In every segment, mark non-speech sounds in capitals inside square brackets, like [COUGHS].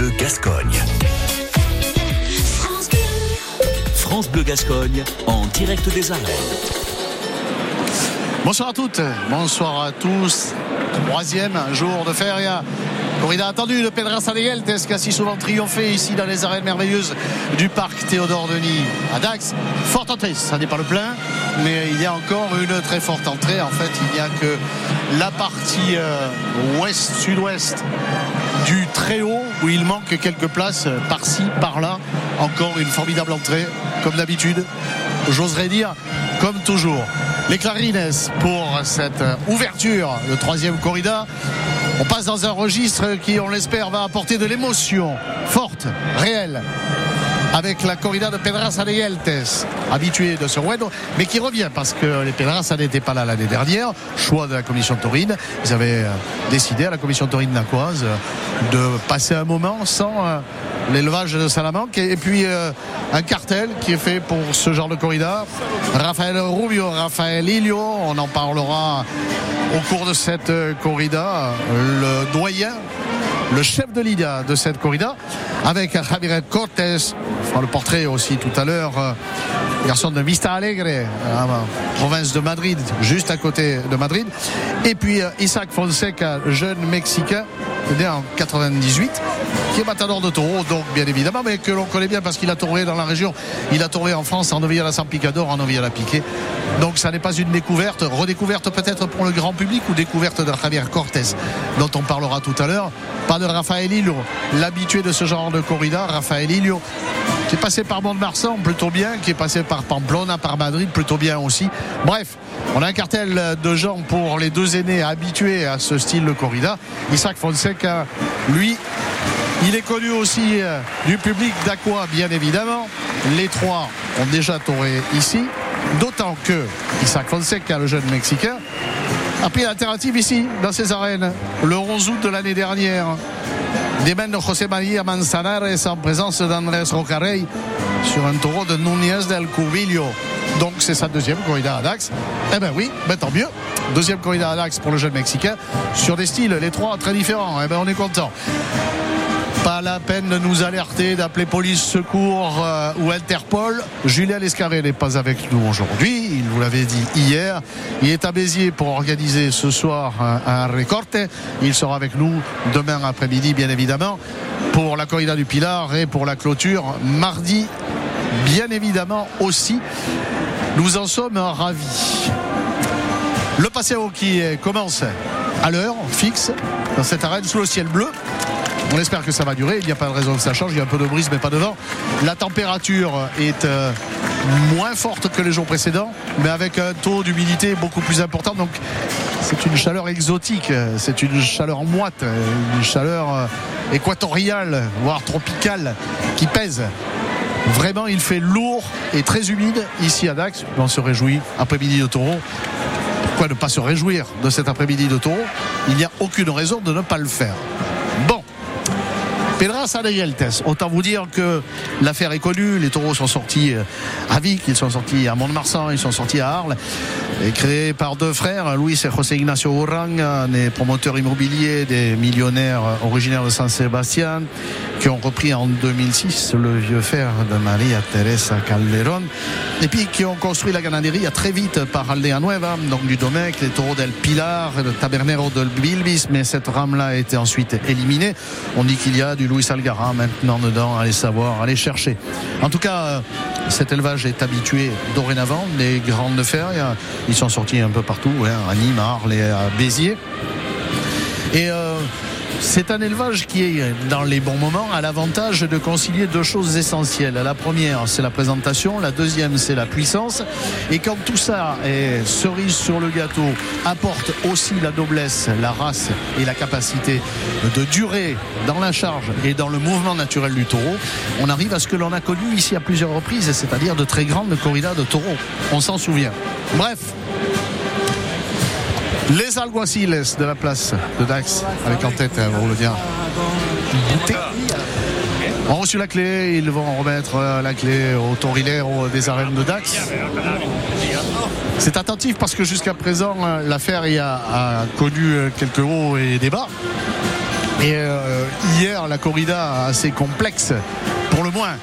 Bleu Gascogne. France Bleu Gascogne en direct des arènes. Bonsoir à toutes, bonsoir à tous. Troisième jour de feria. Corrida attendue de Pedraza de Yeltes qui a si souvent triomphé ici dans les arènes merveilleuses du parc Théodore Denis à Dax? Forte entrée, ça n'est pas le plein, mais il y a encore une très forte entrée. En fait, il n'y a que la partie euh, ouest-sud-ouest du très haut où il manque quelques places euh, par-ci, par-là. Encore une formidable entrée, comme d'habitude. J'oserais dire, comme toujours. Les clarines pour cette ouverture de troisième corrida. On passe dans un registre qui, on l'espère, va apporter de l'émotion forte, réelle, avec la corrida de Pedraza de Yeltes, habitué de ce ruedo, mais qui revient parce que les Pedraza n'étaient pas là l'année dernière. Choix de la commission taurine. Ils avaient euh, décidé à la commission taurine nacoise de passer un moment sans euh, l'élevage de Salamanque et puis euh, un cartel qui est fait pour ce genre de corrida. Raphaël Rubio, Raphaël Ilio, on en parlera au cours de cette corrida. Le doyen le chef de l'IDA de cette corrida, avec Javier Cortés. On le portrait aussi tout à l'heure. euh, Garçon de Vista Alegre, euh, province de Madrid, juste à côté de Madrid. Et puis euh, Isaac Fonseca, jeune Mexicain, en 98, qui est matador de taureau, donc bien évidemment, mais que l'on connaît bien parce qu'il a tourné dans la région. Il a tourné en France, en Novilla la San Picador, en Novilla la Piquet. Donc ça n'est pas une découverte, redécouverte peut-être pour le grand public ou découverte de Javier Cortés, dont on parlera tout à l'heure. Pas de Raphaël Ilio, l'habitué de ce genre de corrida, Raphaël Ilio, qui est passé par Mont-de-Marsan plutôt bien, qui est passé par Pamplona, par Madrid plutôt bien aussi. Bref, on a un cartel de gens pour les deux aînés habitués à ce style de corrida. Isaac Fonseca, lui, il est connu aussi euh, du public d'Aqua, bien évidemment. Les trois ont déjà touré ici. D'autant que Isaac Fonseca, le jeune Mexicain, a pris l'alternative ici, dans ces arènes, le 11 août de l'année dernière. Des de José María Manzanares en présence d'Andrés Rocarey sur un taureau de Núñez del Cubillo. Donc c'est sa deuxième corrida à Dax. Eh ben oui, ben tant mieux. Deuxième corrida à Dax pour le jeune Mexicain sur des styles, les trois très différents. Eh ben on est content. Pas la peine de nous alerter, d'appeler police, secours euh, ou Interpol. Julien Lescarré n'est pas avec nous aujourd'hui. Il vous l'avait dit hier. Il est à Béziers pour organiser ce soir un, un récorte. Il sera avec nous demain après-midi, bien évidemment, pour la corrida du Pilar et pour la clôture mardi, bien évidemment aussi. Nous en sommes ravis. Le Paseo qui commence à l'heure fixe dans cette arène sous le ciel bleu. On espère que ça va durer. Il n'y a pas de raison que ça change. Il y a un peu de brise, mais pas de vent. La température est euh, moins forte que les jours précédents, mais avec un taux d'humidité beaucoup plus important. Donc, c'est une chaleur exotique. C'est une chaleur moite, une chaleur euh, équatoriale, voire tropicale, qui pèse. Vraiment, il fait lourd et très humide ici à Dax. On se réjouit après-midi de taureau. Pourquoi ne pas se réjouir de cet après-midi de taureau? Il n'y a aucune raison de ne pas le faire. Pedraza de Yeltes. Autant vous dire que l'affaire est connue. Les taureaux sont sortis à Vic, ils sont sortis à Mont-de-Marsan, ils sont sortis à Arles. Et créé par deux frères, Luis et José Ignacio Urang, des promoteurs immobiliers, des millionnaires originaires de San Sebastián, qui ont repris en 2006 le vieux fer de Maria Teresa Calderón. Et puis qui ont construit la ganaderie très vite par Aldea Nueva, donc du Domecq, les taureaux del Pilar, le Tabernero del Bilbis, mais cette rame-là a été ensuite éliminée. On dit qu'il y a du Luis Algara maintenant dedans, allez savoir, allez chercher. En tout cas, cet élevage est habitué dorénavant des grandes fers. Ils sont sortis un peu partout, hein, à Nîmes, à Arles et à Béziers. Euh, c'est un élevage qui dans les bons moments, a l'avantage de concilier deux choses essentielles. La première, c'est la présentation. La deuxième, c'est la puissance. Et quand tout ça est cerise sur le gâteau, apporte aussi la noblesse, la race et la capacité de durer dans la charge et dans le mouvement naturel du taureau, on arrive à ce que l'on a connu ici à plusieurs reprises, c'est-à-dire de très grandes corridas de taureaux. On s'en souvient. Bref, les alguaciles de la place de Dax, avec en tête, on Boutet, ont reçu la clé. Ils vont remettre la clé au Torilero des arènes de Dax. C'est attentif parce que jusqu'à présent, l'affaire y a, connu quelques hauts et des bas. Et euh, hier, la corrida assez complexe, pour le moins,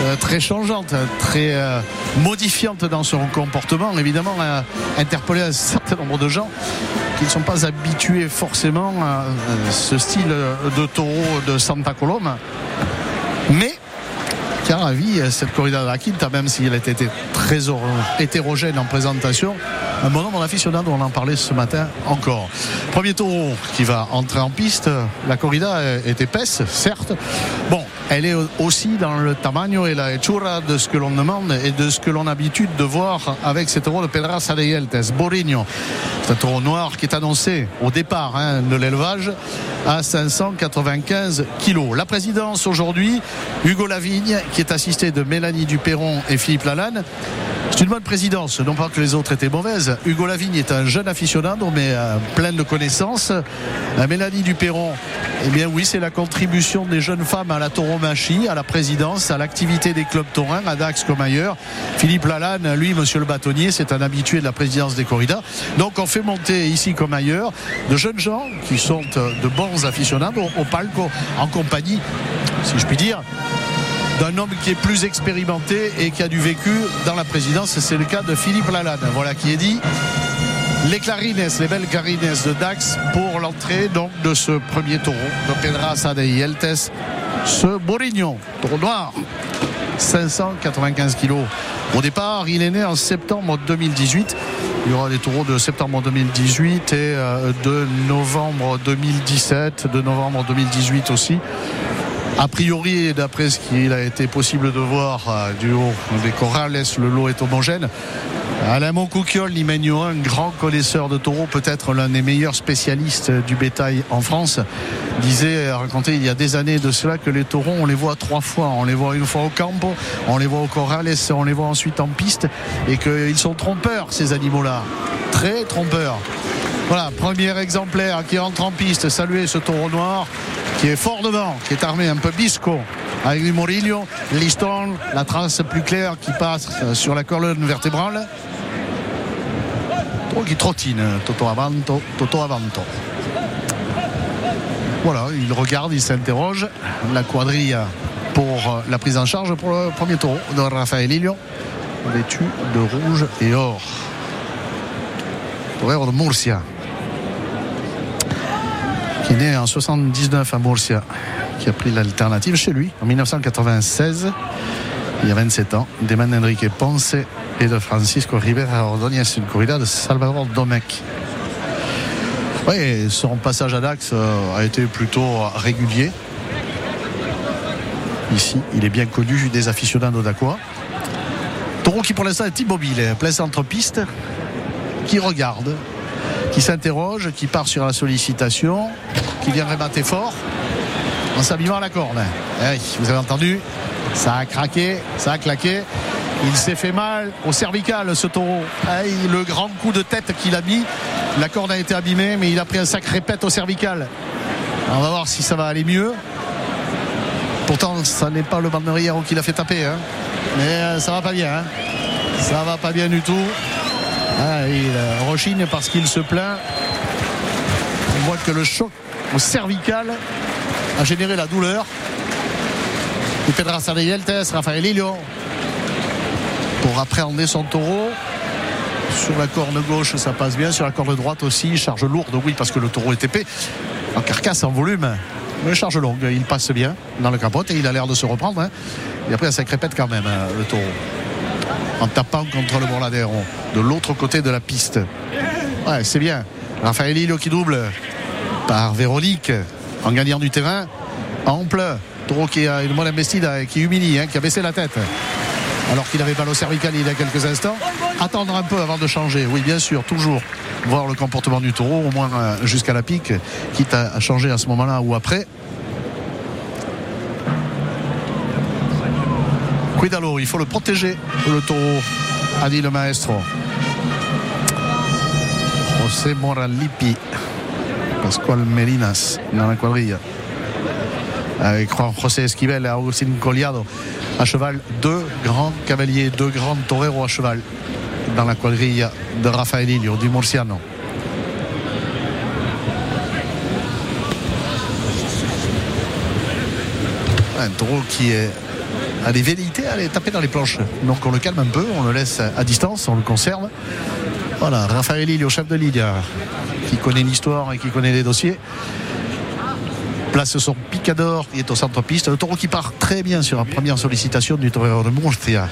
euh, très changeante, très euh, modifiante dans son comportement, évidemment, a interpellé un certain nombre de gens qui ne sont pas habitués forcément à ce style de taureau de Santa Coloma. Mais Caravi, cette corrida de la Quinta, même si elle était très hétérogène en présentation, un bon nombre d'aficionados, on en parlait ce matin encore. Premier taureau qui va entrer en piste, la corrida est épaisse, certes. Bon, elle est aussi dans le tamaño et la hechura de ce que l'on demande et de ce que l'on a l'habitude de voir avec ces taureaux de Pedraza de Yeltes, Borigno. C'est un taureau noir qui est annoncé au départ hein, de l'élevage à 595 kilos. La présidence aujourd'hui, Hugo Lavigne, qui est assisté de Mélanie Duperron et Philippe Lalanne. C'est une bonne présidence, non pas que les autres étaient mauvaises. Hugo Lavigne est un jeune aficionado, mais euh, plein de connaissances. Euh, Mélanie Duperron, eh bien oui, c'est la contribution des jeunes femmes à la tauromachie, à la présidence, à l'activité des clubs taurins, à Dax comme ailleurs. Philippe Lalanne, lui, monsieur le bâtonnier, c'est un habitué de la présidence des corridas. Donc on fait monter ici comme ailleurs de jeunes gens qui sont euh, de bons aficionados au palco en compagnie, si je puis dire, d'un homme qui est plus expérimenté et qui a du vécu dans la présidence. C'est le cas de Philippe Lalanne. Voilà qui est dit. Les clarines, les belles clarines de Dax pour l'entrée donc de ce premier taureau de Pedraza de Yeltes, ce Bourignon, taureau noir. 595 kilos. Au départ, il est né en septembre 2018. Il y aura des taureaux de septembre 2018 et euh, de novembre 2017, de novembre 2018 aussi. A priori, d'après ce qu'il a été possible de voir euh, du haut des Corrales, le lot est homogène? Alain Moncouquiol, un grand connaisseur de taureaux, peut-être l'un des meilleurs spécialistes du bétail en France, disait, racontait il y a des années de cela que les taureaux, on les voit trois fois. On les voit une fois au campo, on les voit au Corrales, on les voit ensuite en piste et qu'ils sont trompeurs, ces animaux-là. Très trompeurs. Voilà, premier exemplaire qui entre en piste. Saluer ce taureau noir qui est fort devant, qui est armé un peu bisco avec du Morillo, Liston, la trace plus claire qui passe sur la colonne vertébrale. Taureau qui trottine, Toto Avanto, Toto Avanto. Voilà, il regarde, il s'interroge. La quadrille pour la prise en charge pour le premier taureau de Raphaël Ilio, vêtu de rouge et or. Torero de Murcia qui est né en 79 à Murcia, qui a pris l'alternative chez lui en 1996, il y a 27 ans, des mains Ponce et de Francisco Rivera Ordóñez, une corrida de Salvador Domecq. Oui, son passage à Dax euh, a été plutôt régulier. Ici, il est bien connu des aficionados d'Aqua. Taureau qui pour l'instant est immobile, plein centre-piste, qui regarde, qui s'interroge, qui part sur la sollicitation, qui vient rebattre fort en s'abîmant la corde. Eh, vous avez entendu Ça a craqué, ça a claqué. Il s'est fait mal au cervical ce taureau. Eh, le grand coup de tête qu'il a mis, la corde a été abîmée, mais il a pris un sacré pète au cervical. on va voir si ça va aller mieux. Pourtant, ça n'est pas le banderier qui l'a fait taper. Hein. Mais euh, ça va pas bien. Hein. Ça va pas bien du tout. Ah, il euh, rechigne parce qu'il se plaint. On voit que le choc au cervical a généré la douleur. Et Pedraza de Yeltes, Rafael Ilio, pour appréhender son taureau. Sur la corne gauche, ça passe bien. Sur la corde droite aussi, charge lourde, oui, parce que le taureau est épais. En carcasse, en volume, mais charge longue. Il passe bien dans le capote et il a l'air de se reprendre. Hein. Il a pris un sacré pète quand même, hein, le taureau en tapant contre le Borladero de l'autre côté de la piste. Ouais, c'est bien. Raphaël Hilo qui double par Véronique en gagnant du terrain. Ample. Taureau qui a une bonne investida qui humilie, hein, qui a baissé la tête. Alors qu'il avait mal au cervical il y a quelques instants. Attendre un peu avant de changer. Oui, bien sûr, toujours voir le comportement du taureau, au moins euh, jusqu'à la pique, quitte à changer à ce moment-là ou après. Il faut le protéger, le taureau, a dit le maestro. José Moralipi, Pascual Merinas dans la quadrille. Avec José Esquivel et Agustin Colliado à cheval. Deux grands cavaliers, deux grands toreros à cheval dans la quadrille de Rafael Ilio, du Murciano. un taureau qui a des velléités à aller taper dans les planches. Donc on le calme un peu, on le laisse à distance, on le conserve. Voilà, Raphaël Lille au chef de ligne, qui connaît l'histoire et qui connaît les dossiers. Place son picador, qui est au centre-piste. Le taureau qui part très bien sur la première sollicitation du taureau de Murcia.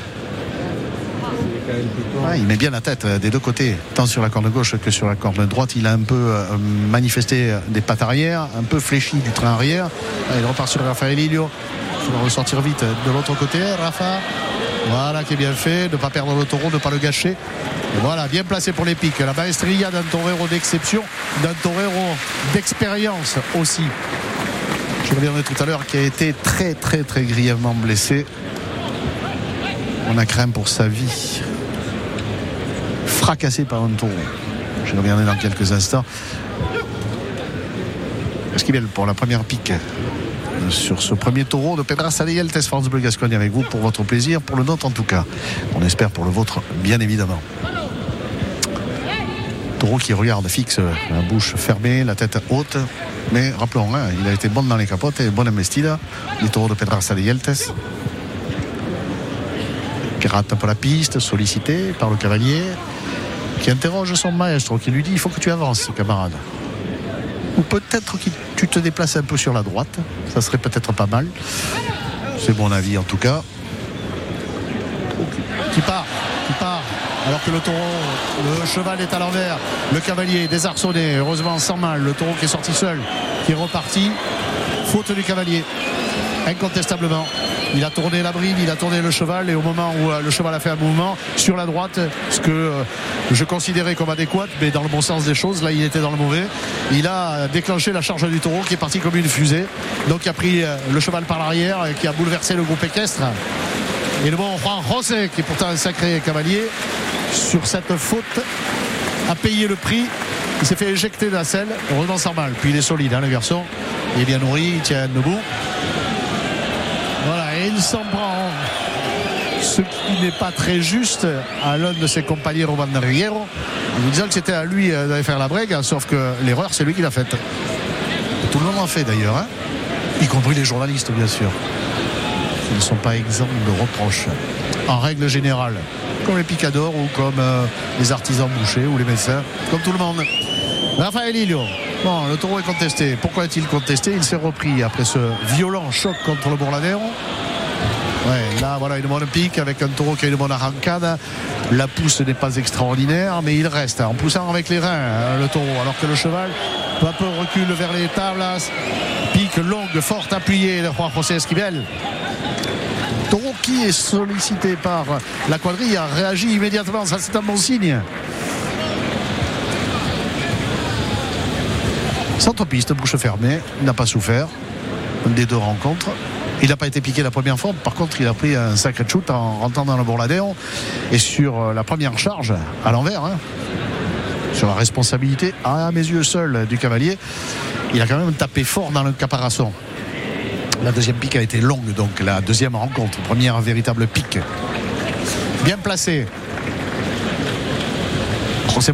il met bien la tête euh, des deux côtés, tant sur la corne gauche que sur la corne droite. Il a un peu euh, manifesté des pattes arrière, un peu fléchi du train arrière. il repart sur Raphaël Lilio. Il va ressortir vite de l'autre côté. Rafa, voilà qui est bien fait, ne pas perdre le taureau, ne pas le gâcher. voilà, bien placé pour les pics. La maestria d'un torero d'exception, d'un torero d'expérience aussi. Je reviendrai tout à l'heure, qui a été très très très grièvement blessé. On a craint pour sa vie. Fracassé par un taureau. Je reviendrai dans quelques instants. Esquivel pour la première pique? Sur ce premier taureau de Pedra Test France Bleu Gascogne avec vous pour votre plaisir, pour le nôtre en tout cas. On espère pour le vôtre, bien évidemment. Taureau qui regarde fixe, la bouche fermée, la tête haute. Mais rappelons, hein, il a été bon dans les capotes et bon investida. Les taureaux de Pedra Test Qui rate un peu la piste, sollicité par le cavalier, qui interroge son maître, qui lui dit il faut que tu avances, camarade ou peut-être que tu te déplaces un peu sur la droite. Ça serait peut-être pas mal. C'est mon avis en tout cas. Qui part, qui part. Alors que le taureau, le cheval est à l'envers. Le cavalier désarçonné, heureusement sans mal. Le taureau qui est sorti seul, qui est reparti. Faute du cavalier, incontestablement. Il a tourné la bride, il a tourné le cheval et au moment où euh, le cheval a fait un mouvement sur la droite, ce que euh, je considérais comme adéquat, mais dans le bon sens des choses, là il était dans le mauvais. Il a déclenché la charge du taureau qui est parti comme une fusée. Donc il a pris euh, le cheval par l'arrière et qui a bouleversé le groupe équestre. Et le bon Juan José, qui est pourtant un sacré cavalier, sur cette faute, a payé le prix. Il s'est fait éjecter de la selle, heureusement sans mal. Puis il est solide, hein, le garçon. Il est bien nourri, il tient debout il s'en prend n'est pas très juste à l'un de ses compagnons Roman Riero. En lui disant que c'était à lui euh, d'aller faire la brègue sauf que l'erreur c'est lui qui l'a faite. Tout le monde en fait d'ailleurs hein. y compris les journalistes bien sûr. Ils ne sont pas exempts de reproches. En règle générale comme les picadors ou comme euh, les artisans bouchers ou les médecins comme tout le monde. Raphaël Ilio. Bon, le taureau est contesté. Pourquoi est-il contesté? Il s'est repris après ce violent choc contre le Bourladero. Là, voilà une bonne pique avec un taureau qui a une bonne arrancade. La pousse n'est pas extraordinaire, mais il reste en poussant avec les reins hein, le taureau. Alors que le cheval, peu à peu, recule vers les tables. Pique longue, forte, appuyée de Juan José Esquivel. Taureau qui est sollicité par la quadrille a réagi immédiatement. Ça, c'est un bon signe. Centre-piste, bouche fermée, n'a pas souffert des deux rencontres. Il n'a pas été piqué la première fois. Par contre, il a pris un sacré shoot en rentrant dans le bourladéon. Et sur euh, la première charge, à l'envers, hein, sur la responsabilité, à mes yeux seuls, du cavalier, il a quand même tapé fort dans le caparasson. La deuxième pique a été longue, donc la deuxième rencontre, première véritable pique. Bien placé.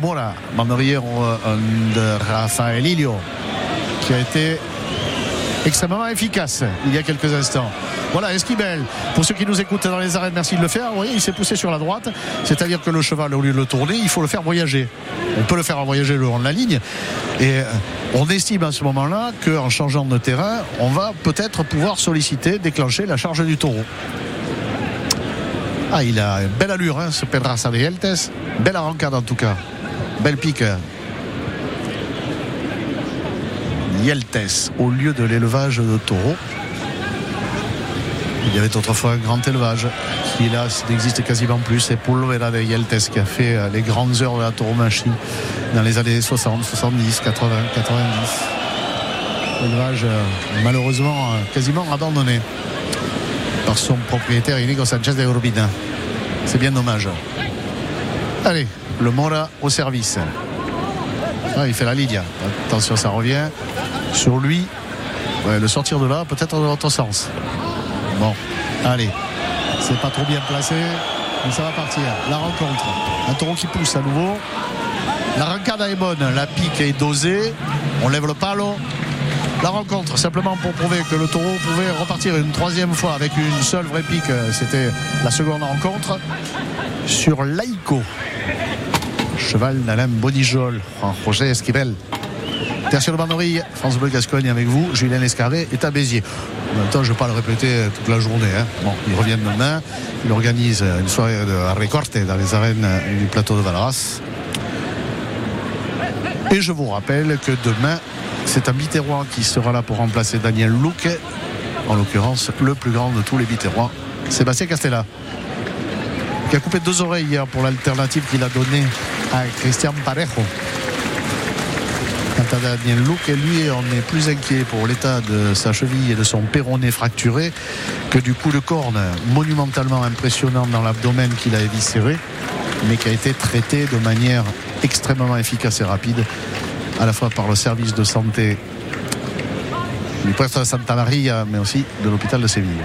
Bon là, euh, de Rafael Ilio, qui a été extrêmement efficace il y a quelques instants. Voilà, Esquibel, pour ceux qui nous écoutent dans les arènes, merci de le faire. Vous voyez, il s'est poussé sur la droite, c'est-à-dire que le cheval, au lieu de le tourner, il faut le faire voyager. On peut le faire voyager le long de la ligne. Et euh, on estime à ce moment-là qu'en changeant de terrain, on va peut-être pouvoir solliciter, déclencher la charge du taureau. Ah, il a une belle allure, hein, ce Pedraza de Yeltes. Belle arrancade en tout cas. Belle pique. Yeltes au lieu de l'élevage de taureaux. Il y avait autrefois un grand élevage qui là n'existe quasiment plus. C'est Pulvera de Yeltes qui a fait euh, les grandes heures de la tauromachie dans les années 60, 70, 80, 90. Élevage malheureusement euh, quasiment abandonné par son propriétaire Inigo Sanchez de Urbina. C'est bien dommage. Allez, le Mora au service. Ah, il fait la ligne. Attention, ça revient sur lui. le sortir de là, peut-être dans l'autre sens. Bon, allez. C'est pas trop bien placé, mais ça va partir. La rencontre. Un taureau qui pousse à nouveau. La rancada est bonne, la pique est dosée. On lève le palo. la rencontre, simplement pour prouver que le taureau pouvait repartir une troisième fois avec une seule vraie pique. C'était la seconde rencontre sur Laïco. Cheval d'Alain Bonijol, Roger Esquivel. Terre sur le Banderie, France Bleu Gascogne avec vous. Julien Escarré est à Béziers. En même temps, je ne vais pas le répéter toute la journée. Hein. Bon, il revient demain. Il organise une soirée de recorte dans les arènes du plateau de Valras. Et je vous rappelle que demain, c'est un Biterrois qui sera là pour remplacer Daniel Louquet. En l'occurrence, le plus grand de tous les Biterrois, Sébastien Castella. Qui a coupé deux oreilles hier pour l'alternative qu'il a donnée à Christian Parejo. Daniel lui, on est plus inquiet pour l'état de sa cheville et de son péroné fracturé que du coup de corne monumentalement impressionnant dans l'abdomen qu'il a éviscéré, mais qui a été traité de manière extrêmement efficace et rapide, à la fois par le service de santé du poste de Santa Maria, mais aussi de l'hôpital de Séville.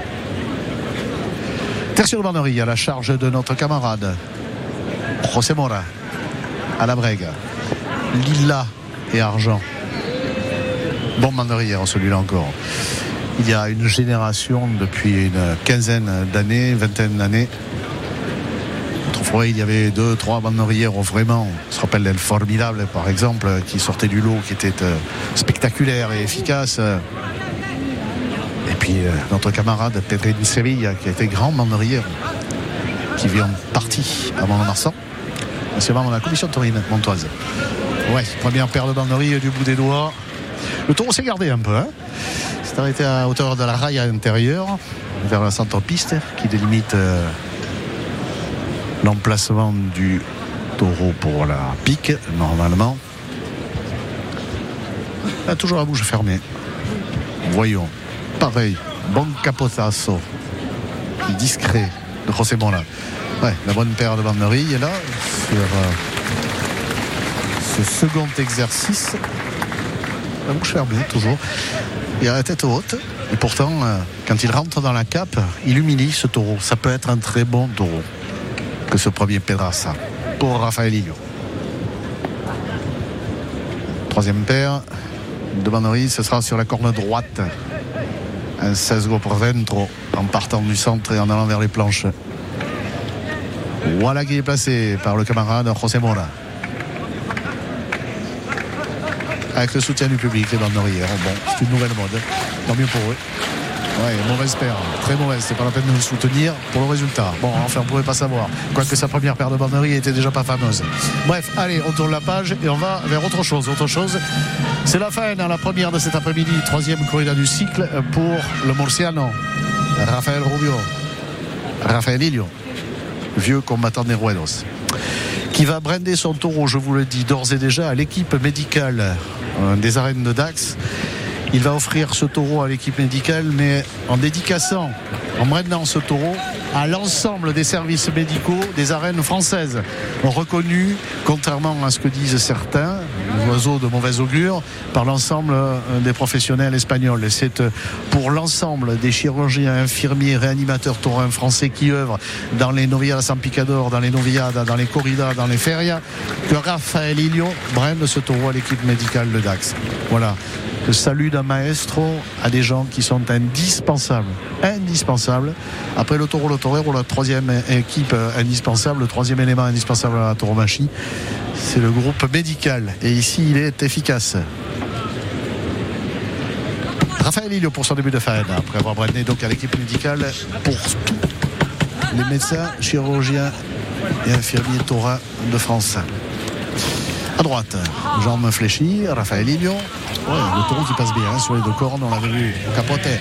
Tertiaire Bannerie à la charge de notre camarade José Mora à la Brègue. Lila et Argent. Bon Bannerie celui-là encore. Il y a une génération depuis une quinzaine d'années, vingtaine d'années, il y avait deux, trois où vraiment, on se rappelle d'elle formidable, par exemple, qui sortait du lot, qui était euh, spectaculaire et efficace. Et puis euh, notre camarade Pedrin Sevilla, qui a été grand banderière, qui vit en partie à Mont-Marsan. C'est vraiment la commission taurine montoise. Ouais, première paire de banderies du bout des doigts. Le taureau s'est gardé un peu. Hein s'est arrêté à hauteur de la raille intérieure, vers la centre-piste, qui délimite euh, l'emplacement du taureau pour la pique, normalement. a toujours la bouche fermée. Voyons. Pareil. Bon capotasso. Discret de José là. Ouais, la bonne paire de banderilles est là sur euh, ce second exercice. La bouche fermée, toujours. Il a la tête haute. Et pourtant, euh, quand il rentre dans la cape, il humilie ce taureau. Ça peut être un très bon taureau que ce premier Pedrassa pour Raphaël Ilio. Troisième paire de banderie, ce sera sur la corne droite. Un 16 go pour dentro en partant du centre et en allant vers les planches. Voilà qui est placé par le camarade José Mora. Avec le soutien du public, les banderies. Bon, c'est une nouvelle mode. Tant mieux pour eux. Ouais, mauvaise paire, très mauvaise. C'est pas la peine de nous soutenir pour le résultat. Bon, enfin, on pouvait pas savoir. Quoique sa première paire de banderies était déjà pas fameuse. Bref, allez, on tourne la page et on va vers autre chose. Autre chose, c'est la fin, dans la première de cet après-midi, troisième corrida du cycle pour le Murciano, Rafael Rubio, Rafael Ilio, vieux combattant des Ruedos qui va brander son taureau, je vous le dis d'ores et déjà, à l'équipe médicale euh, des arènes de Dax. Il va offrir ce taureau à l'équipe médicale, mais en dédicaçant, en maintenant ce taureau à l'ensemble des services médicaux des arènes françaises, reconnus, contrairement à ce que disent certains, oiseaux de mauvaise augure, par l'ensemble euh, des professionnels espagnols. Et c'est euh, pour l'ensemble des chirurgiens, infirmiers, réanimateurs taurins français qui œuvrent dans les novilladas San Picador, dans les novilladas, dans les corridas, dans les ferias, que Raphaël Ilio brinde ce taureau à l'équipe médicale de Dax. Voilà le salut d'un maestro à des gens qui sont indispensables. Indispensables. Après le taureau, le taureau, la troisième équipe indispensable, le troisième élément indispensable à la tauromachie, c'est le groupe médical. Et ici, il est efficace. Raphaël Ilio pour son début de fin, après avoir brandé donc à l'équipe médicale pour tous les médecins, chirurgiens et infirmiers taurins de France. À droite, jambes fléchies, Raphaël Ilio. le taureau qui passe bien sur les deux cornes, on l'avait vu capoter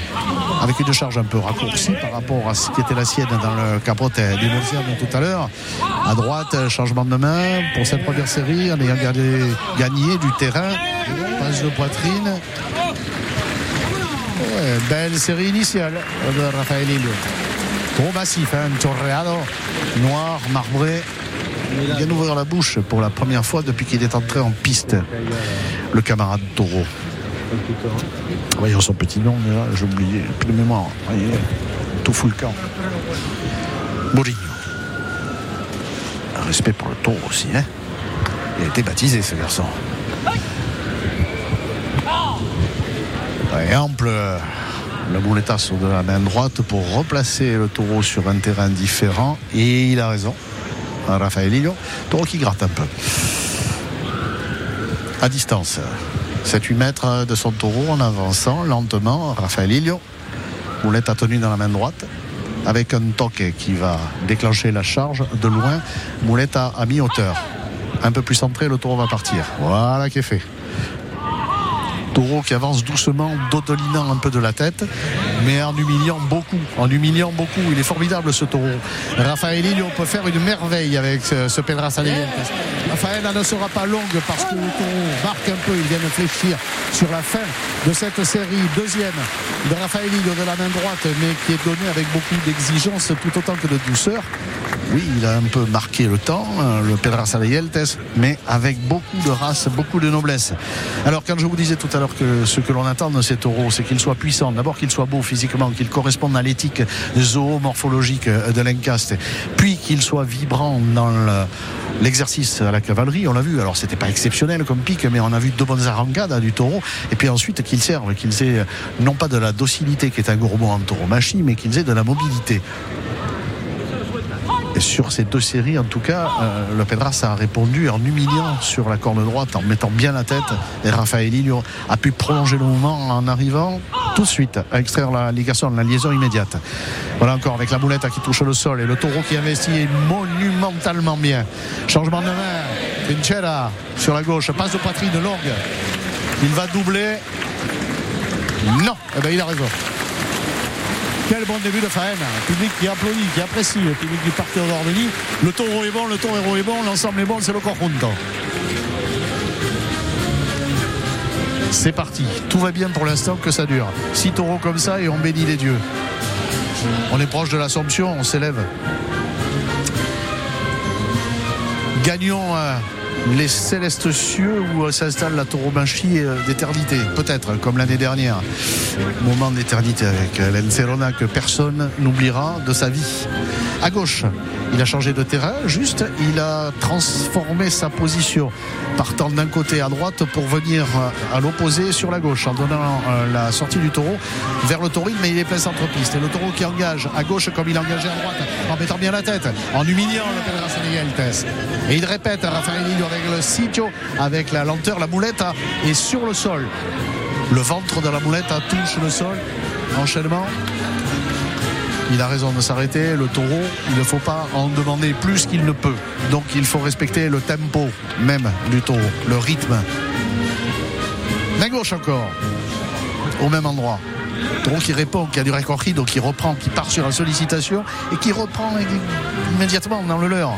avec une charge un peu raccourcie par rapport à ce qui était la sienne dans le capotet du tout à l'heure. À droite, changement de main pour cette première série en ayant gagné du terrain, passe de poitrine. belle série initiale de Raphaël Ilio. Trop massif, un hein, torreado noir, marbré, vient d'ouvrir la bouche pour la première fois depuis qu'il est entré en piste, le camarade Taureau. Voyons son petit nom, j'ai oublié, plus de mémoire. tout fout le camp. Mourinho. Un respect pour le taureau aussi, hein. Il a été baptisé ce garçon. Et ample le bouletasso de la main droite pour replacer le taureau sur un terrain différent. Et il a raison. Raphaël Lillo. Taureau qui gratte un peu. À distance. 7-8 mètres de son taureau en avançant lentement. Raphaël Lillo. Moulette a tenu dans la main droite avec un toque qui va déclencher la charge de loin. Moulette à, à mi-hauteur. Un peu plus centré, le taureau va partir. Voilà qui est fait. Taureau qui avance doucement, dodolinant un peu de la tête, mais en humiliant beaucoup. En humiliant beaucoup. Il est formidable ce taureau. Raphaël on peut faire une merveille avec ce, ce Pedras Raphaël ne sera pas longue parce que le taureau marque un peu. Il vient de fléchir sur la fin de cette série. Deuxième de Raphaël de la main droite, mais qui est donné avec beaucoup d'exigence tout autant que de douceur. Oui, il a un peu marqué le temps, hein, le Pedras Yeltes, mais avec beaucoup de race, beaucoup de noblesse. Alors, quand je vous disais tout à l'heure que ce que l'on attend de ces taureaux, c'est qu'il soit puissant, d'abord qu'il soit beau physiquement, qu'il corresponde à l'éthique zoomorphologique de l'Encaste, puis qu'il soit vibrant dans l'exercice à la cavalerie, on l'a vu. Alors, c'était pas exceptionnel comme pique, mais on a vu de bonnes arrancades du taureau, et puis ensuite qu'il serve, qu'ils aient non pas de la docilité qui est un gros mot en taureau machine, mais qu'ils aient de la mobilité sur ces deux séries, en tout cas, euh, le Pedras a répondu en humiliant sur la corne droite, en mettant bien la tête. Et Raphaël Ilio a pu prolonger le mouvement en arrivant tout de suite à extraire la ligation, la liaison immédiate. Voilà encore avec la boulette qui touche le sol et le taureau qui investit monumentalement bien. Changement de main. Pinchera sur la gauche, passe de poitrine longue. Il va doubler. Non, eh ben, il a raison. Quel bon début de Faen. Public qui applaudit, qui apprécie le public du parc d'Ordenis. Le taureau est bon, le taureau est bon, l'ensemble est bon, c'est le conjunto. C'est parti. Tout va bien pour l'instant que ça dure. Six taureaux comme ça et on bénit les dieux. On est proche de l'Assomption, on s'élève. Gagnons les célestes cieux où s'installe la tauromachie euh, d'éternité, peut-être comme l'année dernière. Moment d'éternité avec euh, l'Encerona que personne n'oubliera de sa vie. À gauche, il a changé de terrain, juste, il a transformé sa position, partant d'un côté à droite pour venir euh, à l'opposé sur la gauche, en donnant la sortie du taureau vers le taurine, mais il est plein centre-piste. Et le taureau qui engage à gauche comme il a engagé à droite, en mettant bien la tête, en humiliant le Et il répète à avec le sitio, avec la lenteur, la moulette est sur le sol. Le ventre de la moulette touche le sol. Enchaînement. Il a raison de s'arrêter. Le taureau, il ne faut pas en demander plus qu'il ne peut. Donc il faut respecter le tempo même du taureau, le rythme. Main gauche encore, au même endroit. Taureau qui répond, qui a du récorri, donc qui reprend, qui part sur la sollicitation et qui reprend immédiatement dans le leur.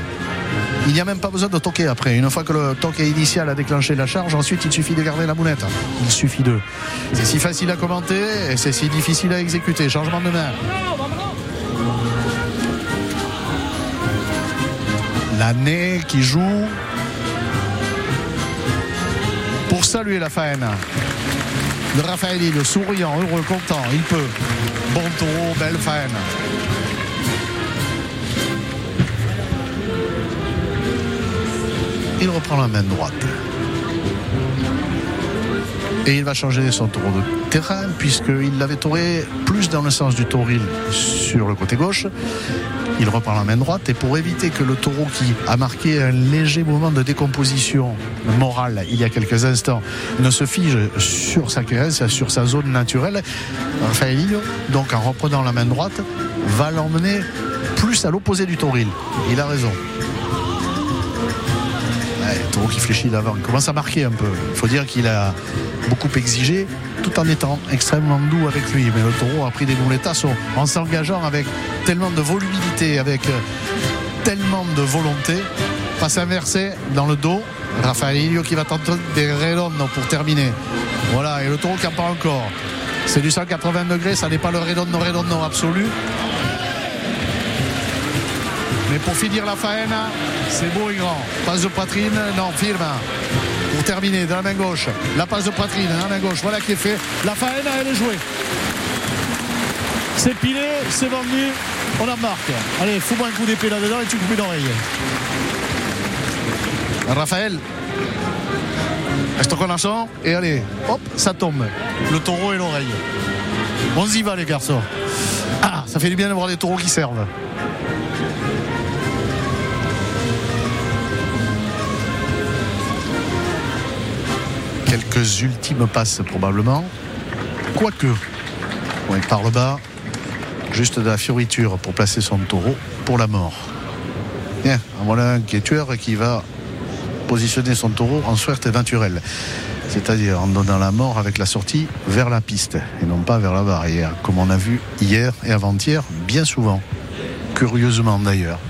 Il n'y a même pas besoin de toquer après. Une fois que le toquet initial a déclenché la charge, ensuite il suffit de garder la moulette. Il suffit de. C'est si facile à commenter et c'est si difficile à exécuter. Changement de main. L'année qui joue pour saluer la faine de Raphaël le souriant, heureux, content, il peut. Bon taureau, belle faine. il reprend la main droite. Et il va changer son taureau de terrain puisqu'il l'avait touré plus dans le sens du tauril sur le côté gauche. Il reprend la main droite et pour éviter que le taureau qui a marqué un léger mouvement de décomposition morale il y a quelques instants ne se fige sur sa caresse, sur sa zone naturelle, Raphaël donc en reprenant la main droite, va l'emmener plus à l'opposé du tauril. Il a raison taureau qui fléchit d'avant. Il commence à marquer un peu. Il faut dire qu'il a beaucoup exigé tout en étant extrêmement doux avec lui. Mais le taureau a pris des bouletas en s'engageant avec tellement de volubilité, avec euh, tellement de volonté. Passe inversé dans le dos. Raphaël Ilio qui va tenter des redondo pour terminer. Voilà, et le taureau qui en pas encore. C'est du 180 degrés, ça n'est pas le redondo redondo absolu. Mais pour finir la faena, c'est beau et grand. Passe de poitrine, non, firme. Terminer, de la main gauche, la passe de poitrine, de la main gauche, voilà qui est fait. La faena, elle est jouée. C'est pilé, c'est vendu, on la marque. Allez, fous-moi un coup d'épée là-dedans et tu coupes une oreille. Raphaël Reste connaissant et allez, hop, ça tombe. Le taureau et l'oreille. On y va les garçons. Ah, ça fait du bien d'avoir des taureaux qui servent. Quelques ultimes passes probablement. Quoique, par le bas, juste de la fioriture pour placer son taureau pour la mort. Bien, voilà un qui est tueur qui va positionner son taureau en suerte naturelle. C'est-à-dire en donnant la mort avec la sortie vers la piste et non pas vers la barrière, comme on a vu hier et avant-hier, bien souvent. Curieusement d'ailleurs.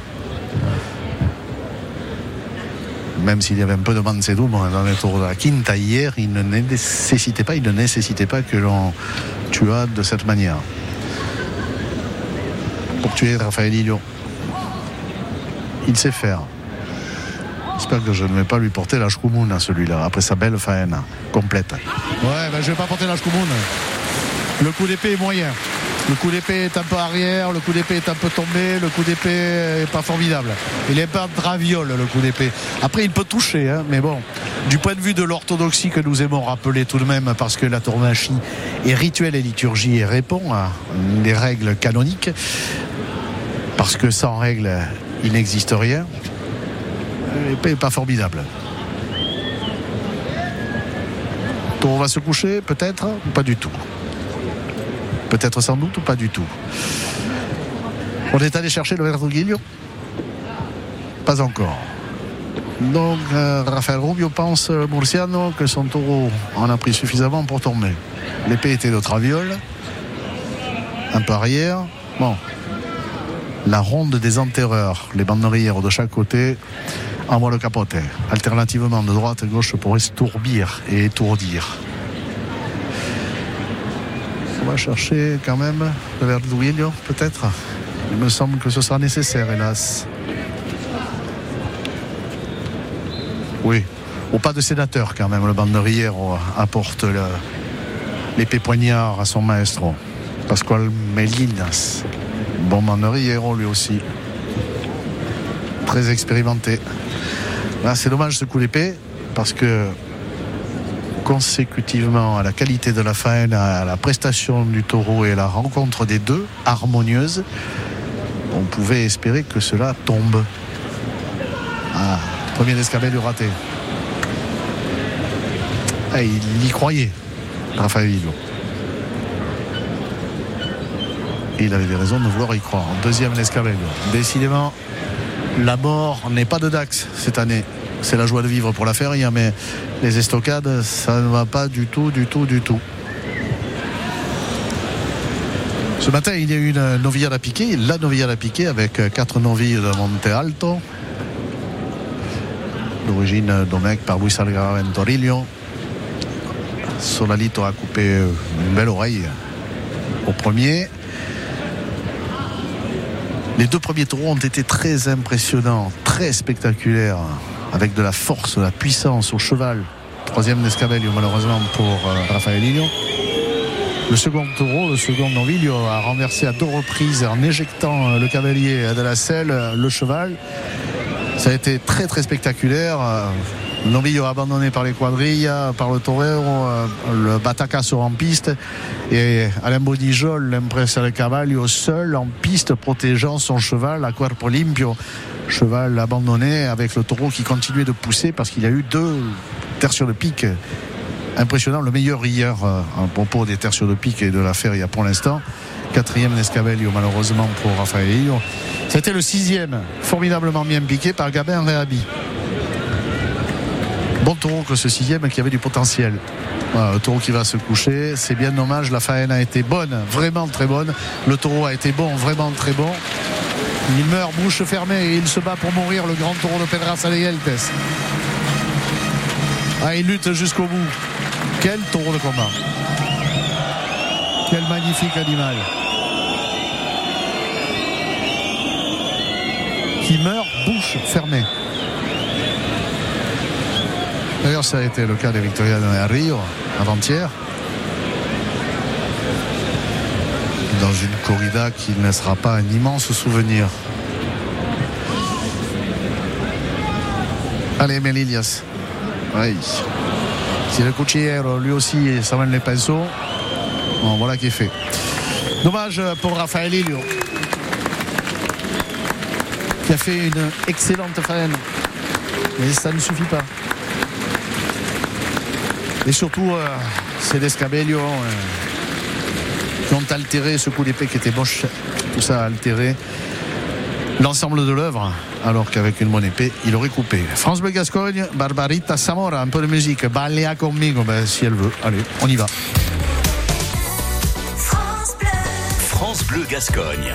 Même s'il y avait un peu de Mancedo dans les tours de la Quinta hier, il ne nécessitait pas, il ne nécessitait pas que l'on tuât de cette manière. Pour tuer Raphaël Lillo. Il sait faire. J'espère que je ne vais pas lui porter la à celui-là, après sa belle faine complète. Ouais, ben je ne vais pas porter la. Le coup d'épée est moyen. Le coup d'épée est un peu arrière, le coup d'épée est un peu tombé, le coup d'épée est pas formidable. Il est pas draviole le coup d'épée. Après il peut toucher, hein, mais bon, du point de vue de l'orthodoxie que nous aimons rappeler tout de même, parce que la tournachie est rituel et liturgie et répond à des règles canoniques, parce que sans règles il n'existe rien. L'épée n'est pas formidable. On va se coucher, peut-être, pas du tout. Peut-être sans doute ou pas du tout. On est allé chercher le Verduguillo Pas encore. Donc euh, Raphaël Rubio pense, euh, Murciano, que son taureau en a pris suffisamment pour tomber. L'épée était de traviole, un peu arrière. Bon, la ronde des enterreurs, les banderières de chaque côté, envoie le capote. Alternativement de droite à gauche pour estourbir et étourdir. On va chercher quand même le Verduguillo, peut-être. Il me semble que ce sera nécessaire, hélas. Oui, au pas de sénateur quand même, le banderiero apporte l'épée poignard à son maestro, Pascual Melinas. Bon banderiero lui aussi. Très expérimenté. c'est dommage ce coup d'épée parce que consécutivement à la qualité de la faine, à la prestation du taureau et à la rencontre des deux, harmonieuse, on pouvait espérer que cela tombe. Ah, premier escabelle raté. Ah, il y croyait, Raphaël Villot. Et il avait des raisons de vouloir y croire. Deuxième escabelle. Décidément, la mort n'est pas de Dax cette année c'est la joie de vivre pour la feria, mais les estocades, ça ne va pas du tout, du tout, du tout. Ce matin, il y a eu une novillade à piquer, la novillade à piquer avec quatre novilles de Monte Alto, d'origine Domecq par Luis Algarra Ventorillo. Solalito a coupé une belle oreille au premier. Les deux premiers taureaux ont été très impressionnants, très spectaculaires avec de la force, de la puissance au cheval. Troisième d'Escabello malheureusement pour euh, Raphaël. Le second taureau, le second Novillo a renversé à deux reprises en éjectant euh, le cavalier de la selle, euh, le cheval. Ça a été très très spectaculaire. Novillo abandonné par les quadrilles, par le torero, le Bataca sur en piste et Alain Bodijol l'impresse le cavallo seul en piste protégeant son cheval à cuerpo limpio cheval abandonné avec le taureau qui continuait de pousser parce qu'il y a eu deux terres de pique impressionnant. Le meilleur hier euh, à propos des terres de pique et de l'affaire il y a pour l'instant. Quatrième Nescabelio malheureusement pour Raphaël C'était le sixième, formidablement bien piqué par Gabin Réhabi. Bon taureau que ce sixième qui avait du potentiel. le taureau qui va se coucher. C'est bien dommage. La faine a été bonne, vraiment très bonne. Le taureau a été bon, vraiment très bon. Il meurt bouche fermée et il se bat pour mourir le grand taureau de Pedraza de Yeltes. Ah, il lutte jusqu'au bout. Quel taureau de combat. Quel magnifique animal. Qui meurt bouche fermée. D'ailleurs, ça a été le cas de Victoria de Rio avant-hier. Dans une corrida qui ne sera pas un immense souvenir. Allez, Melilias. Oui. Si le Cuchillero lui aussi s'amène les pinceaux, bon, voilà qui est fait. Dommage pour Raphaël Ilio qui a fait une excellente faine. Mais ça ne suffit pas. Et surtout, c'est Descabello euh, ont altéré ce coup d'épée qui était moche. Tout ça a altéré l'ensemble de l'œuvre, alors qu'avec une bonne épée, il aurait coupé. France Bleu Gascogne, Barbarita Samora, un peu de musique. Balea conmigo, ben, si elle veut. Allez, on y va. France Bleu, France Bleu Gascogne.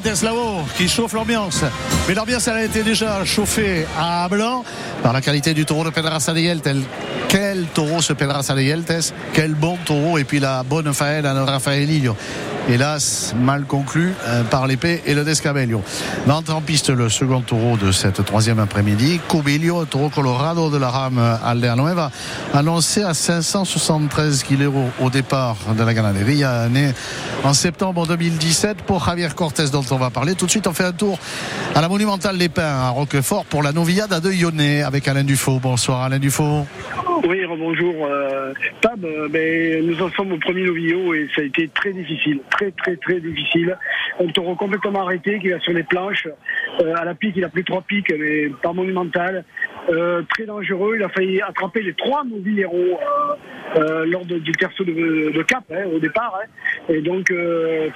Calientes là-haut qui chauffent l'ambiance. Mais l'ambiance, elle a été déjà chauffée à blanc par la qualité du taureau de Pedraza de Yeltes. Quel taureau ce Pedraza de Yeltes, quel bon taureau. Et puis la bonne faille à Rafaelillo hélas mal conclu euh, par l'épée et le Descabello. L'entrée en piste le second taureau de cette troisième après-midi. Cubilio, taureau colorado de la rame Aldeanueva, annoncé à 573 kg au départ de la ganaderia, né en septembre 2017 pour Javier Cortés dont on va parler. Tout de suite, on fait un tour à la monumentale des Pins à Roquefort pour la Novillade de Yonnet avec Alain Dufaux. Bonsoir Alain Dufaux. Oui, bonjour. Euh, Tab, euh, ben, nous en sommes au premier novillo et ça a été très difficile, très très très difficile. On taureau complètement arrêté qui va sur les planches. Euh, à la pique, il a plus trois piques, mais pas monumental. Euh, très dangereux. Il a failli attraper les trois novilleros euh, euh, lors du terceau de, Cap hein, au départ. Hein. Et donc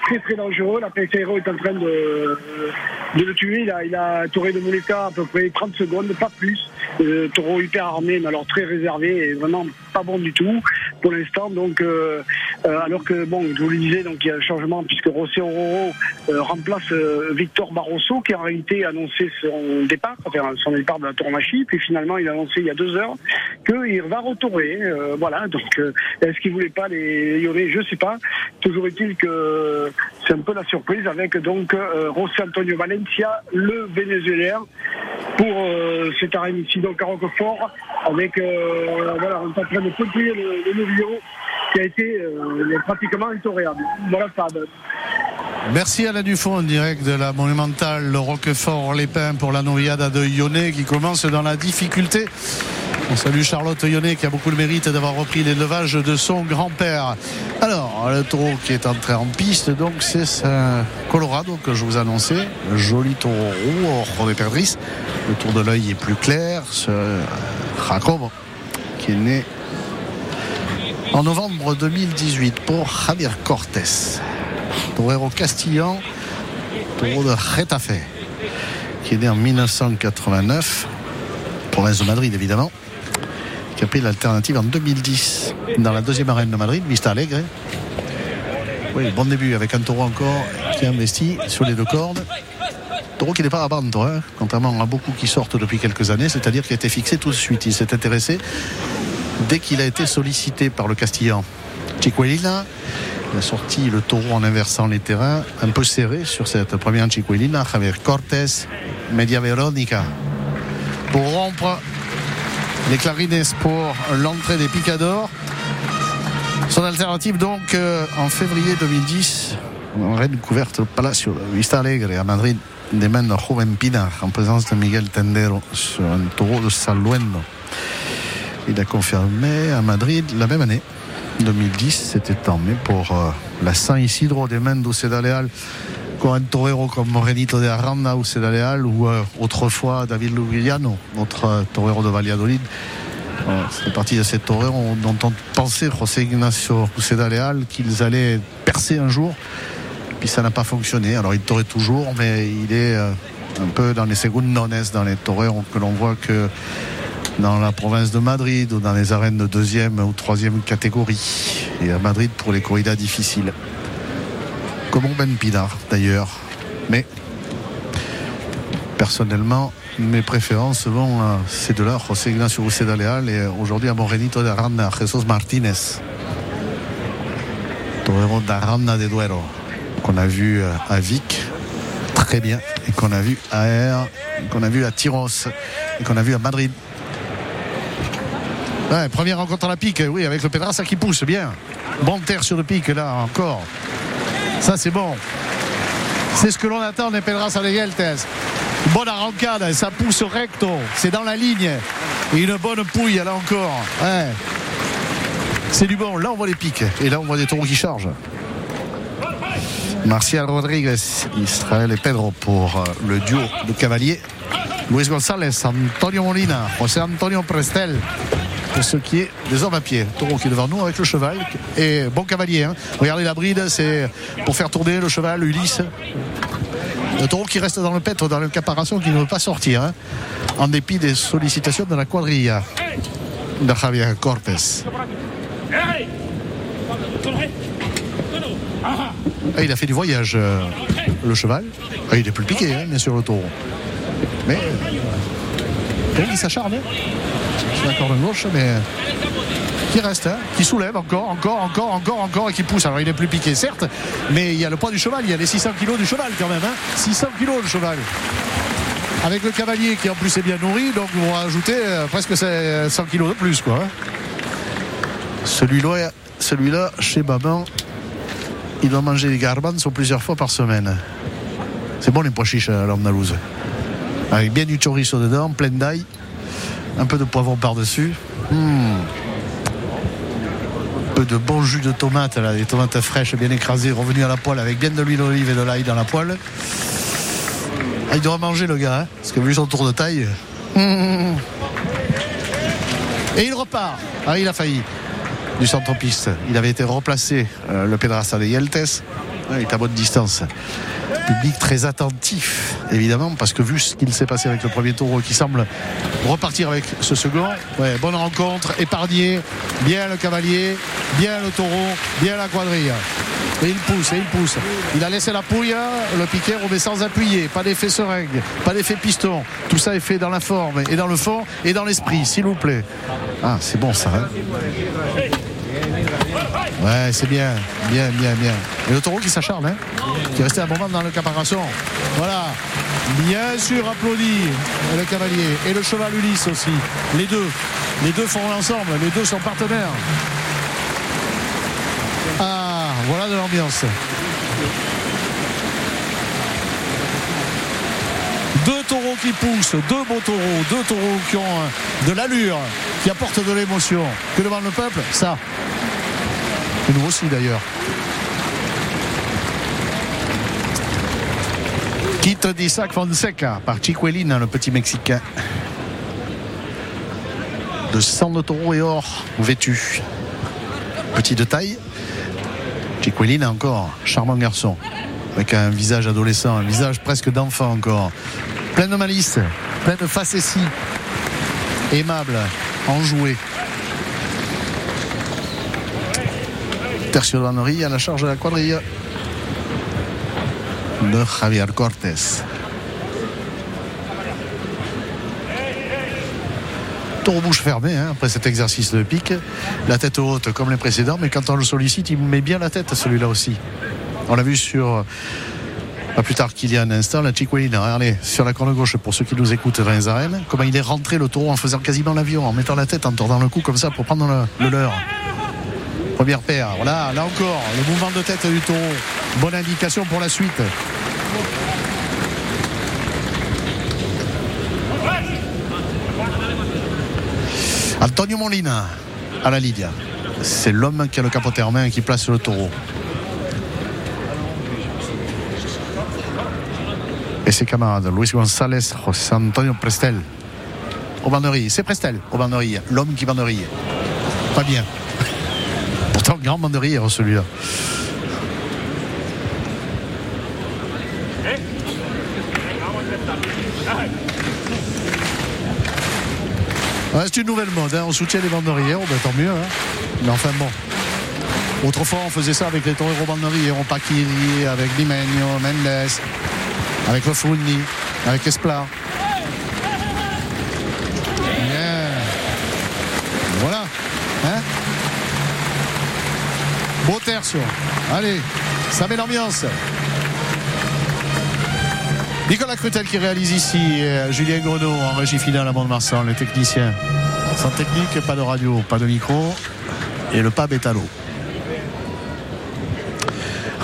très très dangereux. La PFRO est en train de, de le tuer. Il a, il a touré de Moleta à peu près 30 secondes, pas plus. taureau hyper armé, mais alors très réservé et vraiment pas bon du tout pour l'instant. Donc, alors que bon, je vous le disais, donc il y a un changement puisque Rosé Auroro remplace Victor Barroso qui en réalité a annoncé son départ, enfin son départ de la tournachie. Puis finalement, il a annoncé il y a deux heures qu'il va retourner. Euh, voilà, donc euh, est-ce qu'il voulait pas les Lyonnais? Je sais pas. Toujours est-il que c'est un peu la surprise avec donc euh, José Antonio Valencia, le Vénézuélien, pour cette arène ici, donc à Roquefort, avec, voilà, on est en train de continuer le, le novillon qui a été pratiquement intoréable. Voilà ça. Merci Alain Dufont en direct de la monumentale le Roquefort-les Pins pour la noyade de Yonnet qui commence dans la difficulté. On salue Charlotte Yonnet qui a beaucoup le mérite d'avoir repris l'élevage de son grand-père. Alors, le taureau qui est entré en piste, donc c'est ce Colorado que je vous annonçais. Joli taureau roux, des perdrix. Le tour de l'œil est plus clair. Ce Jacob qui est né en novembre 2018 pour Javier Cortés. Torero Castillan, taureau de Retafe, qui est né en 1989, province de Madrid évidemment, qui a pris l'alternative en 2010 dans la deuxième arène de Madrid, Vista Alegre. Oui, bon début avec un taureau encore qui a investi sur les deux cordes. Taureau qui n'est pas à bande, hein, contrairement à beaucoup qui sortent depuis quelques années, c'est-à-dire qu'il a été fixé tout de suite. Il s'est intéressé dès qu'il a été sollicité par le Castillan. Chiquelina, il a sorti le taureau en inversant les terrains, un peu serré sur cette première Chiquelina. Javier Cortés, Media Veronica. Pour rompre les clarines pour l'entrée des picadors. Son alternative donc euh, en février 2010, en reine couverte au Palacio Vista Alegre à Madrid, des mains de Joven Pinar en présence de Miguel Tendero sur un taureau de Saluendo. Il a confirmé à Madrid la même année 2010, c'était tant mieux pour euh, la San Isidro de Mendoza Leal un torero comme Morenito de Aranda ou Sedaleal ou euh, autrefois David Lugliano, notre euh, torero de Valladolid. C'est partie de ces toreros dont on pensait José Ignacio Sedaleal qu'ils allaient percer un jour. Puis ça n'a pas fonctionné. Alors il torait toujours, mais il est un peu dans les secondes dans les toreros que l'on voit que dans la province de Madrid ou dans les arènes de deuxième ou troisième catégorie. Et à Madrid pour les corridas difficiles. Comme Ben Pinar d'ailleurs. Mais personnellement, mes préférences vont à ces deux-là, José Ignacio Leal et aujourd'hui à Morenito de Aranda, Jesus Martínez. Torero d'Aranda de Duero, qu'on a vu à Vic très bien, et qu'on a vu à Air, qu'on a vu à Tyros, et qu'on a vu à Madrid première rencontre à la pique, oui, avec le Pedrassa qui pousse bien. Bon terre sur le pic là encore. Ça c'est bon. C'est ce que l'on attend des Pedrassa de Geltes. Bonne arrancade, ça pousse recto, c'est dans la ligne. Et une bonne pouille là encore. C'est du bon. Là on voit les pics et là on voit des taureaux qui chargent. Martial Rodriguez, Israël et Pedro pour euh, le duo de cavaliers. Luis González, Antonio Molina, José Antonio Prestel pour ce qui est des hommes à pied. Taureau qui est devant nous avec le cheval. Et bon cavalier. Hein. Regardez la bride, c'est pour faire tourner le cheval, Ulysse. Le taureau qui reste dans le pêtre, dans le caparation, qui ne veut pas sortir. Hein, en dépit des sollicitations de la quadrilla de Javier Cortés. Ah, il a fait du voyage, euh, le cheval. Ah, il est plus piqué, hein, bien sûr, le taureau. Mais il s'acharne la corde gauche, mais qui reste, hein, qui soulève encore, encore, encore, encore, encore et qui pousse. Alors il est plus piqué, certes, mais il y a le poids du cheval, il y a les 600 kilos du cheval quand même. 600 hein. kilos le cheval. Avec le cavalier qui en plus est bien nourri, donc vous rajoutez euh, presque 100 kilos de plus. quoi. Hein. Celui-là, celui-là, chez Baban, il doit manger des garbanzos plusieurs fois par semaine. C'est bon les pois chiches à l'Andalouse. Avec bien du chorizo dedans, plein d'ail un peu de poivron par-dessus. Hmm. Un peu de bon jus de tomate, là, des tomates fraîches bien écrasées, revenues à la poêle avec bien de l'huile d'olive et de l'ail dans la poêle. Ah, il doit manger le gars, hein, parce que vu son tour de taille. Hmm. Et il repart. Ah, il a failli du centre-piste. Il avait été remplacé, euh, le Pedrassa de Yeltes. il est à bonne distance public très attentif, évidemment, parce que vu ce qu'il s'est passé avec le premier taureau qui semble repartir avec ce second, ouais, bonne rencontre, épargné, bien le cavalier, bien le taureau, bien la quadrille. Et il pousse, et il pousse. Il a laissé la pouille, le piquet mais sans appuyer, pas d'effet seringue, pas d'effet piston. Tout ça est fait dans la forme et dans le fond et dans l'esprit, s'il vous plaît. Ah, c'est bon ça. Hein Ouais, c'est bien, bien, bien, bien. Et le taureau qui s'acharne, hein, qui est resté un moment dans le caparation. Voilà. Bien sûr, applaudit le cavalier et le cheval Ulysse aussi. Les deux. Les deux font l'ensemble. Les deux sont partenaires. Ah, voilà de l'ambiance. Deux taureaux qui poussent, deux beaux taureaux, deux taureaux qui ont euh, de l'allure, qui apportent de l'émotion. Que demande le peuple? Ça. Et nous aussi d'ailleurs. Quitte d'Isaac Fonseca par Chiquelin, le petit Mexicain. De sang de taureau et or vêtu. Petit de taille. Chiquelin encore, charmant garçon. Avec un visage adolescent, un visage presque d'enfant encore. Plein de malice, plein de facéties. Aimable, enjoué. Tercio à la charge de la quadrille de Javier Cortés. Taureau bouche fermée hein, après cet exercice de pique. La tête haute comme les précédents, mais quand on le sollicite, il met bien la tête celui-là aussi. On l'a vu sur. Pas plus tard qu'il y a un instant, la Chiquelina, regardez, sur la corne gauche, pour ceux qui nous écoutent dans comment il est rentré le taureau en faisant quasiment l'avion, en mettant la tête, en tordant le cou comme ça pour prendre le, le leur. Première paire, voilà, là encore, le mouvement de tête du taureau. Bonne indication pour la suite. Antonio Molina à la Lydia. C'est l'homme qui a le capoté en main et qui place le taureau. Et ses camarades, Luis González, José Antonio Prestel. Au banderie, c'est Prestel au banderie, l'homme qui banderille. Pas bien. Pourtant, grand banderie celui-là. c'est une nouvelle mode, hein. on soutient les banderiers, oh, ben, tant mieux. Hein. Mais enfin bon. Autrefois, on faisait ça avec les toreros banderiers, on paquillait avec Limeño, Mendes, avec Lofuni, avec Esplar. Voilà. Hein Allez, ça met l'ambiance. Nicolas Crutel qui réalise ici, euh, Julien Grenot en régie finale à Mont-de-Marsan, le technicien. Sans technique, pas de radio, pas de micro, et le pas est à l'eau.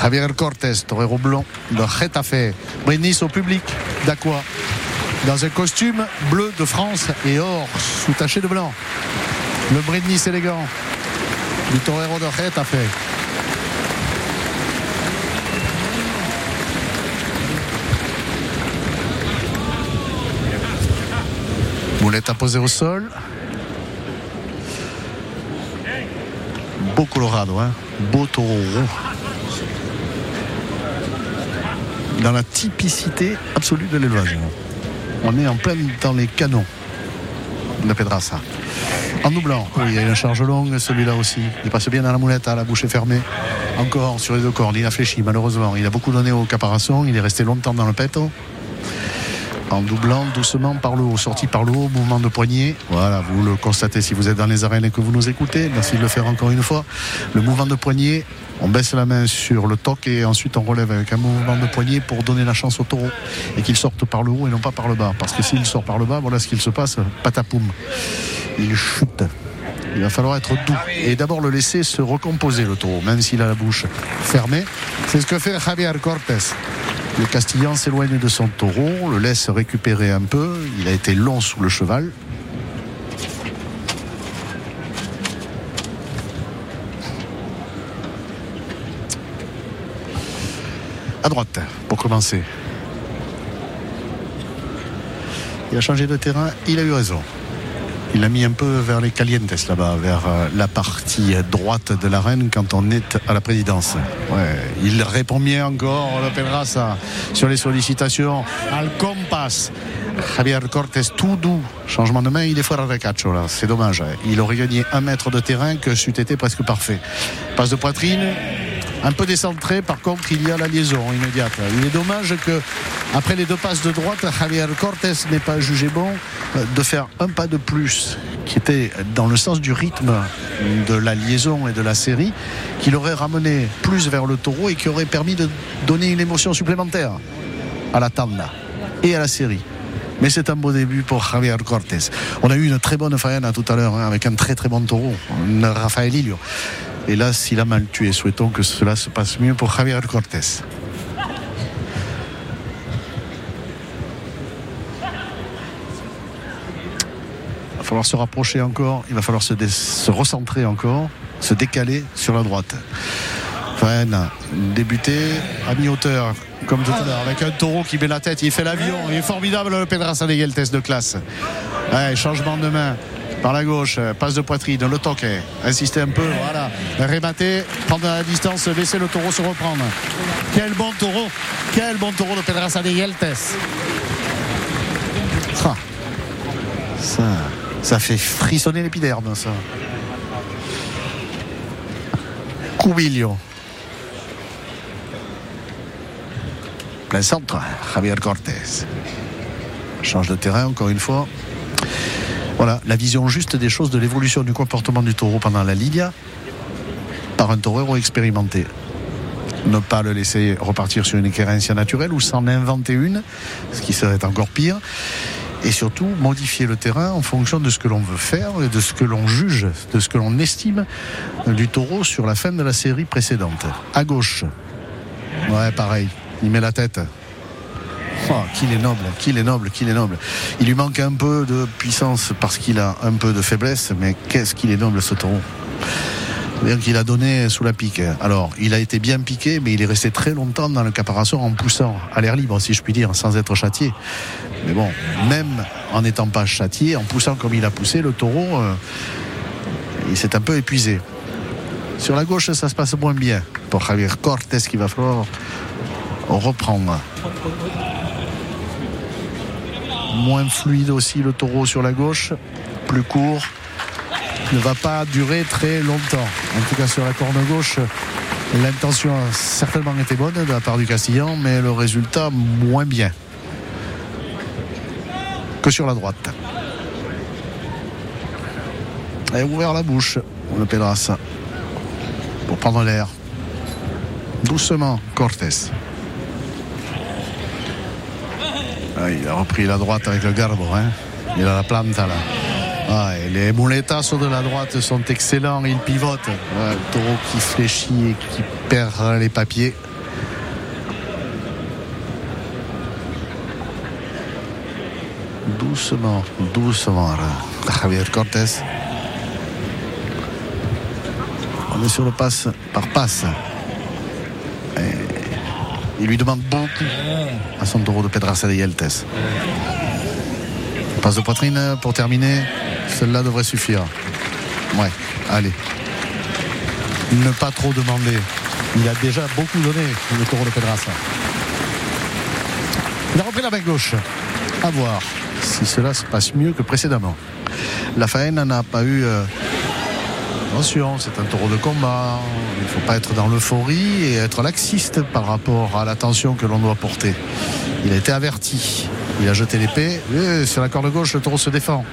Javier Cortés, torero blanc de Getafe, brindis au public d'Aqua, dans un costume bleu de France et or, sous taché de blanc. Le brindis élégant du torero de Getafe. Moulette à poser au sol. Beau Colorado, hein. beau taureau Dans la typicité absolue de l'élevage. On est en plein dans les canons de Pedrassa. En doublant, oui, il y a une charge longue, celui-là aussi. Il passe bien dans la moulette, à la bouche est fermée. Encore sur les deux cordes, il a fléchi malheureusement. Il a beaucoup donné au caparation, il est resté longtemps dans le péto en doublant doucement par le haut, sorti par le haut, mouvement de poignet. Voilà, vous le constatez si vous êtes dans les arènes et que vous nous écoutez. Merci de le faire encore une fois. Le mouvement de poignet, on baisse la main sur le toc et ensuite on relève avec un mouvement de poignet pour donner la chance au taureau et qu'il sorte par le haut et non pas par le bas. Parce que s'il sort par le bas, voilà ce qu'il se passe, patapoum. Il chute. Il va falloir être doux et d'abord le laisser se recomposer le taureau, même s'il a la bouche fermée. C'est ce que fait Javier Cortés. Le Castillan s'éloigne de son taureau, le laisse récupérer un peu. Il a été long sous le cheval. À droite, pour commencer. Il a changé de terrain, il a eu raison. Il a mis un peu vers les calientes là-bas, vers euh, la partie droite de l'arène quand on est à la présidence. Ouais, il répond bien encore, on l'appellera ça, sur les sollicitations. Al compass. Javier Cortés, tout doux. Changement de main, il est fort avec cacho là. C'est dommage. Il aurait gagné un mètre de terrain que c'eût été presque parfait. Passe de poitrine, un peu décentré. Par contre, il y a la liaison immédiate. Il est dommage que, après les deux passes de droite, Javier Cortés n'ait pas jugé bon euh, de faire un pas de plus, qui était dans le sens du rythme de la liaison et de la série qui l'aurait ramené plus vers le taureau et qui aurait permis de donner une émotion supplémentaire à la tanda et à la série. Mais c'est un beau début pour Javier Cortés. On a eu une très bonne faena tout à l'heure hein, avec un très très bon taureau, Rafael Ilio. Et là, s'il a mal tué, souhaitons que cela se passe mieux pour Javier Cortés. Falloir se rapprocher encore, il va falloir se, recentrer encore, se décaler sur la droite. Faena, débuté à mi-hauteur, comme tout à l'heure, avec un taureau qui met la tête, il fait l'avion, il est formidable le Pedraza de Geltes de classe. Ouais, changement de main par la gauche, passe de poitrine, le toquet, insister un peu, voilà, rémater, prendre la distance, laisser le taureau se reprendre. Quel bon taureau, quel bon taureau de Pedraza de Geltes. Ah, ça, ça fait frissonner l'épiderme, ça. Cubilio. plein centre, Javier Cortés. Change de terrain encore une fois. Voilà, la vision juste des choses, de l'évolution du comportement du taureau pendant la Lidia par un taureau expérimenté. Ne pas le laisser repartir sur une équérence naturelle ou s'en inventer une, ce qui serait encore pire. Et surtout, modifier le terrain en fonction de ce que l'on veut faire et de ce que l'on juge, de ce que l'on estime du taureau sur la fin de la série précédente. À gauche. Ouais, pareil il met la tête. Oh, qu'il est noble, qu'il est noble, qu'il est noble. Il lui manque un peu de puissance parce qu'il a un peu de faiblesse, mais qu'est-ce qu'il est noble ce taureau? Bien qu'il a donné sous la pique. Alors, il a été bien piqué, mais il est resté très longtemps dans le caparation en poussant à l'air libre, si je puis dire, sans être châtié. Mais bon, même en n'étant pas châtié, en poussant comme il a poussé, le taureau, euh, il s'est un peu épuisé. Sur la gauche, ça se passe moins bien pour Javier Cortés qui va falloir reprendre. Moins fluide aussi le taureau sur la gauche, plus court, ne va pas durer très longtemps. En tout cas sur la corne gauche, l'intention a certainement été bonne de la part du Castillan, mais le résultat moins bien que sur la droite. Et ouvert la bouche, le Pedras, pour prendre l'air. Doucement, Cortés. Ah, il a repris la droite avec le garbo. Hein. Il a la plante là. Ah, les mouletas de la droite sont excellents. Il pivote. le taureau qui fléchit et qui perd les papiers. Doucement, doucement. Javier Cortés. On est sur le passe par passe. Il lui demande beaucoup à son taureau de Pedraza de Yeltes. Passe de poitrine pour terminer. Celle-là devrait suffire. Ouais, allez. Ne pas trop demander. Il a déjà beaucoup donné, le taureau de Pedraza. Il a repris la main gauche. À voir si cela se passe mieux que précédemment. La faine n'a pas eu euh, Attention, c'est un taureau de combat. Il ne faut pas être dans l'euphorie et être laxiste par rapport à l'attention que l'on doit porter. Il a été averti. Il a jeté l'épée. Sur la corde gauche, le taureau se défend.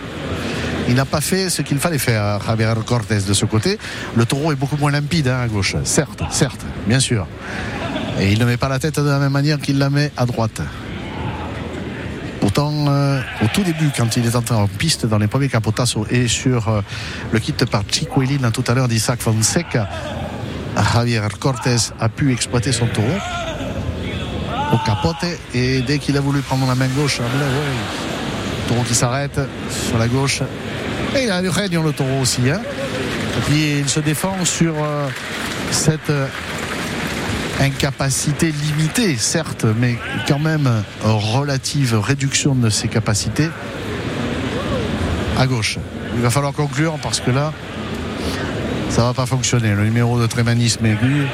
Il n'a pas fait ce qu'il fallait faire, Javier Cortés, de ce côté. Le taureau est beaucoup moins limpide hein, à gauche. Certes, certes, bien sûr. Et il ne met pas la tête de la même manière qu'il la met à droite. Pourtant, euh, au tout début, quand il est entré en piste dans les premiers capotas et sur euh, le kit par Chico tout à l'heure d'Isaac Fonseca, Javier Cortés a pu exploiter son taureau au capote et dès qu'il a voulu prendre la main gauche, le taureau qui s'arrête sur la gauche. Et il a du règne le taureau aussi. Hein. Et il se défend sur euh, cette incapacité limitée, certes, mais quand même relative réduction de ses capacités à gauche. Il va falloir conclure parce que là, ça va pas fonctionner. Le numéro de trémanisme aigu,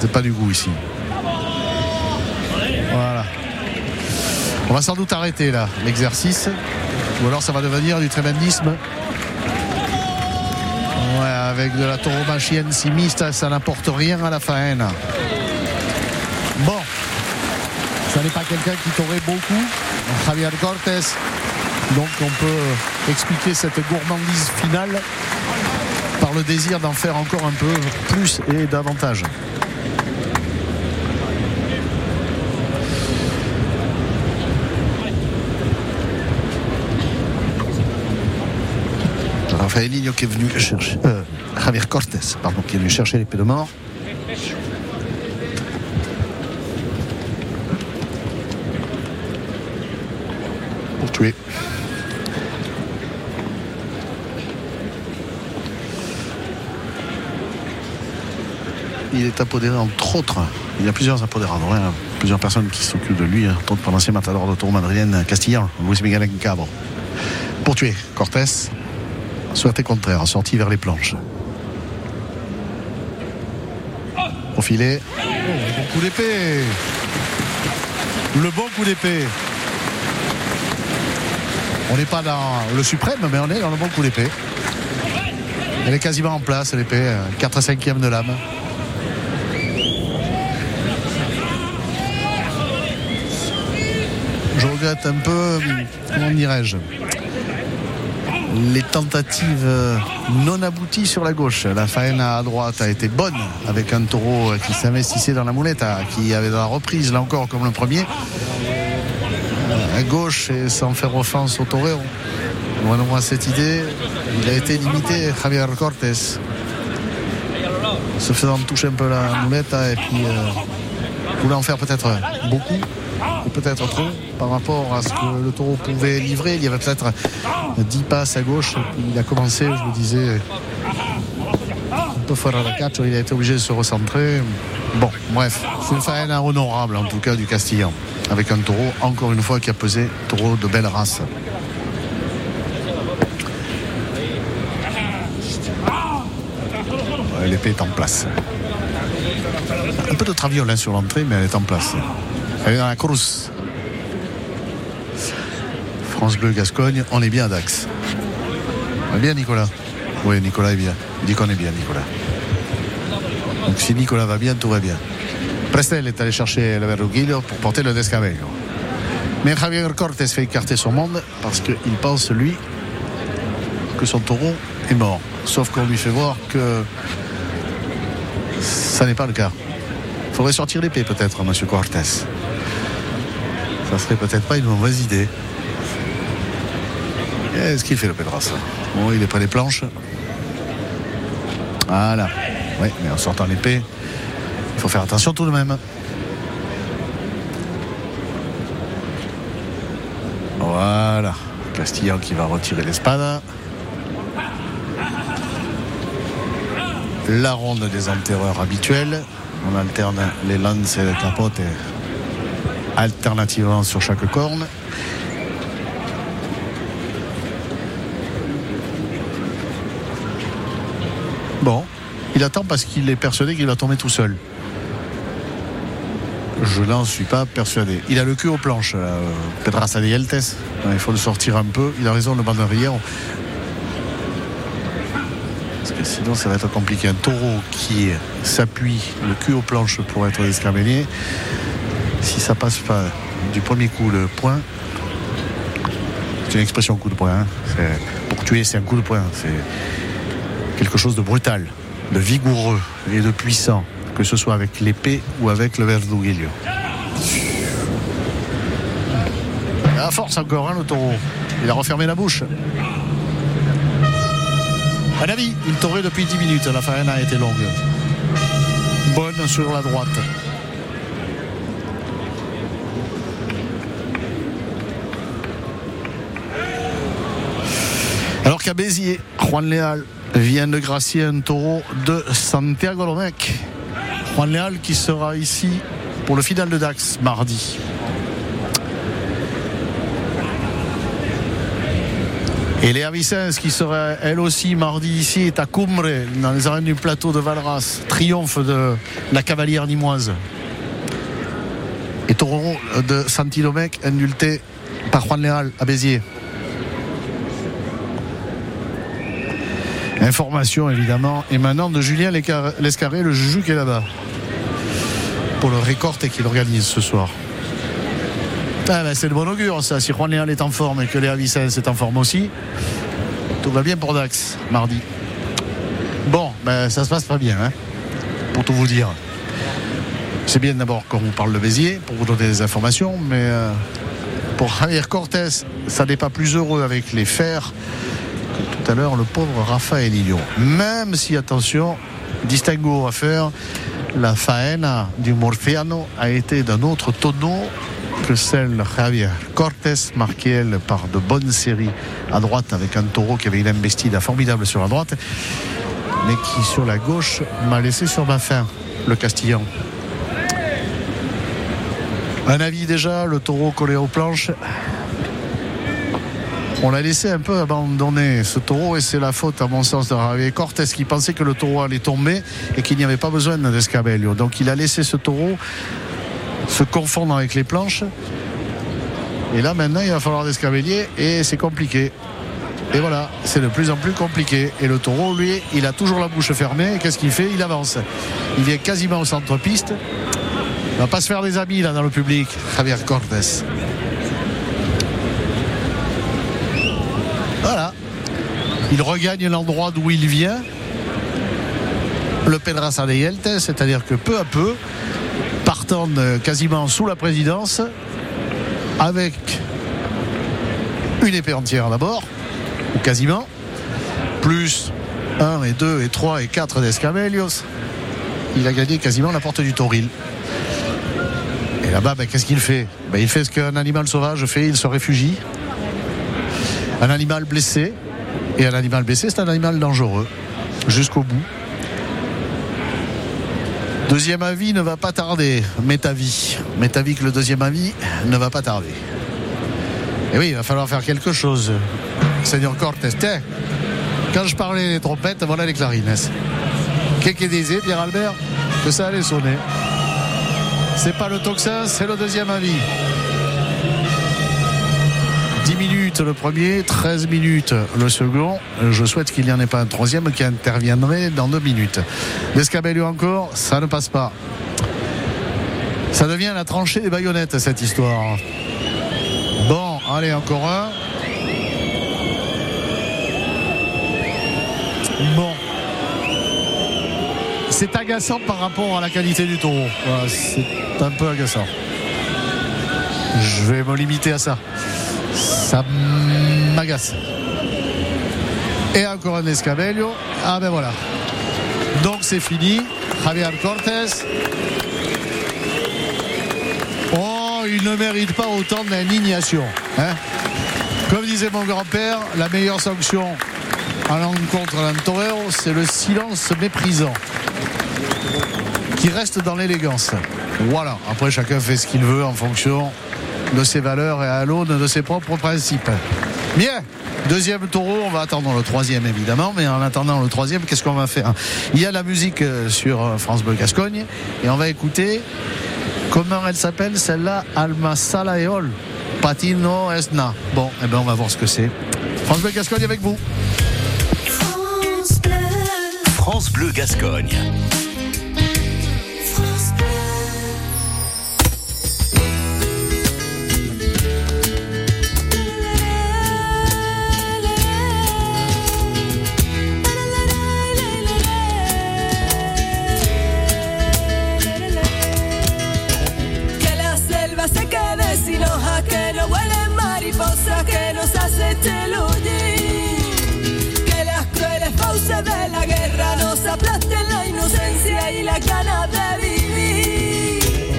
c'est pas du goût ici. Voilà. On va sans doute arrêter là l'exercice. Ou alors ça va devenir du trémanisme. Ouais, avec de la tauromachie simiste, ça n'apporte rien à la faine. Bon, ça n'est pas quelqu'un qui t'aurait beaucoup, Javier Cortés. Donc on peut expliquer cette gourmandise finale par le désir d'en faire encore un peu plus et davantage. Rafaelinho qui est venu chercher euh, Javier Cortés, pardon, qui est venu chercher l'épée de mort. Pour tuer. Il est apodéré entre autres. Il y a plusieurs apodéradors, hein, plusieurs personnes qui s'occupent de lui, entre autres l'ancien matador de tour madrienne Castillan, Luis Miguel Cabro. Pour tuer Cortés, souhaité contraire, sorti vers les planches. Au filet. Oh, le bon coup d'épée. Le bon coup d'épée. On n'est pas dans le suprême, mais on est dans le bon coup d'épée. Elle est quasiment en place, l'épée. 4 à 5e de lame. Je regrette un peu, comment dirais-je, les tentatives non abouties sur la gauche. La faine à droite a été bonne avec un taureau qui s'investissait dans la moulette, qui avait de la reprise là encore comme le premier. À gauche et sans faire offense au taureau. Loin de moi cette idée, il a été limité Javier Cortés. Se faisant toucher un peu la moulette et puis euh, voulait en faire peut-être beaucoup peut-être trop par rapport à ce que le taureau pouvait livrer. Il y avait peut-être 10 passes à gauche. Il a commencé, je vous disais, un peu fort à la catch. Il a été obligé de se recentrer. Bon, bref, c'est une faine honorable en tout cas du Castillan. Avec un taureau, encore une fois, qui a pesé taureau de belle race. L'épée est en place. Un peu de traviole sur l'entrée, mais elle est en place. Elle est dans la course. France Bleu Gascogne, on est bien à Dax. On est bien Nicolas Oui, Nicolas est bien. Il dit qu'on est bien, Nicolas. Donc si Nicolas va bien, tout va bien. Prestel est allé chercher le Verruguillo pour porter le Descabello. Mais Javier Cortés fait écarter son monde parce qu'il pense, lui, que son taureau est mort. Sauf qu'on lui fait voir que ça n'est pas le cas. Il faudrait sortir l'épée peut-être, monsieur Cortés. Ça serait peut-être pas une mauvaise idée. Qu'est-ce qu'il fait le Pedras? Bon, il est près des planches. Voilà. Oui, mais en sortant l'épée, il faut faire attention tout de même. Voilà. Castillan qui va retirer l'espada. La ronde des enterreurs habituels. On alterne les lances et les capotes alternativement sur chaque corne. Bon, il attend parce qu'il est persuadé qu'il va tomber tout seul. Je n'en suis pas persuadé. Il a le cul aux planches, euh, Pedras Adieltes. Il faut le sortir un peu. Il a raison, le banderier. Parce que sinon, ça va être compliqué. Un taureau qui s'appuie le cul aux planches pour être escarbélé. Si ça passe pas du premier coup le point, c'est une expression coup de poing. Hein. Pour tuer, c'est un coup de poing. C'est quelque chose de brutal, de vigoureux et de puissant, que ce soit avec l'épée ou avec le verduguillo. À force encore, hein, le taureau. Il a refermé la bouche. À avis, il taurait depuis 10 minutes. La farine a été longue. Bonne sur la droite. Alors qu'à Béziers, Juan Léal vient de gracier un taureau de Santiago Lomec. Juan Léal qui sera ici pour le final de Dax mardi. Et Léa Vicens qui sera elle aussi mardi ici est à Cumbre dans les arènes du plateau de Valras. Triomphe de la cavalière nimoise. Et taureau de Santilomec indulté par Juan Léal à Béziers. Information évidemment émanant de Julien Lescarré, le juge qui est là-bas. Pour le récorte et qu'il organise ce soir. Ah ben, c'est le bon augure ça. Si Juan Léal est en forme et que Léa Vicens est en forme aussi, tout va bien pour Dax mardi. Bon, ben, ça se passe pas bien, hein, pour tout vous dire. C'est bien d'abord qu'on vous parle de Béziers, pour vous donner des informations, mais euh, pour Javier Cortés, ça n'est pas plus heureux avec les fers tout à l'heure le pauvre Raphaël Lyon. Même si, attention, distinguo à faire, la faena du Morfiano a été d'un autre tonneau que celle de Javier Cortés, marquée par de bonnes séries à droite avec un taureau qui avait une embestida formidable sur la droite, mais qui sur la gauche m'a laissé sur ma faim, le Castillan. Un avis déjà, le taureau collé aux planches. On l'a laissé un peu abandonner ce taureau et c'est la faute à mon sens de Javier Cortés qui pensait que le taureau allait tomber et qu'il n'y avait pas besoin d'escabello. Donc il a laissé ce taureau se confondre avec les planches. Et là maintenant il va falloir descabellier et c'est compliqué. Et voilà, c'est de plus en plus compliqué. Et le taureau, lui, il a toujours la bouche fermée. Et qu'est-ce qu'il fait? Il avance. Il vient quasiment au centre-piste. Il va pas se faire des amis là dans le public, Javier Cortés. Voilà. Il regagne l'endroit d'où il vient. Le Pedraza de Yeltes, c'est-à-dire que peu à peu, partant quasiment sous la présidence, avec une épée entière d'abord, ou quasiment, plus 1 et 2 et 3 et 4 d'Escamelios, il a gagné quasiment la porte du Toril. Et là-bas, ben, qu'est-ce qu'il fait? Ben, Il fait ce qu'un animal sauvage fait, il se réfugie. Un animal blessé. Et un animal blessé, c'est un animal dangereux. Jusqu'au bout. Deuxième avis ne va pas tarder. Métavis. Métavis que le deuxième avis ne va pas tarder. Et oui, il va falloir faire quelque chose. Seigneur Cortés. Tiens, quand je parlais des trompettes, voilà les clarines. Qu'est-ce qu'il disait, Pierre-Albert Que ça allait sonner. C'est pas le toxin, c'est le deuxième avis. 10 minutes le premier, 13 minutes le second. Je souhaite qu'il n'y en ait pas un troisième qui interviendrait dans deux minutes. L'escabellio encore, ça ne passe pas. Ça devient la tranchée des baïonnettes cette histoire. Bon, allez, encore un. Bon. C'est agaçant par rapport à la qualité du taureau. C'est un peu agaçant. Je vais me limiter à ça. Ça m'agace. Et encore un escabello. Ah ben voilà. Donc c'est fini. Javier Cortés. Oh, il ne mérite pas autant d'indignation. Hein Comme disait mon grand-père, la meilleure sanction à l'encontre d'un torero, c'est le silence méprisant qui reste dans l'élégance. Voilà, après chacun fait ce qu'il veut en fonction de ses valeurs et à l'aune de ses propres principes. Bien, deuxième taureau, on va attendre le troisième évidemment, mais en attendant le troisième, qu'est-ce qu'on va faire? Il y a la musique euh, sur euh, France Bleu Gascogne et on va écouter, comment elle s'appelle celle-là? Alma Salaeol, Patino Esna. Bon, eh ben on va voir ce que c'est. France Bleu Gascogne avec vous. France Bleu, France Bleu Gascogne. aplasten la inocencia y las ganas de vivir.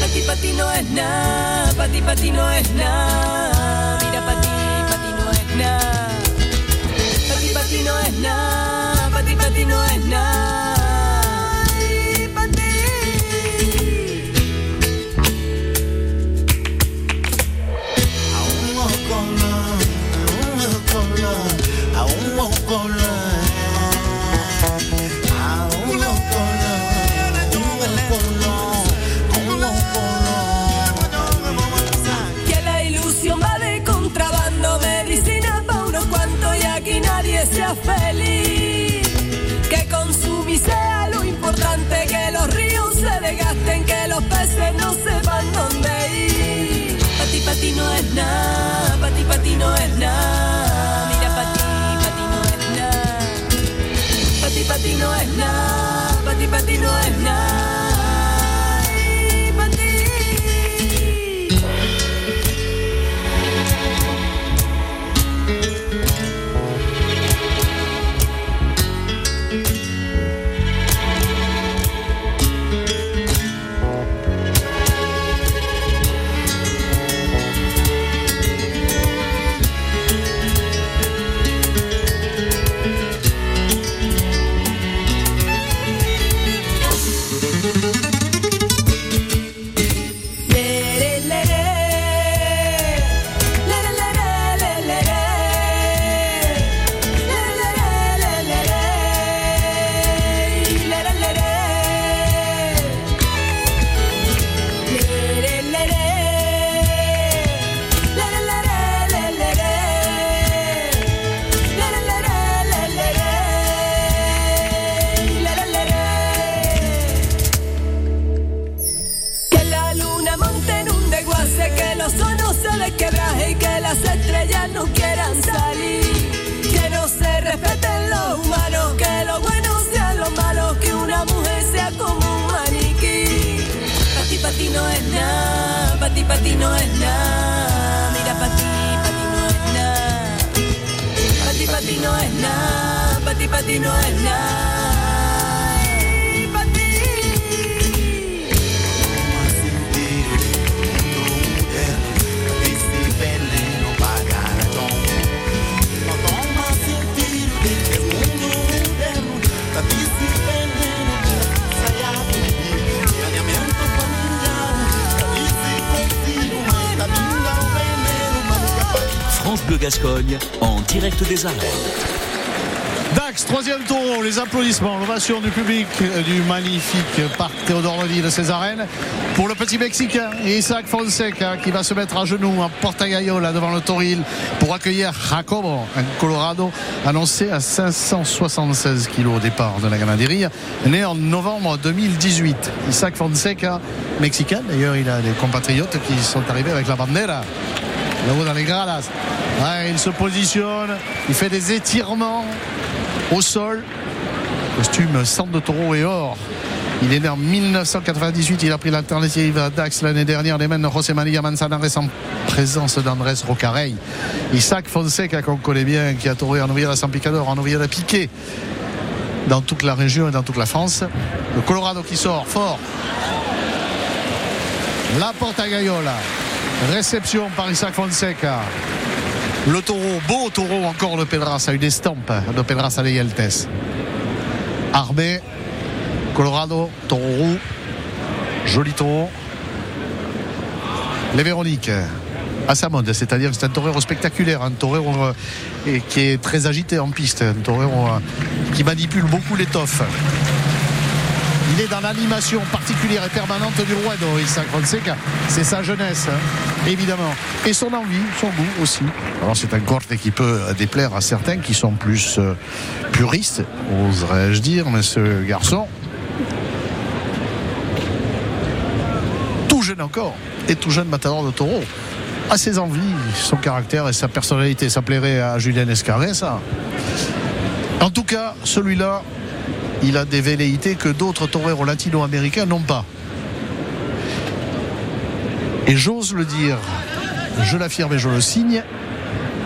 Pa' ti, pa' ti no es nada, pa' ti, pa' ti no es nada. Mira, pa' ti, pa' ti no es nada. Pa' ti, pa' ti no es nada, pa' ti, pa' ti no es nada. no sepan dónde ir. Pa' ti, pa' ti no es nada, pa' ti, pa' ti no es nada. Mira pa' ti, pa' ti no es nada. Pa' ti, pa' ti no es nada. Nada, pa' ti, no es nada. Mira, pa' ti, pa' ti no es nada. Pa' ti, pa' ti no es nada, pa' ti, pa' ti no es nada. Gascogne en direct des arènes. Dax, troisième taureau, les applaudissements, l'ovation du public euh, du magnifique parc Théodore de ces arènes. Pour le petit Mexicain, Isaac Fonseca, qui va se mettre à genoux en Portagayola devant le Toril pour accueillir Jacobo, un Colorado annoncé à 576 kilos au départ de la ganaderie, né en novembre 2018. Isaac Fonseca, mexicain, d'ailleurs il a des compatriotes qui sont arrivés avec la bandera dans les il se positionne, il fait des étirements au sol. Costume centre de taureau et or. Il est né en 1998, il a pris l'alternative à Dax l'année dernière, les de José María Manzanares en présence d'Andrés Rocarey. Isaac Fonseca, qu'on connaît bien, qui a touré en Novillada San Picador, en Novillada Piqué, dans toute la région et dans toute la France. Le Colorado qui sort fort. La porte à Gaiola. Réception par Isaac Fonseca. Le taureau, beau taureau encore de Pedraza, une estampe de Pedraza de Yeltes. Armé, Colorado, taureau roux, joli taureau. Les Véroniques, à sa mode, c'est-à-dire c'est un torero spectaculaire, un torero euh, qui est très agité en piste, un torero euh, qui manipule beaucoup l'étoffe. Il est dans l'animation particulière et permanente du Ruedo, Isaac Fonseca. C'est sa jeunesse, hein, évidemment. Et son envie, son goût aussi. Alors c'est un corte qui peut déplaire à certains qui sont plus euh, puristes, oserais-je dire, mais ce garçon, tout jeune encore, et tout jeune matador de taureau, a ses envies, son caractère et sa personnalité. Ça plairait à Julien Escarré, ça. En tout cas, celui-là, il a des velléités que d'autres toreros latino-américains n'ont pas. Et j'ose le dire, je l'affirme et je le signe,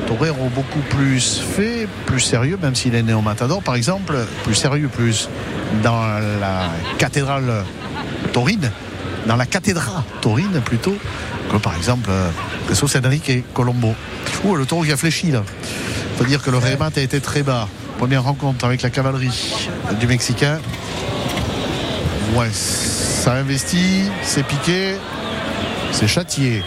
torero beaucoup plus fait, plus sérieux, même s'il est né au Matador par exemple, plus sérieux, plus dans la cathédrale taurine, dans la cathédrale taurine plutôt, que par exemple Jesus Enrique Colombo. Ou le taureau qui a fléchi là. Il faut dire que le Rémat a été très bas. Première rencontre avec la cavalerie du Mexicain. Ouais, ça investit, c'est piqué, c'est châtié.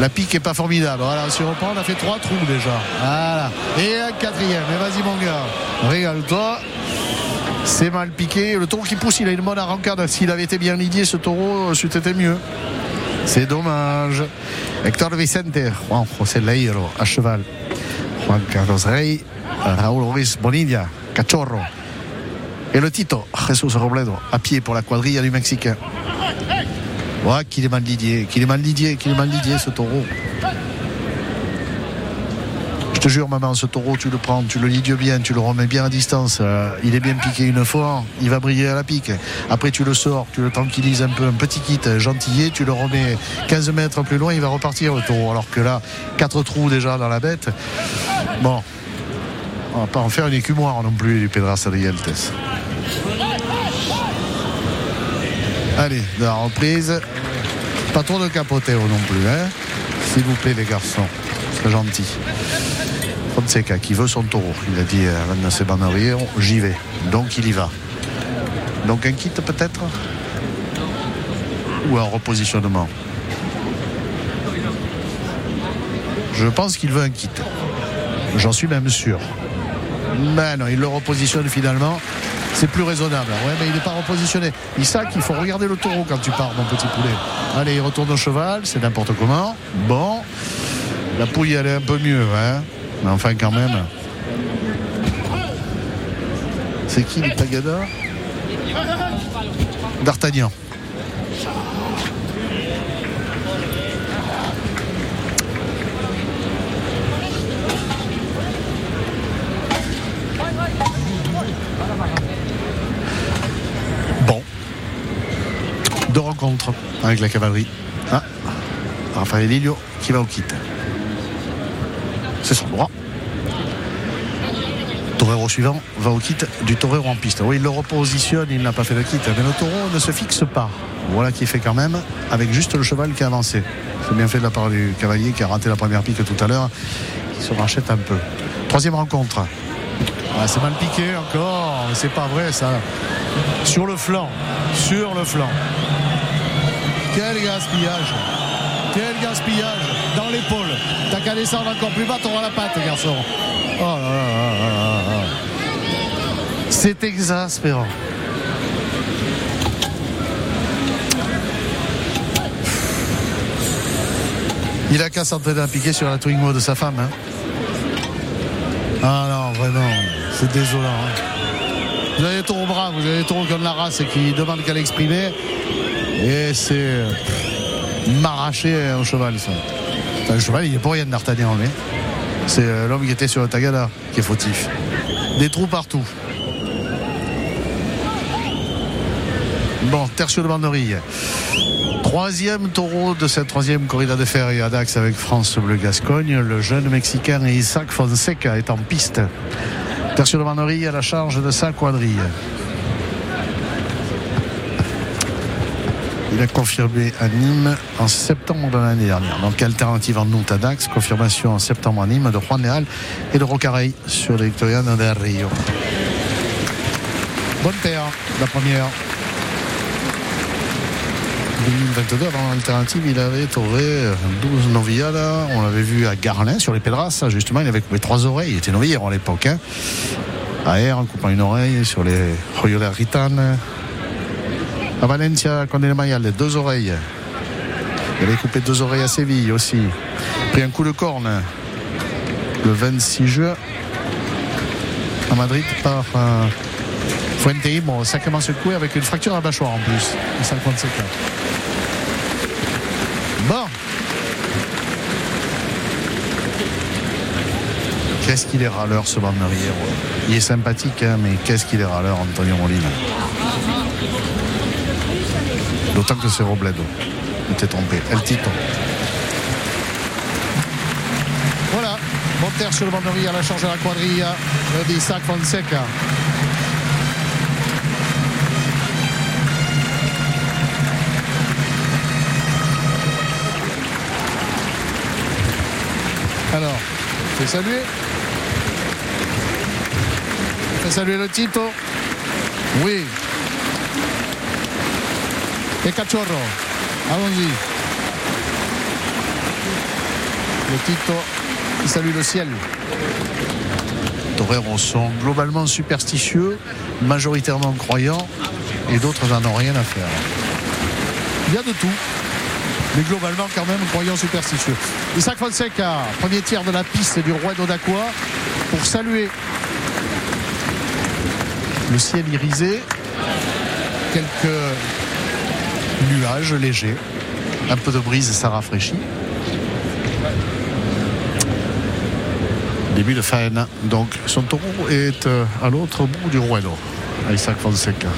La pique est pas formidable. Voilà, si on reprend, on a fait trois trous déjà. Voilà. Et un quatrième. Et vas-y mon gars, régale-toi. C'est mal piqué. Le taureau qui pousse, il a une bonne arrancade. S'il avait été bien lidié, ce taureau, c'eût été mieux. C'est dommage. Hector Vicente, Juan José Leiro à cheval. Juan Carlos Rey, Raúl Ruiz Bonilla, Cachorro. Et le Tito, Jesus Robledo, à pied pour la quadrille du Mexicain. Ouais, qu'il est mal lidié, qu'il est mal lidié, qu'il est mal lidié ce taureau. Te jure, maman, ce taureau, tu le prends, tu le ligues bien, tu le remets bien à distance. Euh, il est bien piqué une fois, il va briller à la pique. Après, tu le sors, tu le tranquillises un peu, un petit kit gentillet, tu le remets 15 mètres plus loin, il va repartir le taureau. Alors que là, quatre trous déjà dans la bête. Bon, on va pas en faire une écumoire non plus, du Pedras Adrieltes. Allez, de la reprise. Pas trop de capoteo non plus, hein S'il vous plaît, les garçons. Gentil. Fonseca qui veut son taureau. Il a dit à Van Sebanarier, j'y vais. Donc il y va. Donc un kit peut-être? Ou un repositionnement? Je pense qu'il veut un kit. J'en suis même sûr. Mais non, il le repositionne finalement. C'est plus raisonnable. Ouais, mais il n'est pas repositionné. Il faut regarder le taureau quand tu pars, mon petit poulet. Allez, il retourne au cheval, c'est n'importe comment. Bon. La pouille, est un peu mieux, hein. Mais enfin, quand même. C'est qui le Tagada D'Artagnan. Bon. Deux rencontres avec la cavalerie. Ah. Raphaël Lilio qui va au kit. Son droit. Torero suivant va au kit du Torero en piste. Oui, il le repositionne, il n'a pas fait le kit, mais le taureau ne se fixe pas. Voilà qui est fait quand même, avec juste le cheval qui a avancé. C'est bien fait de la part du cavalier qui a raté la première pique tout à l'heure. Il se rachète un peu. Troisième rencontre. Ah, c'est mal piqué encore, c'est pas vrai ça. Sur le flanc, sur le flanc. Quel gaspillage Quel gaspillage dans l'épaule. T'as qu'à descendre encore plus bas, t'auras la patte, garçon. Oh là là là là. C'est exaspérant. Il a qu'à s'entraîner à piquer sur la Twingo de sa femme. hein. Ah non, vraiment, c'est désolant. hein. Vous avez des taureaux bras, vous avez taureaux comme la race et qui demandent qu'à l'exprimer. Et c'est m'arracher un cheval, ça. Le cheval, il n'est pas rien d'Artagnan, mais c'est euh, l'homme qui était sur le Tagada qui est fautif. Des trous partout. Bon, Tertio de Banderille. Troisième taureau de cette troisième corrida de fer et à Dax avec France Bleu Gascogne. Le jeune Mexicain Isaac Fonseca est en piste. Tertio de Banderille à la charge de sa quadrille. Il a confirmé à Nîmes en septembre de l'année dernière. Donc alternative en août à confirmation en septembre à Nîmes de Juan Leal et de Rocarey sur les Victorianes del Rio. Bonne terre, la première. 2022, avant l'alternative, il avait touré 12 novilladas. On l'avait vu à Garlin sur les Pedras. Justement, il avait coupé trois oreilles. Il était novillero à l'époque. Hein. À Air, en coupant une oreille sur les Royola Ritane. À Valencia, Condé Mayal, les deux oreilles. Il avait coupé deux oreilles à Séville aussi. Pris un coup de corne le 26 juin à Madrid par euh, Fuente. Bon, sacrément secoué avec une fracture à la mâchoire en plus. 57 ans. Bon. Qu'est-ce qu'il est râleur ce Banderiero Il est sympathique, hein, mais qu'est-ce qu'il est râleur, Antonio Molina? D'autant que c'est Robledo. Il t'est trompé. El Tito. Voilà. Monter sur le Banderie à la charge de la quadrilla d'Isaac Fonseca. Alors, fais saluer. Fais saluer le Tito. Oui. Et Cachorro? Allons-y. Le Tito qui salue le ciel. Toreros sont globalement superstitieux, majoritairement croyants, et d'autres n'en ont rien à faire. Il y a de tout mais globalement quand même croyant superstitieux. Isaac Fonseca, premier tiers de la piste du roi d'Odaqua pour saluer le ciel irisé, quelques nuages légers, un peu de brise, ça rafraîchit. Début de faine. Donc son taureau est euh, à l'autre bout du ruedo. Isaac Fonseca.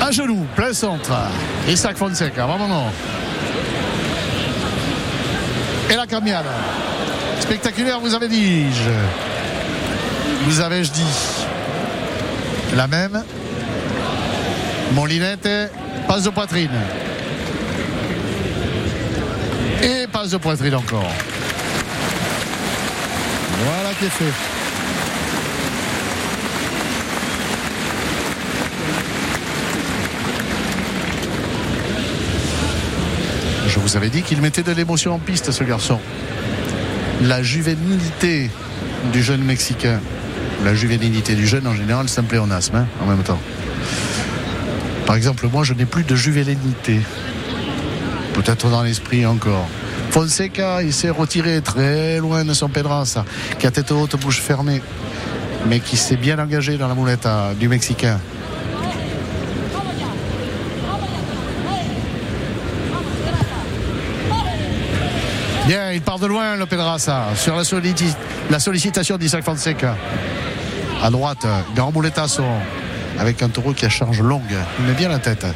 À genoux, plein centre. Isaac Fonseca, vraiment. Et la camiade. Spectaculaire, vous avez dit-je. Vous avez-je dit. La même. Molinette, passe de poitrine. Et passe de poitrine encore. Voilà qui est fait. Je vous avais dit qu'il mettait de l'émotion en piste, ce garçon. La juvénilité du jeune Mexicain. La juvénilité du jeune, en général, c'est un pléonasme, hein, en même temps. Par exemple, moi, je n'ai plus de juvénilité. Peut-être dans l'esprit encore. Fonseca, il s'est retiré très loin de son Pedraza, qui a tête haute, bouche fermée, mais qui s'est bien engagé dans la moulette du Mexicain. Il part de loin, le Pedraza, sur la, sollicit la sollicitation d'Isaac Fonseca. À droite, grand mouletasso, avec un taureau qui a charge longue. Il met bien la tête.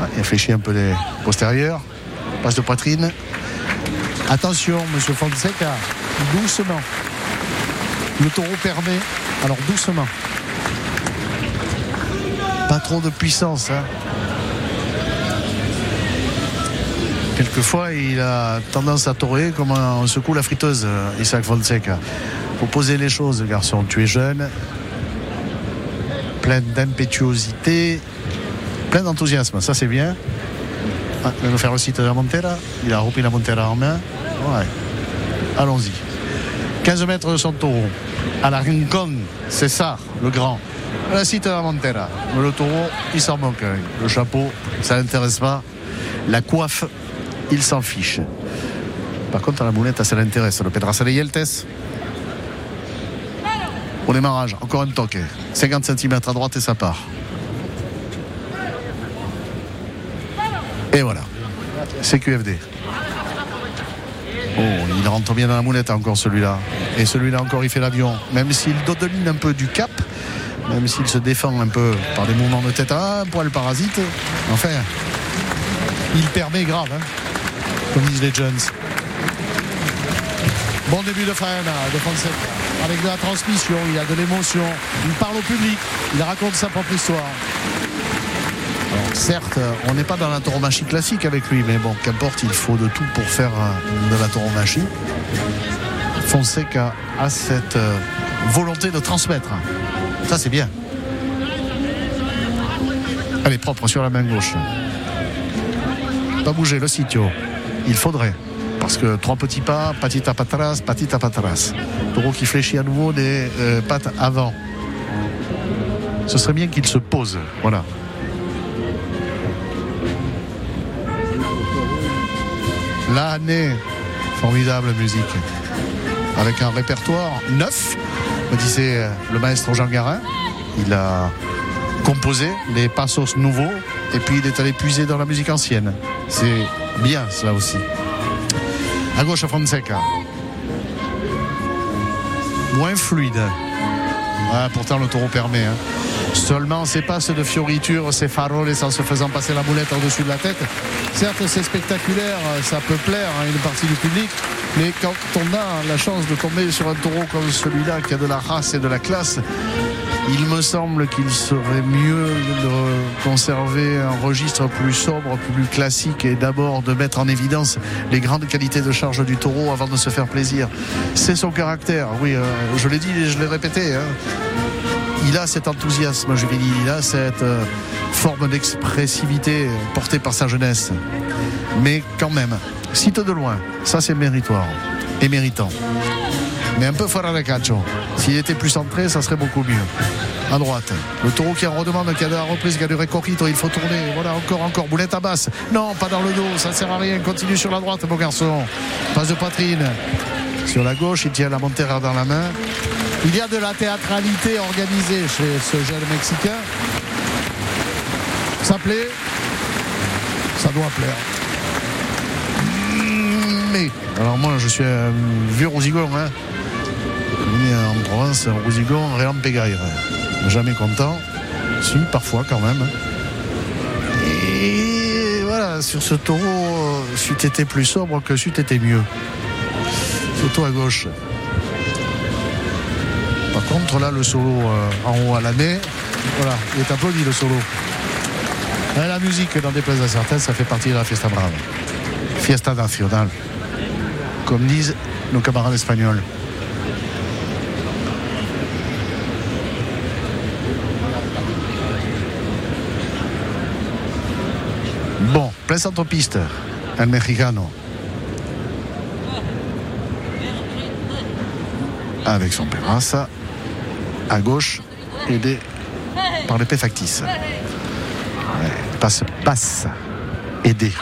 Ah, il réfléchit un peu les postérieurs. Passe de poitrine. Attention, monsieur Fonseca, doucement. Le taureau permet, alors doucement. Pas trop de puissance. Hein. Quelquefois, il a tendance à torer comme on secoue la friteuse, Isaac Fonseca. Faut poser les choses, garçon. Tu es jeune, plein d'impétuosité, plein d'enthousiasme. Ça, c'est bien. Ah, il va nous faire aussi de la Montera. Il a repris la Montera en main. Ouais. Allons-y. 15 mètres de son taureau. À la Rincon, c'est ça, le grand. La cite de la Montera. Le taureau, il s'en moque. Le chapeau, ça l'intéresse pas. La coiffe, il s'en fiche. Par contre, à la moulette, ça l'intéresse. Le Pedraza de Yeltes. Au démarrage, encore un toque. 50 cm à droite et ça part. Et voilà. C'est QFD. Oh, il rentre bien dans la moulette encore celui-là. Et celui-là encore, il fait l'avion. Même s'il dodeline un peu du cap, même s'il se défend un peu par des mouvements de tête, un poil parasite. Enfin, il permet grave, hein, les. Bon début de de Fonseca. Avec de la transmission, il a de l'émotion. Il parle au public, il raconte sa propre histoire. Certes, on n'est pas dans la tauromachie classique avec lui, mais bon, qu'importe, il faut de tout pour faire de la tauromachie. Fonseca a cette volonté de transmettre. Ça, c'est bien. Elle est propre sur la main gauche. Pas bouger le sitio. Il faudrait. Parce que trois petits pas, patita patras, patita patras. Taureau qui fléchit à nouveau des euh, pattes avant. Ce serait bien qu'il se pose. Voilà. L'année, formidable musique. Avec un répertoire neuf, me disait le maestro Jean Garin. Il a composé des passos nouveaux et puis il est allé puiser dans la musique ancienne. C'est bien cela aussi. À gauche, Fonseca. Moins fluide. Ah, pourtant, le taureau permet. Hein. Seulement, ces passes de fioriture, ces faroles sans se faisant passer la boulette au-dessus de la tête. Certes, c'est spectaculaire, ça peut plaire à une partie du public, mais quand on a la chance de tomber sur un taureau comme celui-là, qui a de la race et de la classe, il me semble qu'il serait mieux de conserver un registre plus sobre, plus classique et d'abord de mettre en évidence les grandes qualités de charge du taureau avant de se faire plaisir. C'est son caractère, oui, euh, je l'ai dit et je l'ai répété. Hein. Il a cet enthousiasme juvénile, il a cette euh, forme d'expressivité portée par sa jeunesse. Mais quand même, cite de loin, ça c'est méritoire et méritant mais un peu fora de cacho. S'il était plus centré, ça serait beaucoup mieux. À droite, le taureau qui en redemande, qui a de la reprise, qui a du récorrito, il faut tourner. Voilà, encore, encore, boulette à basse. Non, pas dans le dos, ça sert à rien. Continue sur la droite, mon garçon. Passe de poitrine. Sur la gauche, il tient la montera dans la main. Il y a de la théâtralité organisée chez ce jeune Mexicain. Ça plaît, ça doit plaire. Mais, alors moi je suis un vieux rousigon, hein. On est en Provence, un rousigon, rien pégaire. Jamais content. Si, parfois quand même. Et voilà, sur ce taureau, c'eût été plus sobre que c'eût été mieux. Surtout à gauche. Par contre, là, le solo euh, en haut à l'année, voilà, il est applaudi le solo. La musique, dans des places à ça fait partie de la Fiesta Brava. Fiesta Nacional. Comme disent nos camarades espagnols. Bon, plein centre-piste. El Mexicano. Avec son Pedraza. À gauche, aidé par l'épée factice. Passe, passe. Aidé.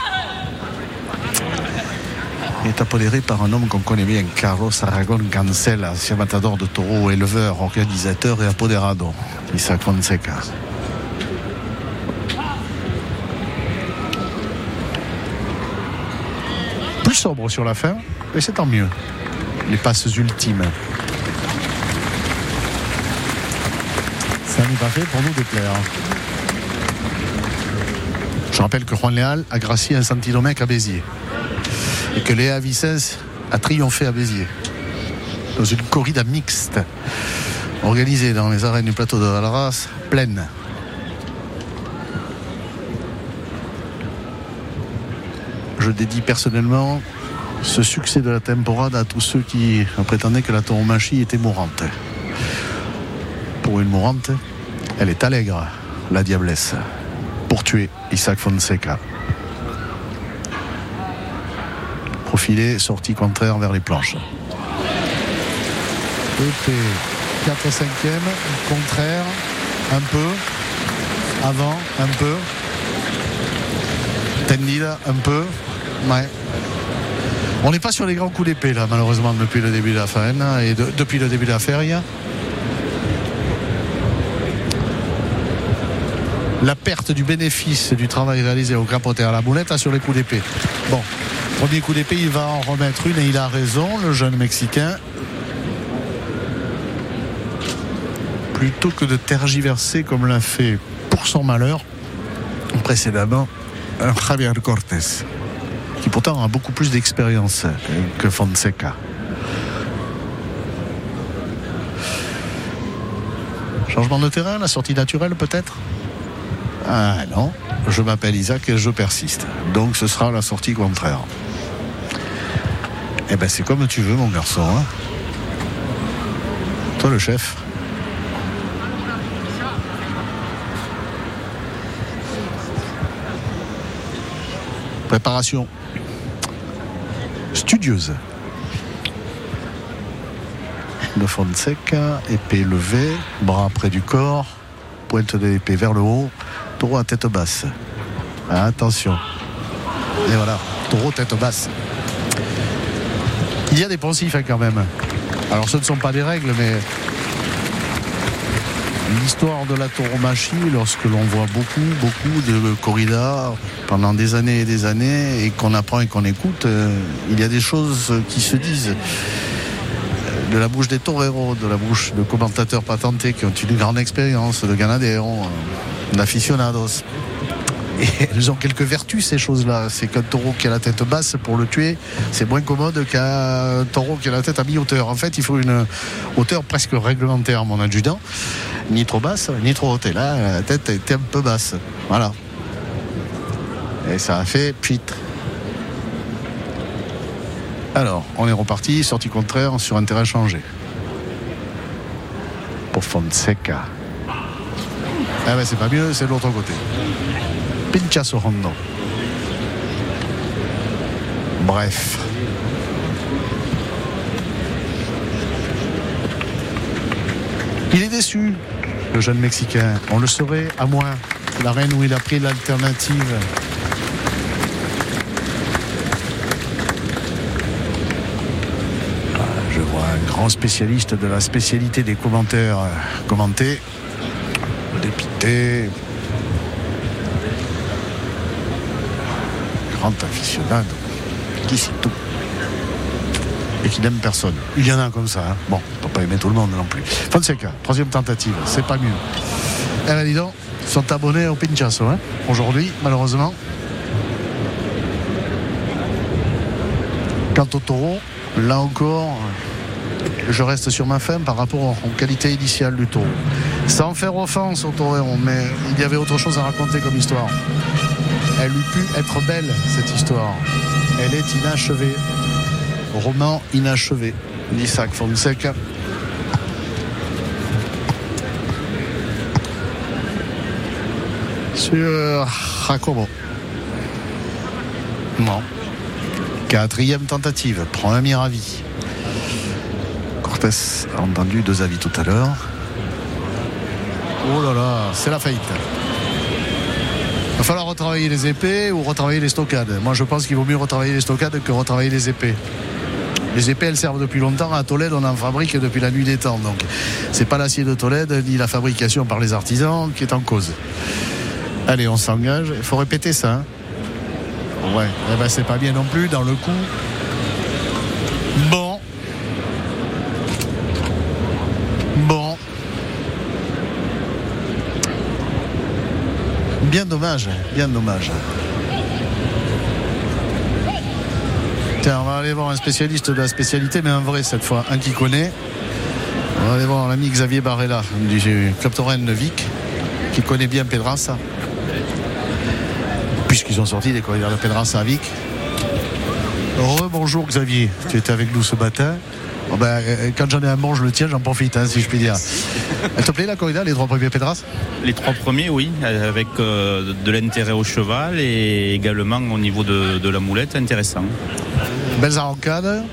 Il est apodéré par un homme qu'on connaît bien, Carlos Aragon Cancel, ancien matador de taureaux, éleveur, organisateur et apodérado. Isaac Fonseca. Sobre sur la fin, et c'est tant mieux. Les passes ultimes. Ça n'est pas fait pour nous déplaire. Je rappelle que Juan Leal a gracié un Santidomèque à Béziers. Et que Léa Vicens a triomphé à Béziers. Dans une corrida mixte organisée dans les arènes du plateau de Valras, pleine. Je dédie personnellement ce succès de la temporade à tous ceux qui prétendaient que la tauromachie était mourante. Pour une mourante, elle est allègre, la diablesse, pour tuer Isaac Fonseca. Profilé, sortie contraire vers les planches. EP 4 5 e contraire, un peu, avant, un peu, tendida, un peu, On n'est pas sur les grands coups d'épée là, malheureusement, depuis le début de la fin et de- depuis le début de la feria. La perte du bénéfice du travail réalisé au capoté à la boulette sur les coups d'épée. Bon, premier coup d'épée, il va en remettre une et il a raison, le jeune Mexicain. Plutôt que de tergiverser comme l'a fait pour son malheur précédemment Javier Cortés qui pourtant a beaucoup plus d'expérience que Fonseca. Changement de terrain, la sortie naturelle peut-être? Ah non, je m'appelle Isaac et je persiste. Donc ce sera la sortie contraire. Eh ben c'est comme tu veux mon garçon. hein. Toi le chef. Préparation studieuse. De Fonseca, épée levée, bras près du corps, pointe de l'épée vers le haut, taureau à tête basse. Attention. Et voilà, taureau tête basse. Il y a des pensifs hein, quand même. Alors ce ne sont pas des règles, mais l'histoire de la tauromachie, lorsque l'on voit beaucoup, beaucoup de corridas pendant des années et des années, et qu'on apprend et qu'on écoute, euh, il y a des choses qui se disent de la bouche des toreros, de la bouche de commentateurs patentés qui ont une grande expérience, de ganaderos, euh, d'aficionados. Et elles ont quelques vertus, ces choses-là. C'est qu'un taureau qui a la tête basse, pour le tuer, c'est moins commode qu'un taureau qui a la tête à mi-hauteur. En fait, il faut une hauteur presque réglementaire, mon adjudant. Ni trop basse, ni trop haute. Et là, la tête était un peu basse. Voilà. Et ça a fait pitre. Alors, on est reparti, sortie contraire sur un terrain changé. Pour Fonseca. Ah ben c'est pas mieux, c'est de l'autre côté. Pinchazo Rondo. Bref. Il est déçu, le jeune Mexicain. On le saurait, à moins que la reine où il a pris l'alternative. Ah, Je vois un grand spécialiste de la spécialité des commentaires commentés. Dépité. grand aficionado qui sait tout et qui n'aime personne. Il y en a comme ça. Hein. Bon, pas aimer tout le monde non plus. Fonseca, troisième tentative, c'est pas mieux. Eh ben dis donc, sont abonnés au Pinchasso hein, aujourd'hui, malheureusement. Quant au taureau, là encore, je reste sur ma fin par rapport aux qualités initiales du taureau. Sans faire offense au taureau, mais il y avait autre chose à raconter comme histoire. Elle eût pu être belle, cette histoire. Elle est inachevée. Roman inachevé d'Isaac Fonseca. Sur Jacobo. Non. Quatrième tentative, premier avis. Cortés a entendu deux avis tout à l'heure. Oh là là, c'est la faillite. Il va falloir retravailler les épées ou retravailler les stockades. Moi, je pense qu'il vaut mieux retravailler les stockades que retravailler les épées. Les épées, elles servent depuis longtemps. À Tolède, on en fabrique depuis la nuit des temps. Donc, c'est pas l'acier de Tolède ni la fabrication par les artisans qui est en cause. Allez, on s'engage. Il faut répéter ça. Hein. ouais, eh ben, c'est pas bien non plus dans le coup. Bon. Bon. Bien dommage, bien dommage. Tiens, on va aller voir un spécialiste de la spécialité, mais un vrai cette fois, un qui connaît. On va aller voir l'ami Xavier Barrella du Club Torren de Vic, qui connaît bien Pedrassa. Puisqu'ils ont sorti des corridors de Pedrassa à Vic. Bonjour Xavier, tu étais avec nous ce matin. Oh ben, euh, quand j'en ai un bon, je le tiens, j'en profite, hein, si je puis dire. [LAUGHS] Elle te plaît la corrida, les trois premiers Pedras Les trois premiers, oui, avec euh, de l'intérêt au cheval et également au niveau de, la moulette, intéressant. Belles arrancades,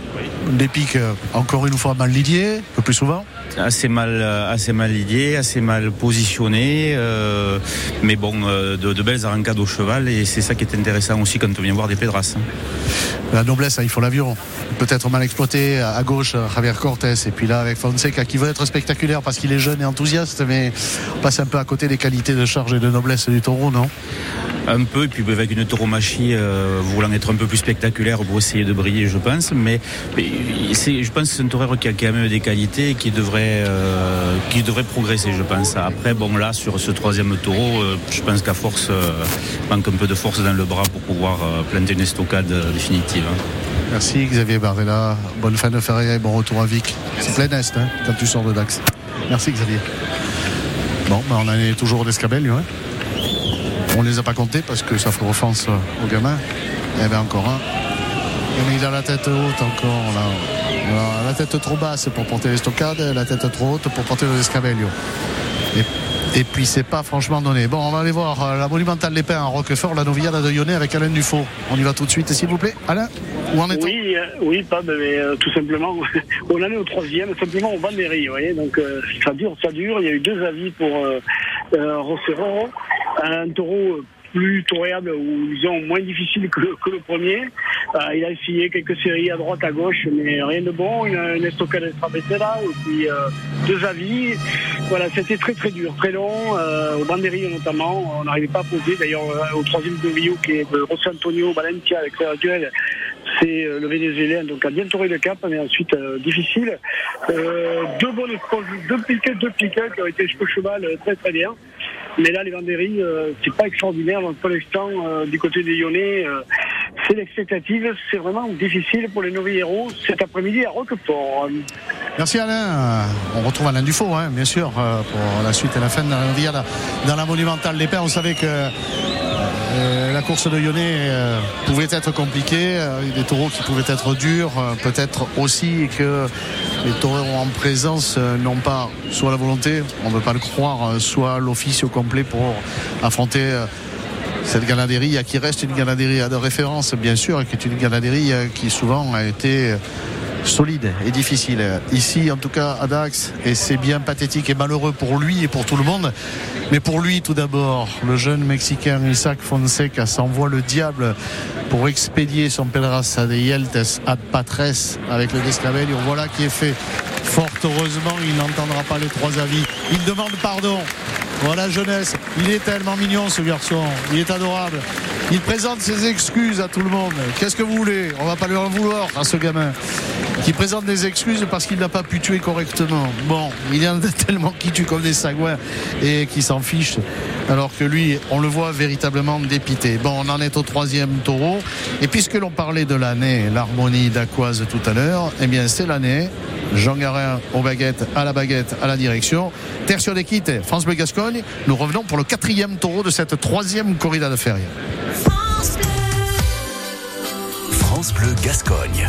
des pics euh, encore une fois mal lidiés, un peu plus souvent. Assez mal, assez mal lié, assez mal positionné, mais bon, de, belles arrancades au cheval et c'est ça qui est intéressant aussi quand on vient voir des Pedras. La noblesse, hein, il faut l'avion peut-être mal exploité à gauche Javier Cortés et puis là avec Fonseca qui veut être spectaculaire parce qu'il est jeune et enthousiaste mais on passe un peu à côté des qualités de charge et de noblesse du taureau non? Un peu, et puis avec une tauromachie euh, voulant être un peu plus spectaculaire pour essayer de briller, je pense. Mais, je pense que c'est un taureau qui a quand même des qualités et qui devrait, euh, qui devrait progresser, je pense. Après, bon, là, sur ce troisième taureau, euh, je pense qu'à force, manque un peu de force dans le bras pour pouvoir planter une estocade définitive. Hein. Merci Xavier Bardella. Bonne fin de feria et bon retour à Vic. C'est plein est hein, quand tu sors de Dax. Merci Xavier. Bon, ben on en est toujours d'escabelle, hein. On les a pas comptés parce que ça ferait offense aux gamins. Y avait encore un. il a la tête haute encore là. la tête trop basse pour porter les stockades, la tête trop haute pour porter le escabelio. Et puis c'est pas franchement donné. Bon, on va aller voir euh, la monumentale des Pins à Roquefort, la Novillade de Lyonnais avec Alain Dufaux. On y va tout de suite, s'il vous plaît. Alain, où en est-on Oui, euh, oui, pas, mais euh, tout simplement, [LAUGHS] on en est au troisième, simplement au Bandéry, vous voyez. Donc ça dure, ça dure. Il y a eu deux avis pour euh, Un taureau plus toréable ou disons moins difficile que que le premier. Euh, il a essayé quelques séries à droite, à gauche, mais rien de bon. Une, une estocade là, et puis euh, deux avis. Voilà, c'était très très dur, très long. Euh, au Bandéry notamment, on n'arrivait pas à poser. D'ailleurs, euh, au troisième de Rio, qui est de José Antonio Valencia avec le duel, c'est le Vénézuélien, donc a bien tourné le cap, mais ensuite difficile. deux bonnes deux piquets, deux piquets qui ont été au cheval très très bien. Mais là, les Vendéries, euh, c'est pas extraordinaire. Donc, pour l'instant, euh, du côté des Lyonnais, euh, c'est l'expectative. C'est vraiment difficile pour les nouveaux héros cet après-midi à Roquefort. Merci Alain. On retrouve Alain Dufaux, hein, bien sûr, pour la suite et la fin de la dans la monumentale des Pères. On savait que euh, la course de Lyonnais euh, pouvait être compliquée, euh, des taureaux qui pouvaient être durs, peut-être aussi que les taureaux en présence n'ont pas soit la volonté, on ne veut pas le croire, soit l'office au complet pour affronter cette ganaderie qui reste une ganaderie de référence bien sûr, qui est une ganaderie qui souvent a été solide et difficile. Ici, en tout cas, à Dax, et c'est bien pathétique et malheureux pour lui et pour tout le monde. Mais pour lui, tout d'abord, le jeune Mexicain Isaac Fonseca s'envoie le diable pour expédier son Pedraza de Yeltes ad Patres avec le Descabel. Voilà qui est fait. Fort heureusement, il n'entendra pas les trois avis. Il demande pardon. Voilà jeunesse. Il est tellement mignon ce garçon. Il est adorable. Il présente ses excuses à tout le monde. Qu'est-ce que vous voulez? On va pas lui en vouloir à ce gamin qui présente des excuses parce qu'il n'a pas pu tuer correctement. Bon, il y en a [LAUGHS] tellement qui tuent comme des sagouins et qui s'en fichent, alors que lui, on le voit véritablement dépité. Bon, on en est au troisième taureau. Et puisque l'on parlait de l'année, l'harmonie d'Aquoise tout à l'heure, eh bien c'est l'année. Jean Garin aux baguettes, à la baguette, à la direction. Tertio d'équite, France Bleu Gascogne. Nous revenons pour le quatrième taureau de cette troisième corrida de feria. France Bleu Gascogne.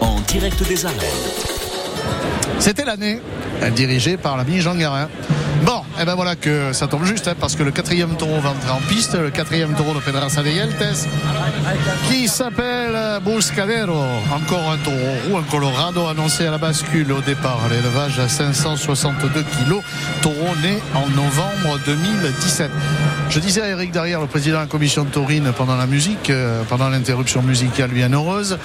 En direct des arènes. C'était l'année dirigée par l'ami Jean Garin. Bon, et ben voilà que ça tombe juste, hein, parce que le quatrième taureau va entrer en piste, le quatrième taureau de Pedraza de Yeltes, qui s'appelle Buscadero. Encore un taureau roux, un Colorado, annoncé à la bascule au départ. L'élevage à 562 kilos. Taureau né en novembre 2017. Je disais à Eric Derrière, le président de la commission de Taurine, pendant la musique, euh, pendant l'interruption musicale bien heureuse,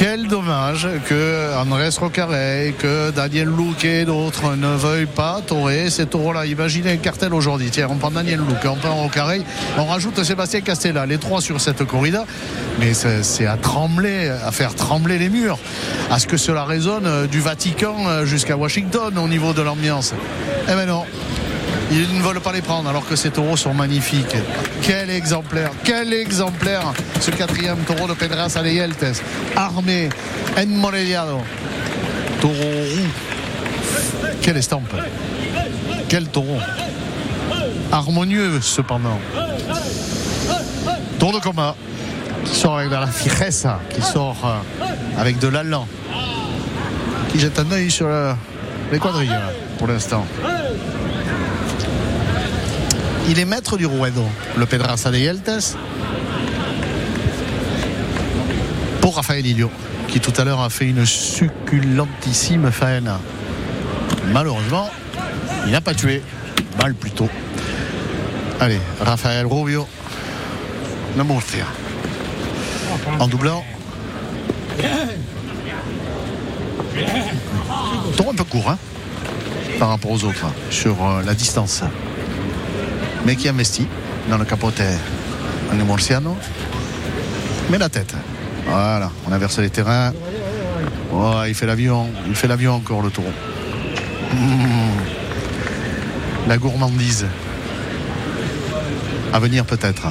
quel dommage que Andrés Rocaré, que Daniel Luque et d'autres ne veuillent pas taurer ces taureaux-là. Imaginez un cartel aujourd'hui. Tiens, on prend Daniel Luque, on prend Rocaré, on rajoute Sébastien Castella, les trois sur cette corrida. Mais c'est à trembler, à faire trembler les murs. À ce que cela résonne du Vatican jusqu'à Washington au niveau de l'ambiance. Eh ben non, ils ne veulent pas les prendre alors que ces taureaux sont magnifiques. Quel exemplaire, quel exemplaire ce quatrième taureau de Pedras Aleyeltes. Armé, enmorellado. Taureau roux. Quelle estampe. Quel taureau. Harmonieux cependant. Tour de combat qui sort avec de la fiereza, qui sort euh, avec de l'allant, qui jette un œil sur le- les quadrilles pour l'instant. Il est maître du Ruedo, le Pedraza de Yeltes. Pour Raphaël Ilio, qui tout à l'heure a fait une succulentissime faena. Malheureusement, il n'a pas tué. Mal plutôt. Allez, Raphaël Rubio, le Murcia. En doublant. Tour un peu court, hein, par rapport aux autres, hein, sur euh, la distance mais qui investit dans le capote en Murciano. Mais la tête. Voilà, on inverse les terrains. Oh, il fait l'avion, il fait l'avion encore le taureau. Mmh. La gourmandise. À venir peut-être.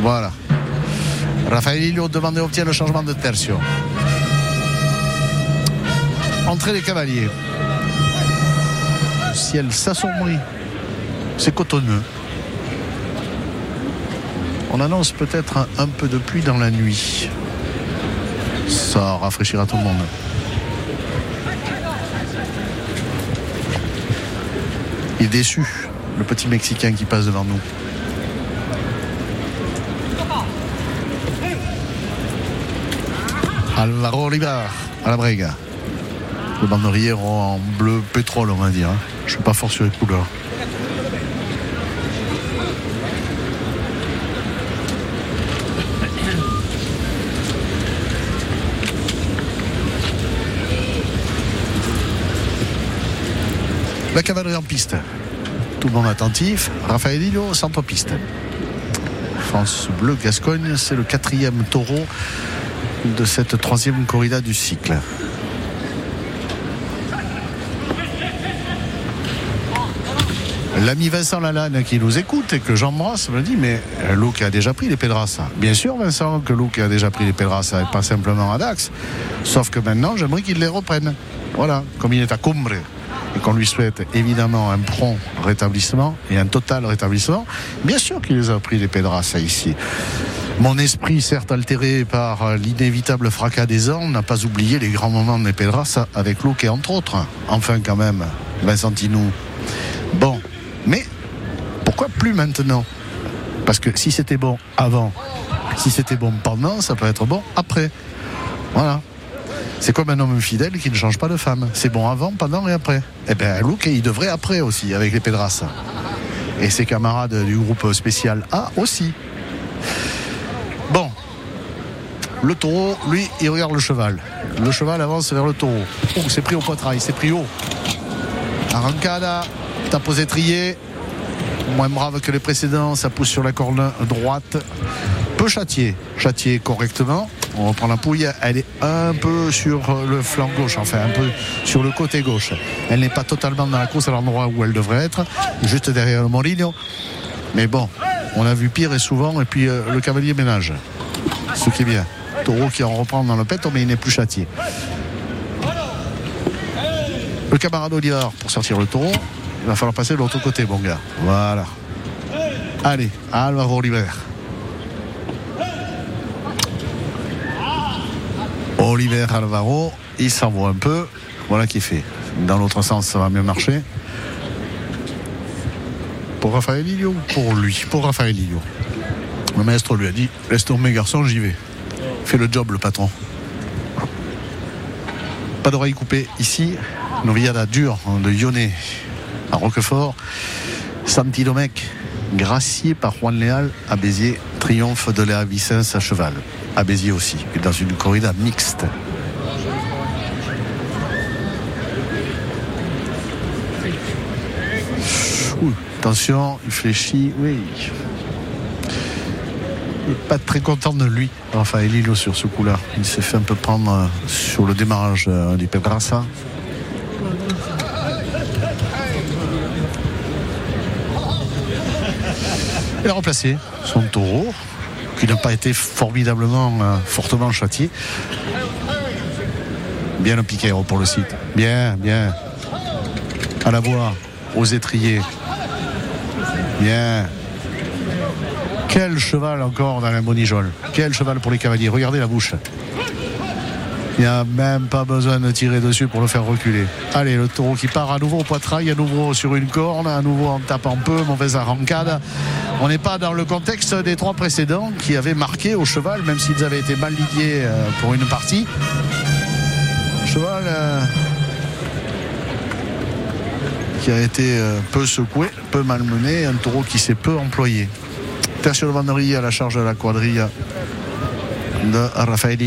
Voilà. Raphaël Ilio demande et obtient le changement de tertio. Entrée des cavaliers. Le ciel s'assombrit c'est cotonneux. On annonce peut-être un, peu de pluie dans la nuit. Ça rafraîchira tout le monde. Il est déçu, le petit Mexicain qui passe devant nous. Alvaro Olivar à la brègue. Le banderier en bleu pétrole, on va dire. hein. Je suis pas fort sur les couleurs. La cavalerie en piste. Tout le monde attentif. Raphaël Hillo, centre-piste. France Bleu Gascogne, c'est le quatrième taureau de cette troisième corrida du cycle. L'ami Vincent Lalanne qui nous écoute et que j'embrasse me dit mais Luc a déjà pris les Pedras. Bien sûr Vincent que Luc a déjà pris les Pedras et pas simplement à Dax. Sauf que maintenant j'aimerais qu'il les reprenne. Voilà, comme il est à Cumbre et qu'on lui souhaite évidemment un prompt rétablissement et un total rétablissement, bien sûr qu'il les a pris les Pedras ici. Mon esprit, certes altéré par l'inévitable fracas des ans, n'a pas oublié les grands moments de Pedras avec Luc et entre autres. Enfin quand même, Vincentinou. Bon, mais pourquoi plus maintenant? Parce que si c'était bon avant, si c'était bon pendant, ça peut être bon après. Voilà. C'est comme un homme fidèle qui ne change pas de femme. C'est bon avant, pendant et après. Eh bien, Luke, il devrait après aussi, avec les Pedras. Et ses camarades du groupe spécial A aussi. Bon. Le taureau, lui, il regarde le cheval. Le cheval avance vers le taureau. Oh, c'est pris au poitrail, c'est pris haut. Arrancada, tape aux étriers. Moins brave que les précédents, ça pousse sur la corne droite. Peu châtié, châtié correctement. On reprend la pouille, elle est un peu sur le flanc gauche, enfin un peu sur le côté gauche. Elle n'est pas totalement dans la course à l'endroit où elle devrait être, juste derrière le Moligno. Mais bon, on a vu pire et souvent, et puis euh, le cavalier ménage. Ce qui est bien. Taureau qui en reprend dans le pet, mais il n'est plus châtié. Le camarade Olivar pour sortir le taureau. Il va falloir passer de l'autre côté, bon gars. Voilà. Allez, Alvaro Oliver. Oliver Alvaro, il s'envoie un peu. Voilà qui fait. Dans l'autre sens, ça va mieux marcher. Pour Raphaël Lilio Pour lui, pour Raphaël Lilio. Le maître lui a dit Laisse tomber, garçon, j'y vais. Fais le job, le patron. Pas d'oreille coupée ici. Novillada dure de Lyonnais à Roquefort. Santi Domecq, gracié par Juan Léal à Béziers. Triomphe de Léa Vicence à cheval. À Béziers aussi. Et dans une corrida mixte. Attention, il fléchit. Oui. Il n'est pas très content de lui, Lilo, sur ce coup-là. Il s'est fait un peu prendre euh, sur le démarrage euh, du Pedrassa. A remplacé son taureau, qui n'a pas été formidablement euh, fortement châtié. Bien le piquero pour le site. Bien, bien. À la voix, aux étriers. Bien. Quel cheval encore dans la bonijole. Quel cheval pour les cavaliers. Regardez la bouche. Il n'y a même pas besoin de tirer dessus pour le faire reculer. Allez, le taureau qui part à nouveau au poitrail, à nouveau sur une corne, à nouveau en tapant peu, mauvaise arrancade. On n'est pas dans le contexte des trois précédents qui avaient marqué au cheval, même s'ils avaient été mal ligués euh, pour une partie. Cheval euh, qui a été euh, peu secoué, peu malmené, un taureau qui s'est peu employé. Tertio Vannerie à la charge de la quadrille de Raphaël.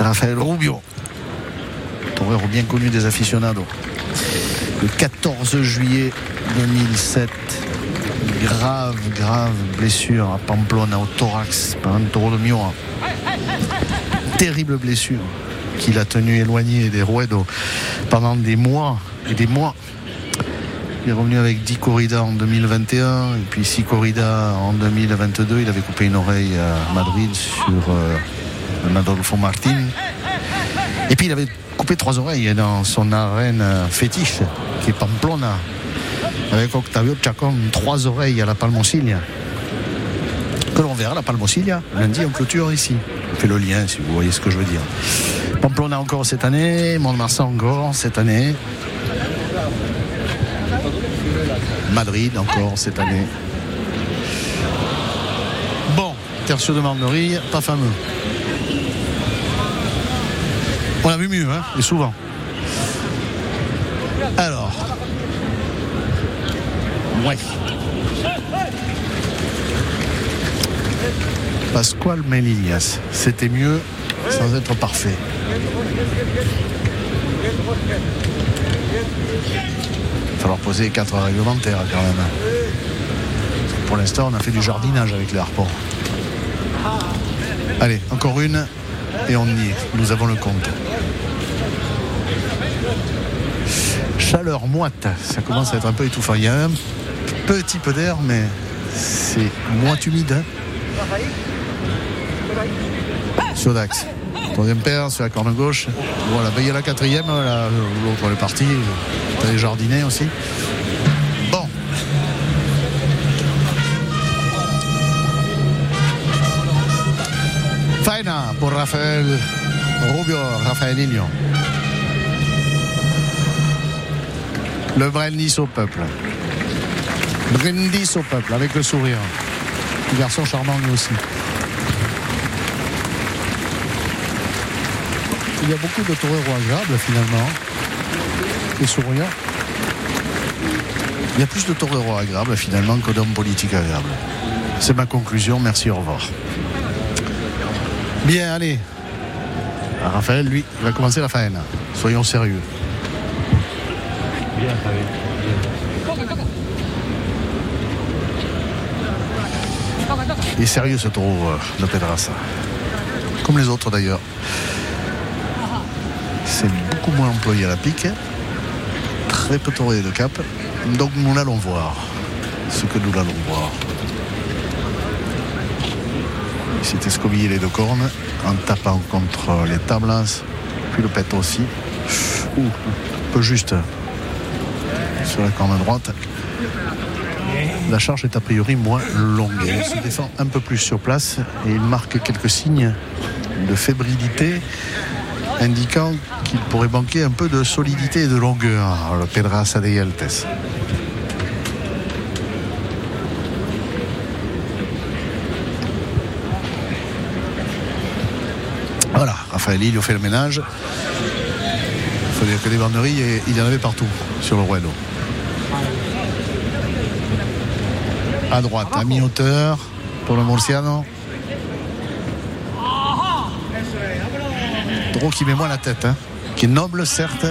Raphaël Rubio, torero bien connu des aficionados. Le 14 juillet 2007, grave, grave blessure à Pamplona au thorax par un taureau de. Terrible blessure qu'il a tenu éloigné des Ruedo pendant des mois et des mois. Il est revenu avec 10 corridas en 2021 et puis 6 corridas en 2022. Il avait coupé une oreille à Madrid sur euh, Adolfo Martin. Et puis il avait coupé trois oreilles dans son arène fétiche, qui est Pamplona, avec Octavio Chacon, trois oreilles à la Palmosilia. Que l'on verra la Palmosilia lundi en clôture ici. On fait le lien si vous voyez ce que je veux dire. Pamplona encore cette année, Mont-de-Marsan encore cette année. Madrid encore cette année. Bon, Tertio de Marnerie, pas fameux. On a vu mieux, hein, et souvent. Alors. Ouais. Pasquale Melilias. C'était mieux sans être parfait. Il va falloir poser quatre réglementaires quand même. Pour l'instant, on a fait du jardinage avec les harpons. Allez, encore une et on y est. Nous avons le compte. Chaleur moite, ça commence à être un peu étouffant. Il y a un petit peu d'air, mais c'est moins humide. Hein. sur l'axe. Troisième paire sur la corne gauche. Voilà, ben, il y a la quatrième, l'autre est parti. T'as les aussi. Raphaël Rubio, Raphaël Lilion. Le brindis au peuple. Brindis au peuple avec le sourire. Garçon charmant lui aussi. Il y a beaucoup de toreros agréables finalement. Et souriants. Il y a plus de toreros agréables finalement que d'hommes politiques agréables. C'est ma conclusion. Merci, au revoir. Bien, allez. Raphaël, lui, il va commencer la faine. Soyons sérieux. Il est sérieux ce taureau euh, de Pedrassa. Comme les autres d'ailleurs. C'est beaucoup moins employé à la pique. Très peu touré de cap. Donc nous allons voir ce que nous allons voir. Il s'est escobillé les deux cornes en tapant contre les tables, puis le pète aussi. Ouh, un peu juste sur la corne droite. La charge est a priori moins longue. Il se défend un peu plus sur place et il marque quelques signes de fébrilité indiquant qu'il pourrait manquer un peu de solidité et de longueur, le Pedraza de Yeltes. Raphaël il fait le ménage. Il faut dire que des banderies, il y en avait partout sur le Ruedo. À droite, à mi-hauteur pour le Murciano. Taureau qui met moins la tête, hein, qui est noble certes,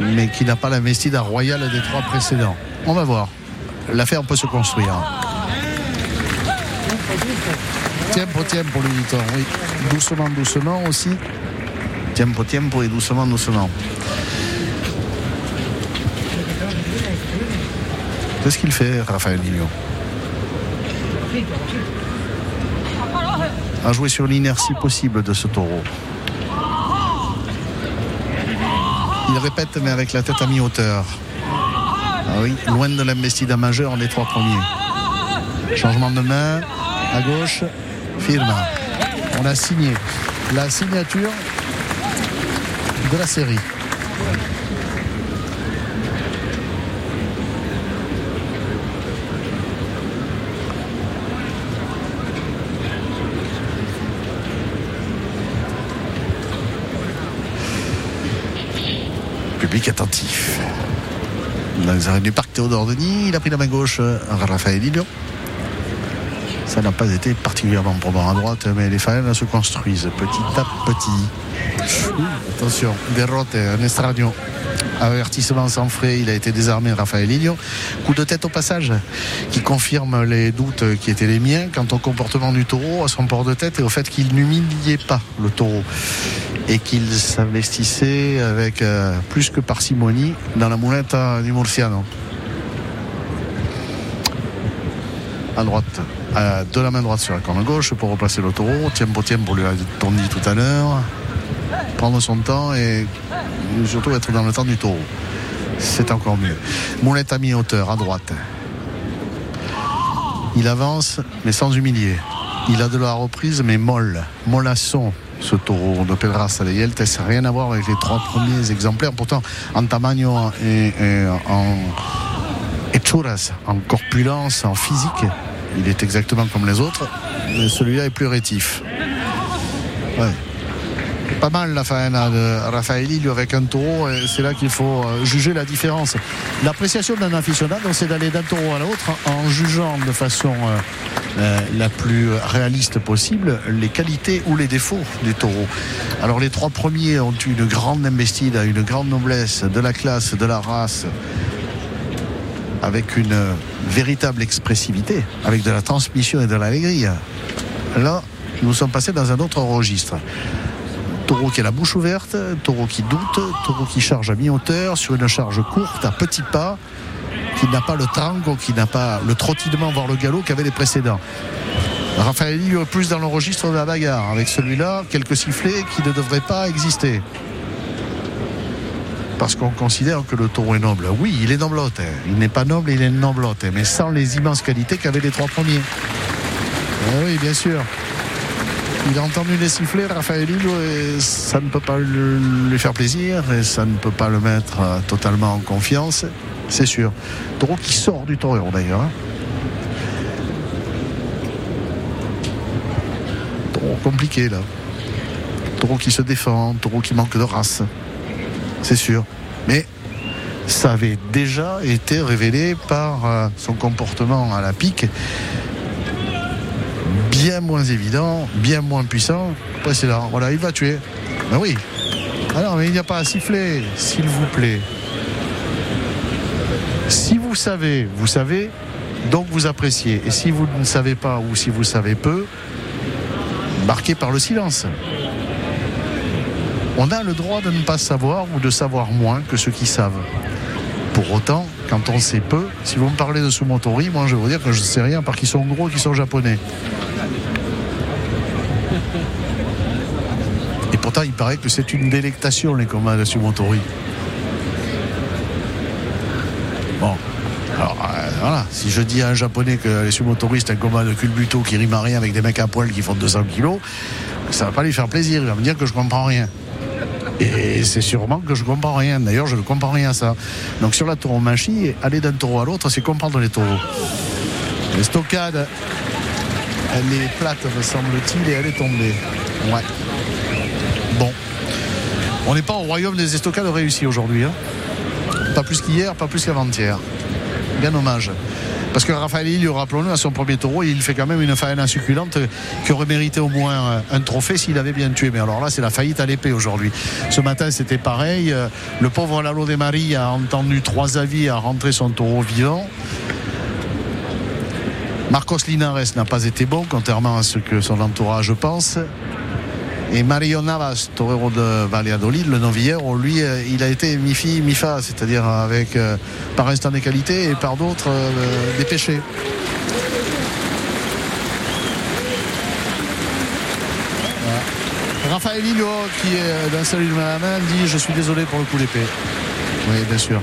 mais qui n'a pas l'investida royale des trois précédents. On va voir. L'affaire peut se construire. Tiempo, tiempo, lui dit oui. Doucement, doucement aussi. Tiempo, tiempo et doucement, doucement. Qu'est-ce qu'il fait, Raphaël Nino A joué sur l'inertie possible de ce taureau. Il répète, mais avec la tête à mi-hauteur. Ah oui, loin de l'investida majeure, les trois premiers. Changement de main, à gauche, Firma. On a signé la signature de la série. Public attentif. Dans les arènes du parc Théodore Denis, il a pris la main gauche Raphaël Lilion. Ça n'a pas été particulièrement probant à droite, mais les phalanges se construisent petit à petit. Attention, dérote, un estradio. Avertissement sans frais, il a été désarmé Raphaël Lilion. Coup de tête au passage qui confirme les doutes qui étaient les miens quant au comportement du taureau, à son port de tête et au fait qu'il n'humiliait pas le taureau et qu'il s'investissait avec euh, plus que parcimonie dans la moulette du Murciano. À droite, euh, de la main droite sur la corne gauche pour replacer le taureau. Tiempo tiempo lui a dit tout à l'heure. Prendre son temps et surtout être dans le temps du taureau. C'est encore mieux. Moulette à mi-hauteur à droite. Il avance mais sans humilier. Il a de la reprise mais molle. Mollasson ce taureau de Pedraza de Yeltes. Rien à voir avec les trois premiers exemplaires. Pourtant en tamaño et, et en hechuras, en corpulence, en physique. Il est exactement comme les autres, mais celui-là est plus rétif. Pas mal la faena de Raffaelli avec un taureau, c'est là qu'il faut euh, juger la différence. L'appréciation d'un aficionado, c'est d'aller d'un taureau à l'autre en jugeant de façon euh, euh, la plus réaliste possible les qualités ou les défauts des taureaux. Alors les trois premiers ont une grande investida, une grande noblesse de la classe, de la race, avec une véritable expressivité, avec de la transmission et de l'allégrie. Là, nous sommes passés dans un autre registre. Taureau qui a la bouche ouverte, taureau qui doute, taureau qui charge à mi-hauteur, sur une charge courte, à petits pas, qui n'a pas le trango, qui n'a pas le trottinement, voire le galop qu'avaient les précédents. Raphaël est plus dans le registre de la bagarre. Avec celui-là, quelques sifflets qui ne devraient pas exister parce qu'on considère que le taureau est noble. Oui, il est noblote. Il n'est pas noble, il est noblote, mais sans les immenses qualités qu'avaient les trois premiers. Eh oui, bien sûr. Il a entendu les sifflets, Raphaël et ça ne peut pas lui faire plaisir et ça ne peut pas le mettre euh, totalement en confiance, c'est sûr. Taureau qui sort du taureau d'ailleurs. Hein. Taureau compliqué là. Taureau qui se défend, taureau qui manque de race c'est sûr. Mais ça avait déjà été révélé par euh, son comportement à la pique bien moins évident, bien moins puissant précédent. Voilà, il va tuer. Ben oui. Alors, mais il n'y a pas à siffler, s'il vous plaît. Si vous savez, vous savez, donc vous appréciez. Et si vous ne savez pas ou si vous savez peu, marquez par le silence on a le droit de ne pas savoir ou de savoir moins que ceux qui savent. Pour autant, quand on sait peu, si vous me parlez de Sumotori, moi je vais vous dire que je ne sais rien parce qu'ils sont gros, qu'ils sont japonais. Et pourtant, il paraît que c'est une délectation les combats de Sumotori. Bon, alors euh, voilà, si je dis à un japonais que les sumotori c'est un combat de culbuto qui rime à rien avec des mecs à poil qui font 200 kilos, ça va pas lui faire plaisir, il va me dire que je comprends rien. Et c'est sûrement que je comprends rien. D'ailleurs, je ne comprends rien à ça. Donc sur la tauromachie, aller d'un taureau à l'autre, c'est comprendre les taureaux. Les stockades, elle est plate, me semble-t-il, et elle est tombée. Ouais. Bon. On n'est pas au royaume des estocades réussis aujourd'hui. Hein. Pas plus qu'hier, pas plus qu'avant-hier. Bien hommage. Parce que Raphaël Ilio, rappelons-nous, à son premier taureau, il fait quand même une faïne succulente qui aurait mérité au moins un trophée s'il avait bien tué. Mais alors là, c'est la faillite à l'épée aujourd'hui. Ce matin, c'était pareil. Le pauvre Lalo de Marie a entendu trois avis à rentrer son taureau vivant. Marcos Linares n'a pas été bon, contrairement à ce que son entourage pense. Et Mario Navas, torero de Valladolid, le novilleur, lui, euh, il a été mi-fi, mi-fa, c'est-à-dire avec euh, par instant des qualités et par d'autres euh, des péchés. Raphaël Lillo, qui est dans salut de ma main, dit Je suis désolé pour le coup d'épée. Oui, bien sûr.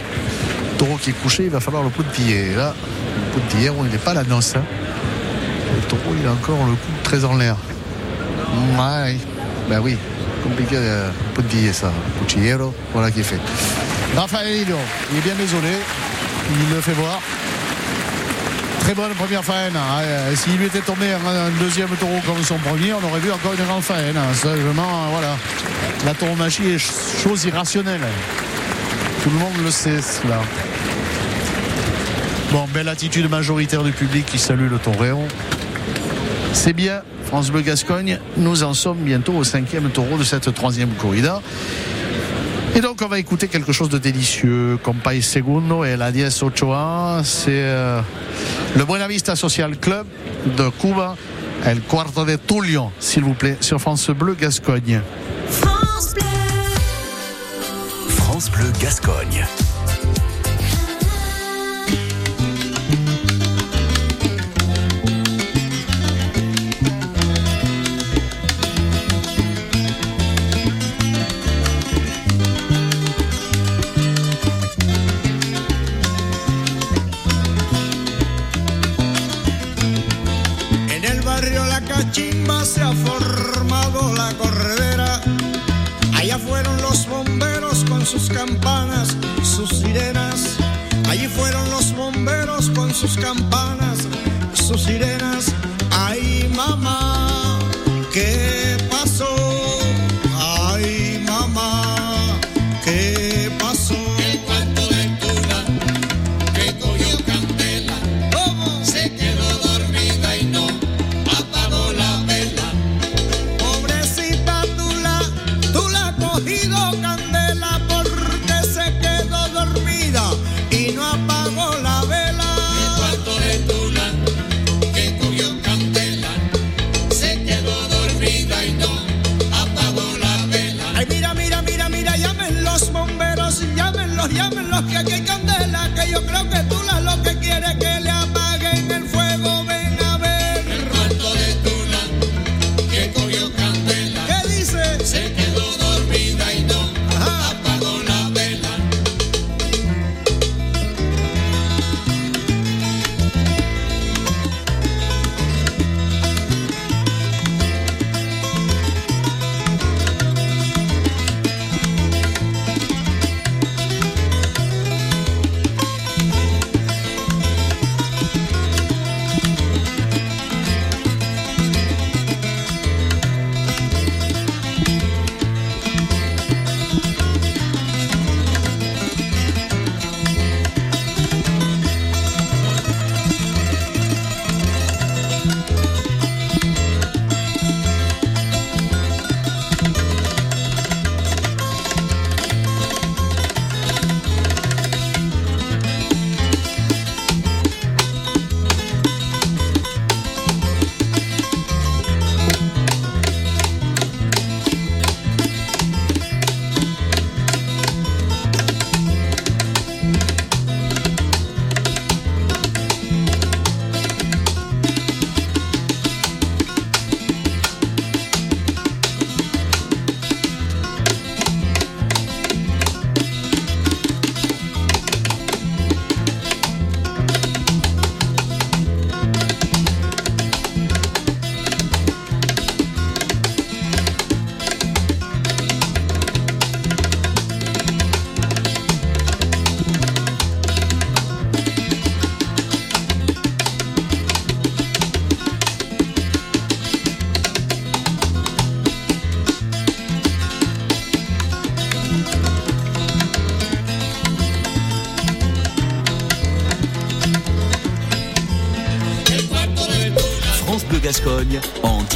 Taureau qui est couché, il va falloir le coup de pied. là, le coup de pied, il n'est pas la noce. Hein. Le taureau, il a encore le coup très en l'air. Ouais. Ben oui, compliqué euh, de dire ça. Cuchillero, voilà qui est fait. Raphaël il est bien désolé. Il le fait voir. Très bonne première faine. Hein. Euh, s'il lui était tombé un, deuxième taureau comme son premier, on aurait vu encore une grande. Hein. Seulement, voilà. La tauromachie est chose irrationnelle. Tout le monde le sait, cela. Bon, belle attitude majoritaire du public qui salue le taureau. C'est bien. France Bleu Gascogne, nous en sommes bientôt au cinquième taureau de cette troisième corrida. Et donc on va écouter quelque chose de délicieux. Compay Segundo et la Diez Ochoa, c'est euh, le Buena Vista Social Club de Cuba, El Cuarto de Tulio, s'il vous plaît, sur France Bleu Gascogne. France Bleu, France Bleu Gascogne. Sus campanas, sus sirenas. Allí fueron los bomberos con sus campanas, sus sirenas. Ay, mamá, ¿qué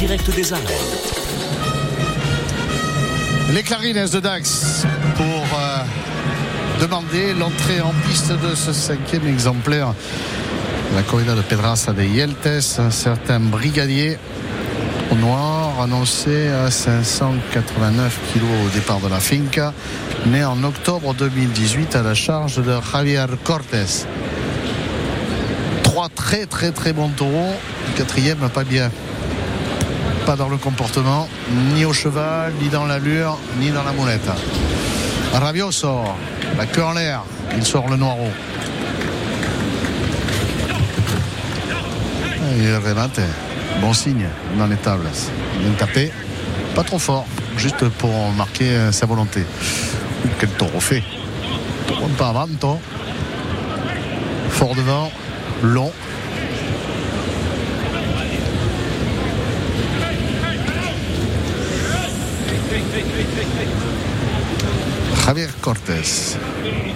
des. Les clarines de Dax pour euh, demander l'entrée en piste de ce cinquième exemplaire. La corrida de Pedraza de Yeltes, un certain brigadier au noir annoncé à 589 kilos au départ de la finca, né en octobre 2018 à la charge de Javier Cortés. Trois très très très bons taureaux, quatrième pas bien. Pas dans le comportement, ni au cheval, ni dans l'allure, ni dans la moulette. Rabioso, la queue en l'air, il sort le noireau. Il remate. Bon signe dans les tables. Bien tapé. Pas trop fort. Juste pour marquer sa volonté. Quel taureau fait. Taureau pas avant, Fort devant. Long. Javier Cortés.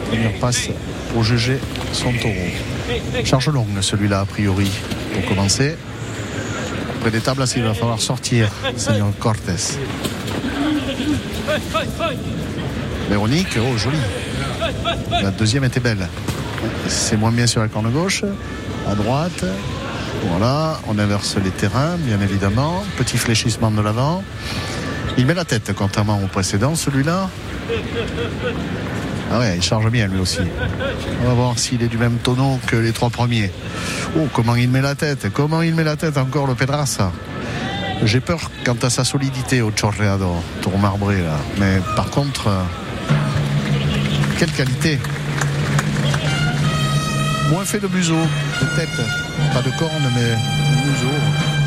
Première passe pour juger son taureau. Charge longue celui-là a priori pour commencer. Près des tables, il va falloir sortir, Seigneur Cortés. Véronique, oh joli. La deuxième était belle. C'est moins bien sur la corne gauche. À droite. Voilà, on inverse les terrains, bien évidemment. Petit fléchissement de l'avant. Il met la tête, contrairement au précédent, celui-là. Ah ouais, il charge bien lui aussi. On va voir s'il est du même tonneau que les trois premiers. Oh, comment il met la tête Comment il met la tête encore le Pedraza J'ai peur quant à sa solidité au Chorreado, tour marbré là. Mais par contre, quelle qualité Moins fait de museau, de tête. Pas de corne, mais de museau.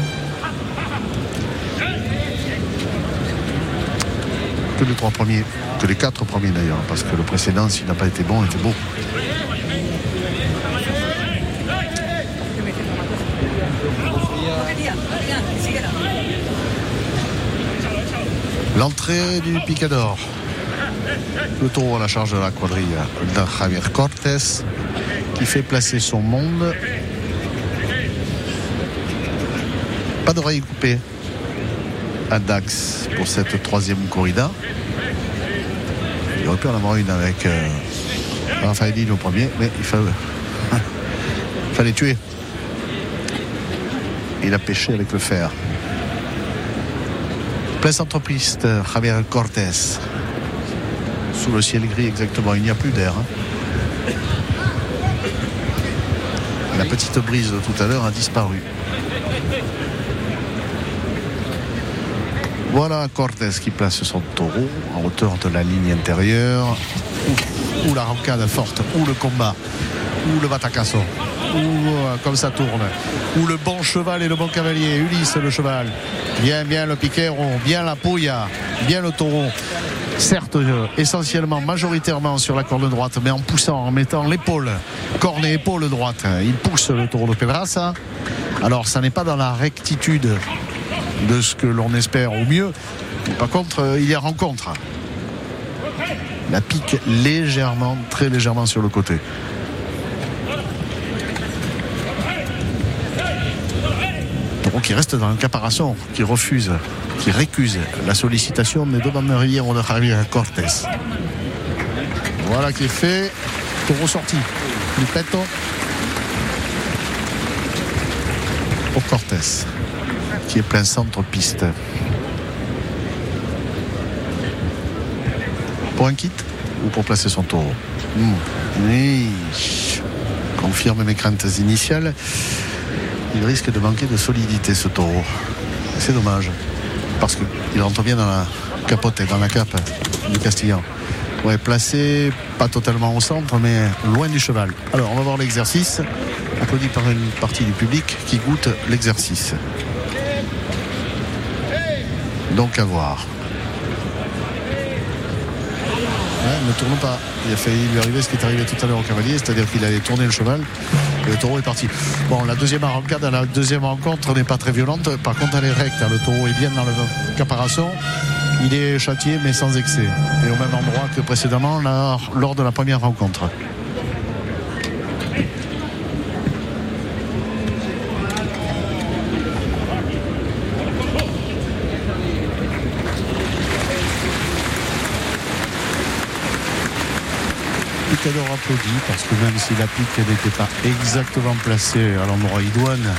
Que les trois premiers, que les quatre premiers d'ailleurs, parce que le précédent, s'il n'a pas été bon, était beau. L'entrée du Picador. Le taureau à la charge de la quadrille de Javier Cortés qui fait placer son monde. Pas d'oreille coupée à Dax pour cette troisième corrida. Il aurait pu en avoir une avec euh, Raphaël au premier, mais il [LAUGHS] fallait, tuer. Il a pêché avec le fer. Plein centre-piste, Javier Cortés. Sous le ciel gris exactement, il n'y a plus d'air. hein. La petite brise de tout à l'heure a disparu. Voilà Cortés qui place son taureau en hauteur de la ligne intérieure. Ou, la rocade forte, ou le combat, ou le batacasso, ou euh, comme ça tourne, ou le bon cheval et le bon cavalier, Ulysse le cheval. Bien, bien le piquero, bien la pouilla, bien le taureau. Certes, euh, essentiellement, majoritairement sur la corde droite, mais en poussant, en mettant l'épaule, corne et épaule droite, il pousse le taureau de Pedraza. Alors, ça n'est pas dans la rectitude de ce que l'on espère au mieux. Par contre, euh, il y a rencontre. La pique légèrement, très légèrement sur le côté. Taureau qui reste dans l'incaparation, qui refuse, qui récuse la sollicitation des deux banderiers de Javier Cortés. Voilà qui est fait. Taureau sorti. Du petto. Pour Cortés qui est plein centre piste. Pour un kit ou pour placer son taureau Hmm. Oui. Confirme mes craintes initiales. Il risque de manquer de solidité ce taureau. C'est dommage. Parce qu'il rentre bien dans la capote, dans la cape du Castillan. Ouais, placé pas totalement au centre, mais loin du cheval. Alors, on va voir l'exercice, applaudi par une partie du public qui goûte l'exercice. Donc à voir. Ne tourne pas. Il a failli lui arriver ce qui est arrivé tout à l'heure au cavalier, c'est-à-dire qu'il allait tourner le cheval et le taureau est parti. Bon, la deuxième à la deuxième rencontre n'est pas très violente. Par contre, elle est recte. Le taureau est bien dans le caparation. Il est châtié, mais sans excès. Et au même endroit que précédemment, lors de la première rencontre. Parce que même si la pique n'était pas exactement placée à l'endroit idoine,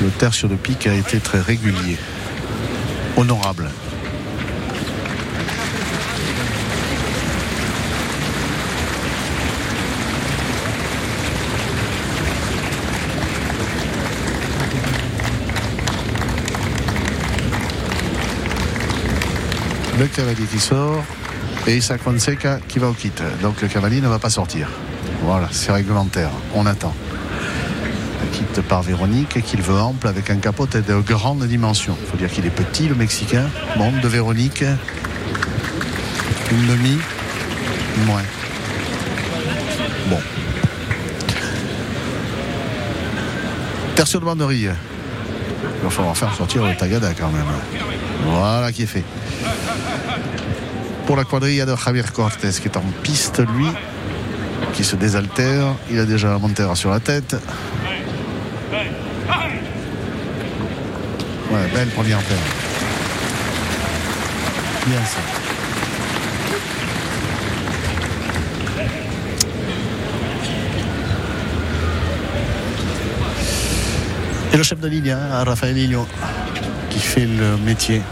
le tertio de pique a été très régulier, honorable. Le cavalier qui sort et Isaac Fonseca qui va au kit. Donc le cavalier ne va pas sortir. Voilà, c'est réglementaire. On attend. Kit par Véronique qu'il veut ample avec un capot de grande dimension. Il faut dire qu'il est petit, le Mexicain. Bon, de Véronique. Une demi. Moins. Bon. Tertio de banderie. Il va falloir faire sortir le Tagada quand même. Voilà qui est fait. Pour la quadrille de Javier Cortés qui est en piste, lui, qui se désaltère. Il a déjà la montera sur la tête. Ouais, belle première paire. Bien ça. Et le chef de ligne, hein, Raphaël qui fait le métier.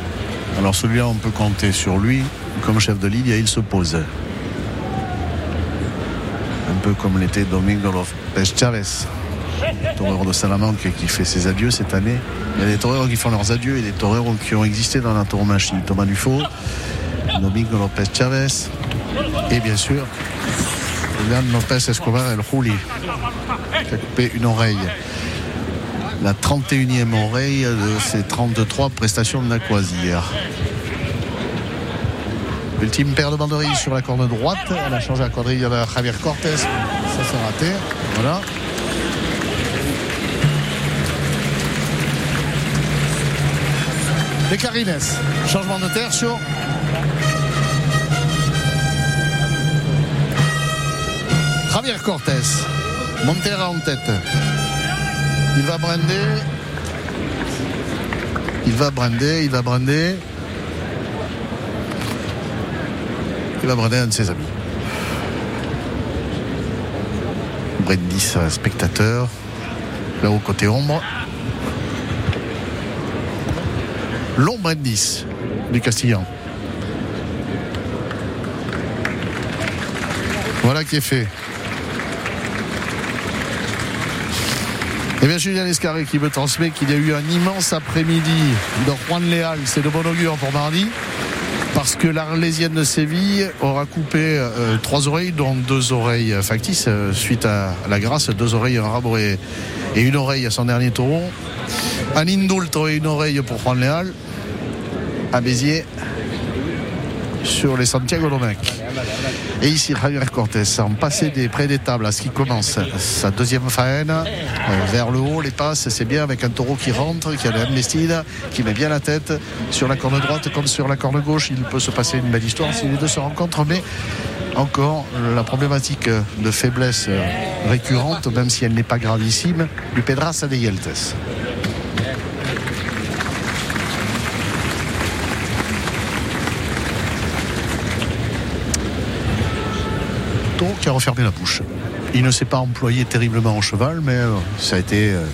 Alors celui-là, on peut compter sur lui. Comme chef de ligne, il se pose. Un peu comme l'était Domingo Lopez Chavez, toreur de Salamanque qui fait ses adieux cette année. Il y a des toreros qui font leurs adieux et des toreros qui ont existé dans la tauromachie. Thomas Dufaux, Domingo Lopez Chavez et bien sûr Julian Lopez Escobar El Juli qui a coupé une oreille la 31e oreille de ces 33 prestations de la Croisière. Ultime paire de banderilles sur la corne droite. Elle a changé la quadrille de Javier Cortés. Ça s'est raté. Voilà. Les Carines. Changement de terre sur. Javier Cortés. Montera en tête. Il va brander. Il va brander, il va brander. Va brander un de ses amis. Brendis, spectateur. Là-haut, côté ombre. Long Brendis du Castillan. Voilà qui est fait. Et bien Julien Escarré qui me transmet qu'il y a eu un immense après-midi de Juan Léal. C'est de bon augure pour mardi. Parce que l'Arlésienne de Séville aura coupé euh, trois oreilles, dont deux oreilles factices, euh, suite à la grâce, deux oreilles, un rabre et, une oreille à son dernier taureau. Un indulto et une oreille pour Juan Léal. À Béziers, sur les Santiago Domecq. Et ici, Javier Cortés, en passé des près des tables à ce qui commence sa deuxième faine, euh, vers le haut, les passes, c'est bien avec un taureau qui rentre, qui a l'investide, qui met bien la tête sur la corne droite comme sur la corne gauche. Il peut se passer une belle histoire si les deux se rencontrent, mais encore la problématique de faiblesse récurrente, même si elle n'est pas gravissime, du Pedraza de Yeltes. Qui a refermé la bouche. Il ne s'est pas employé terriblement au cheval, mais euh, ça a été euh,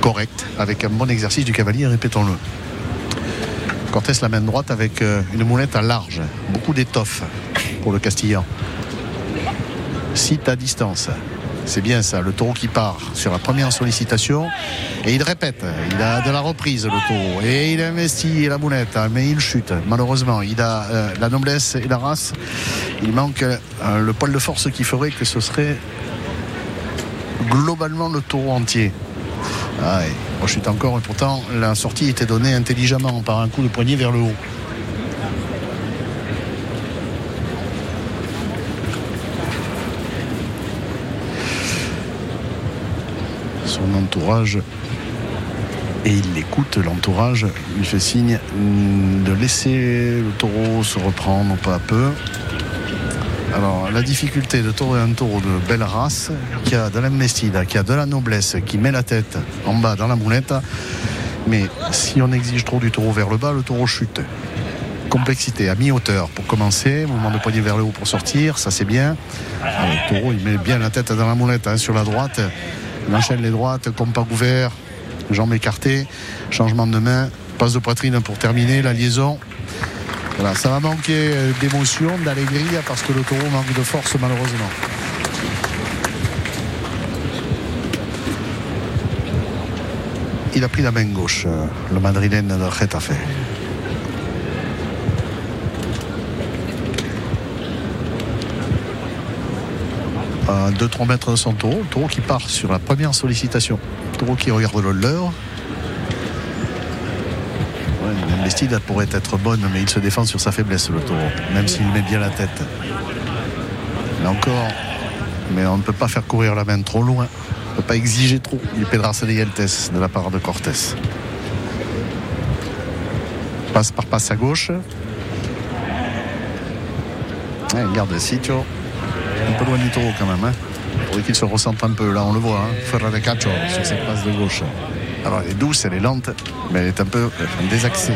correct, avec un bon exercice du cavalier, répétons-le. Cortés la main droite avec euh, une moulette à large, beaucoup d'étoffe pour le Castillan. Site à distance. C'est bien ça, le taureau qui part sur la première sollicitation et il répète, il a de la reprise le taureau et il investit la moulette, mais il chute. Malheureusement, il a la noblesse et la race. Il manque euh, le poil de force qui ferait que ce serait globalement le taureau entier. Ah, ouais, on chute encore et pourtant la sortie était donnée intelligemment par un coup de poignet vers le haut. son entourage et il l'écoute, l'entourage lui fait signe de laisser le taureau se reprendre peu à peu. Alors la difficulté de taureau un taureau de belle race, qui a de l'investide, qui a de la noblesse, qui met la tête en bas dans la moulette, mais si on exige trop du taureau vers le bas, le taureau chute. complexité à mi-hauteur pour commencer, mouvement de poignet vers le haut pour sortir, ça c'est bien. Le taureau il met bien la tête dans la moulette hein, sur la droite, il enchaîne les droites, compas ouvert, jambes écartées, changement de main, passe de poitrine pour terminer, la liaison. Voilà, ça va manquer euh, d'émotion, d'allégresse parce que le taureau manque de force malheureusement. Il a pris la main gauche, euh, le madrilène de Getafe. À 2-3 mètres de son taureau, le taureau qui part sur la première sollicitation. Le taureau qui regarde le leur. Ouais, L'investide pourrait être bonne, mais il se défend sur sa faiblesse, le taureau, même s'il met bien la tête. Là encore, mais on ne peut pas faire courir la main trop loin. On ne peut pas exiger trop du Pedraza de de la part de Cortés. Passe par passe à gauche. Ouais, garde Sitio. Un peu loin du taureau quand même. Hein. Faudrait qu'il se recentre un peu. Là, on le voit. Hein. Ferrer de Cacho sur cette passe de gauche. Alors, elle est douce, elle est lente, mais elle est un peu désaxée.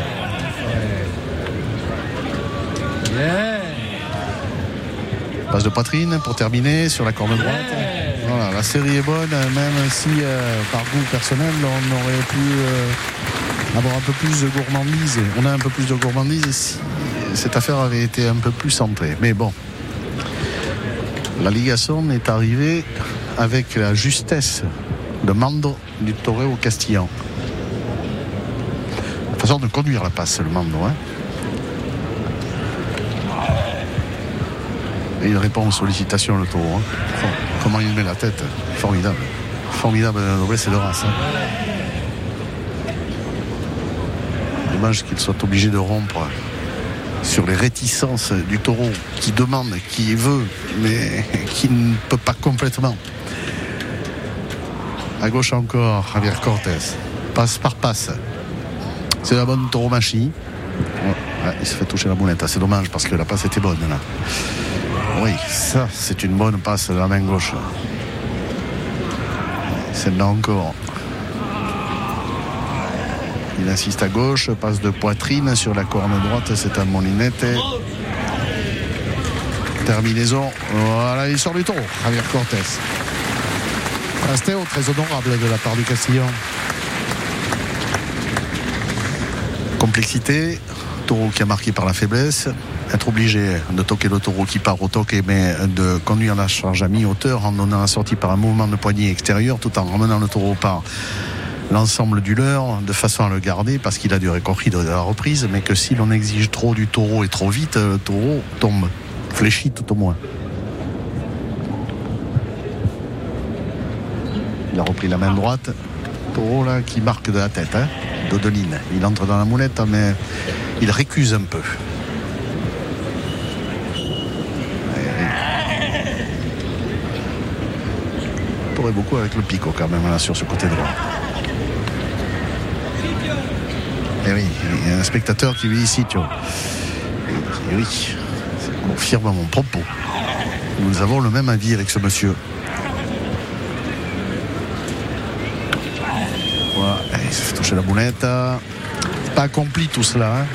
Passe de poitrine pour terminer sur la corne droite. Voilà, la série est bonne, même si euh, par goût personnel, on aurait pu euh, avoir un peu plus de gourmandise. On a un peu plus de gourmandise si cette affaire avait été un peu plus centrée. Mais bon, la ligation est arrivée avec la justesse de Mando du Toreo Castillan. La façon de conduire la passe, le Mando. Hein. Il répond aux sollicitations, le taureau. hein. Comment il met la tête Formidable. Formidable noblesse et de race. Dommage qu'il soit obligé de rompre sur les réticences du taureau qui demande, qui veut, mais [LAUGHS] qui ne peut pas complètement. À gauche encore, Javier Cortés. Passe par passe. C'est la bonne tauromachie. Il se fait toucher la moulette. C'est dommage parce que la passe était bonne là. Oui, ça, c'est une bonne passe de la main gauche. Celle-là encore. Il insiste à gauche, passe de poitrine sur la corne droite, c'est un Molinette. Terminaison. Voilà, il sort du taureau, Javier Cortés. Rastéo, très honorable de la part du Castillon. Complexité, taureau qui a marqué par la faiblesse. Être obligé de toquer le taureau qui part au toqué, mais de conduire la charge à mi-hauteur en donnant la sortie par un mouvement de poignet extérieur tout en ramenant le taureau par l'ensemble du leurre de façon à le garder parce qu'il a du récorrido de la reprise, mais que si l'on exige trop du taureau et trop vite, le taureau tombe, fléchit tout au moins. Il a repris la main droite. Taureau là qui marque de la tête, hein, d'Odeline. Il entre dans la moulette, mais il récuse un peu. Pourrait beaucoup avec le picot quand même là sur ce côté droit. Et oui, il y a un spectateur qui vit ici, tu vois. Et oui, ça confirme mon propos. Nous avons le même avis avec ce monsieur. Voilà, et il se fait toucher la boulette. Pas accompli tout cela. hein.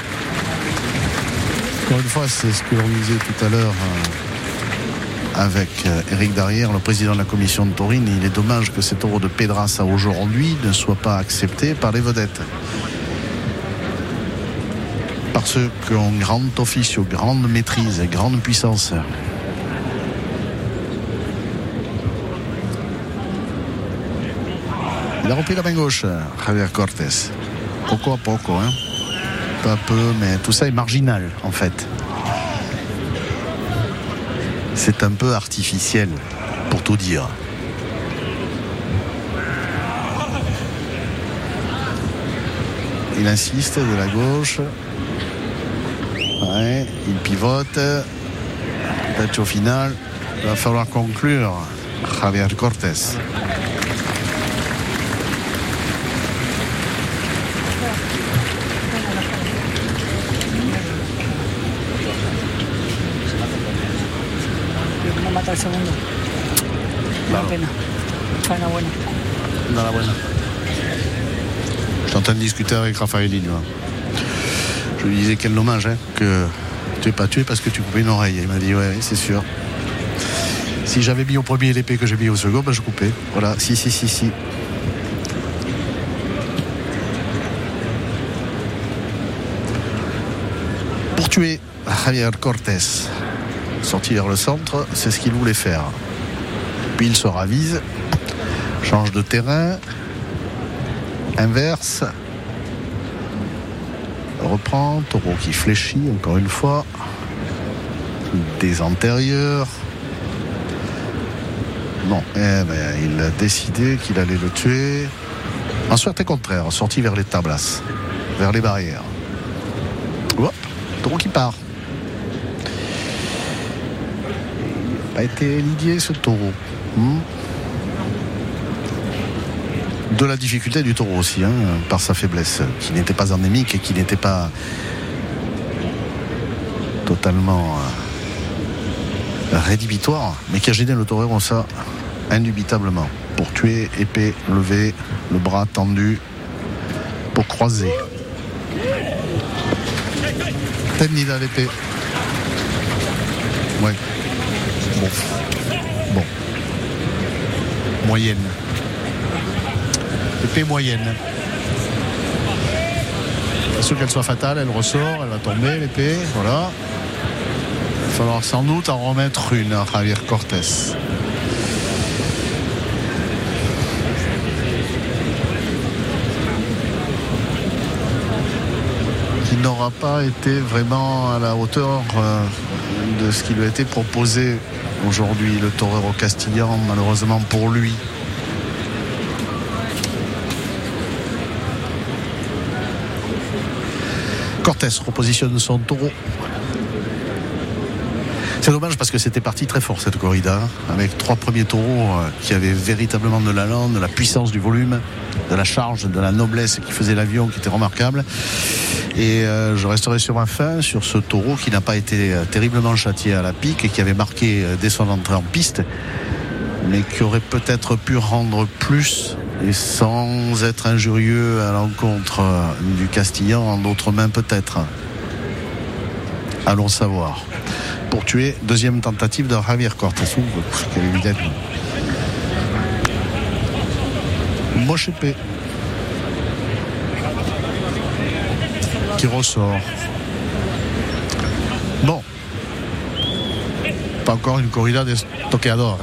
Encore une fois, c'est ce que l'on disait tout à l'heure euh, avec euh, Eric Darrière, le président de la commission de Taurine. Il est dommage que cet euro de Pedrassa aujourd'hui ne soit pas accepté par les vedettes. Parce qu'en grand officio, grande maîtrise, grande puissance. Il a repris la main gauche, Javier Cortés. Poco à poco, hein. Peu peu, mais tout ça est marginal, en fait. C'est un peu artificiel, pour tout dire. Il insiste de la gauche. Il pivote. Peut-être au final, il va falloir conclure. Javier Cortés. Mata el segundo. Claro. Una pena. Je de discuter avec Raphaël. Je lui disais quel dommage hein, que tu n'es pas tué parce que tu coupais une oreille. Il m'a dit ouais, c'est sûr. Si j'avais mis au premier l'épée que j'ai mis au second, ben, je coupais. Voilà, si, si, si, si. Pour tuer Javier Cortés, sorti vers le centre, c'est ce qu'il voulait faire. Puis il se ravise, change de terrain, inverse, reprend, taureau qui fléchit encore une fois, des antérieurs. Non, eh ben, il a décidé qu'il allait le tuer. En sorte contraire, sorti vers les tablas, vers les barrières. Hop, taureau qui part. Pas été lidier ce taureau. Hmm. De la difficulté du taureau aussi, hein, par sa faiblesse, qui n'était pas endémique et qui n'était pas totalement euh, rédhibitoire, mais qui a gêné le taureau, ça, indubitablement. Pour tuer, épée levée, le bras tendu, pour croiser. Tenida l'épée? Ouais. Moyenne. Épée moyenne. Pas sûr qu'elle soit fatale, elle ressort, elle va tomber l'épée, voilà. Il va falloir sans doute en remettre une à Javier Cortés. Qui n'aura pas été vraiment à la hauteur euh, de ce qui lui a été proposé aujourd'hui, le torero castillan, malheureusement pour lui. Cortés repositionne son taureau. C'est dommage parce que c'était parti très fort cette corrida, avec trois premiers taureaux euh, qui avaient véritablement de la lande, de la puissance du volume, de la charge, de la noblesse qui faisait l'avion, qui était remarquable. Et euh, je resterai sur ma fin sur ce taureau qui n'a pas été euh, terriblement châtié à la pique et qui avait marqué dès son entrée en piste, mais qui aurait peut-être pu rendre plus et sans être injurieux à l'encontre du Castillan, en d'autres mains peut-être. Allons savoir. Pour tuer, deuxième tentative de Javier Cortés. Quelle évidente. Moche épée. Ressort. Bon. Pas encore une corrida de toqueadores.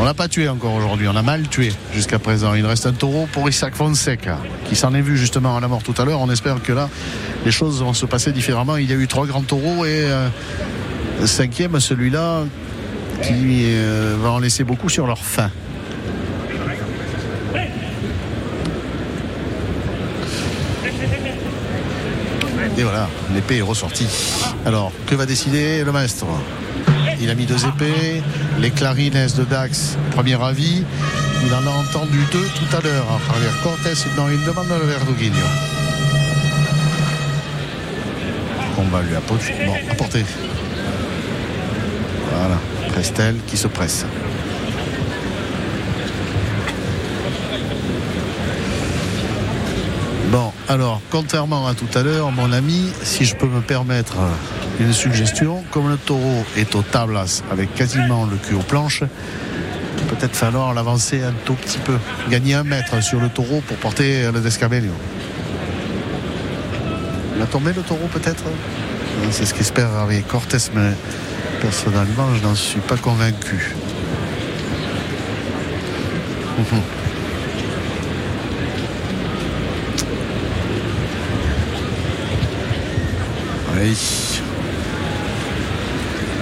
On l'a pas tué encore aujourd'hui, on a mal tué jusqu'à présent. Il reste un taureau pour Isaac Fonseca, qui s'en est vu justement à la mort tout à l'heure. On espère que là, les choses vont se passer différemment. Il y a eu trois grands taureaux et euh, cinquième, celui-là, qui euh, va en laisser beaucoup sur leur fin. Et voilà, l'épée est ressortie. Alors, que va décider le maître? Il a mis deux épées, les clarines de Dax, premier avis. Il en a entendu deux tout à l'heure. Javier Cortés, non, il demande le Verduguino. On va lui apporter. Bon, apporter. Voilà, Prestel qui se presse. Bon, alors, contrairement à tout à l'heure, mon ami, si je peux me permettre une suggestion, comme le taureau est au tablas avec quasiment le cul aux planches, peut-être falloir l'avancer un tout petit peu, gagner un mètre sur le taureau pour porter le descabello. Il a tombé le taureau peut-être? C'est ce qu'espère avec Cortés, mais personnellement je n'en suis pas convaincu. [LAUGHS]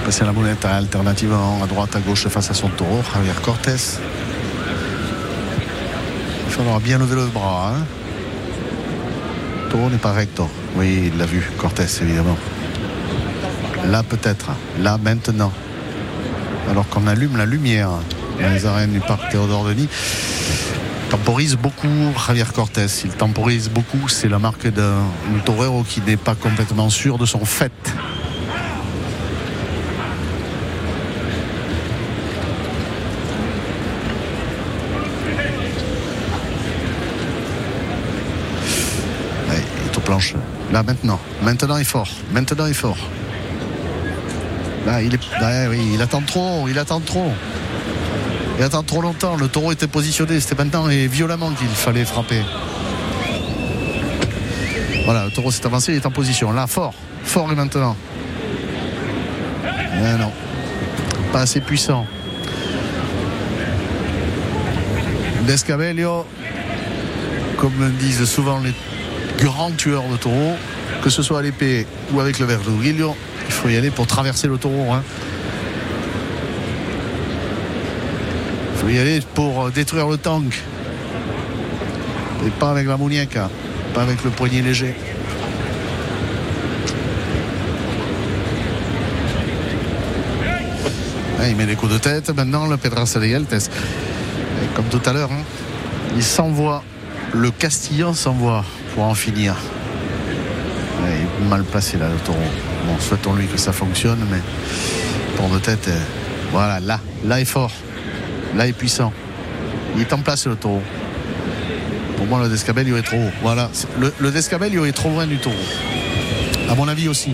Passer la monette alternativement à droite, à gauche face à son taureau, Javier Cortés. Il falloir bien lever le bras. Hein. Taureau n'est pas recto. Oui, il l'a vu, Cortés, évidemment. Là, peut-être. Là, maintenant. Alors qu'on allume la lumière dans les arènes du parc Théodore Denis temporise beaucoup Javier Cortés. Il temporise beaucoup. C'est la marque d'un torero qui n'est pas complètement sûr de son fait. planche. Là, maintenant. Maintenant est fort. Maintenant est fort. Là, il est. ouais, oui, il attend trop. Il attend trop. Il attend trop longtemps. Le taureau était positionné. C'était maintenant et violemment qu'il fallait frapper. Voilà, le taureau s'est avancé, il est en position. Là, fort. Fort et maintenant. Non. Pas assez puissant. Descabello, comme disent souvent les grands tueurs de taureaux, que ce soit à l'épée ou avec le Verduguillo, il faut y aller pour traverser le taureau. hein. Il faut y aller pour euh, détruire le tank. Et pas avec la muñeca, pas avec le poignet léger. Il met des coups de tête. Maintenant, le Pedraza de comme tout à l'heure, hein, il s'envoie. Le Castillan s'envoie pour en finir. Il est mal placé là, le taureau. Bon, souhaitons-lui que ça fonctionne, mais pour de tête, euh, voilà, là, là est fort. Là est puissant. Il est en place le taureau. Pour moi, le Descabel, il est trop haut. Voilà. Le, Descabel, il est trop loin du taureau. À mon avis aussi.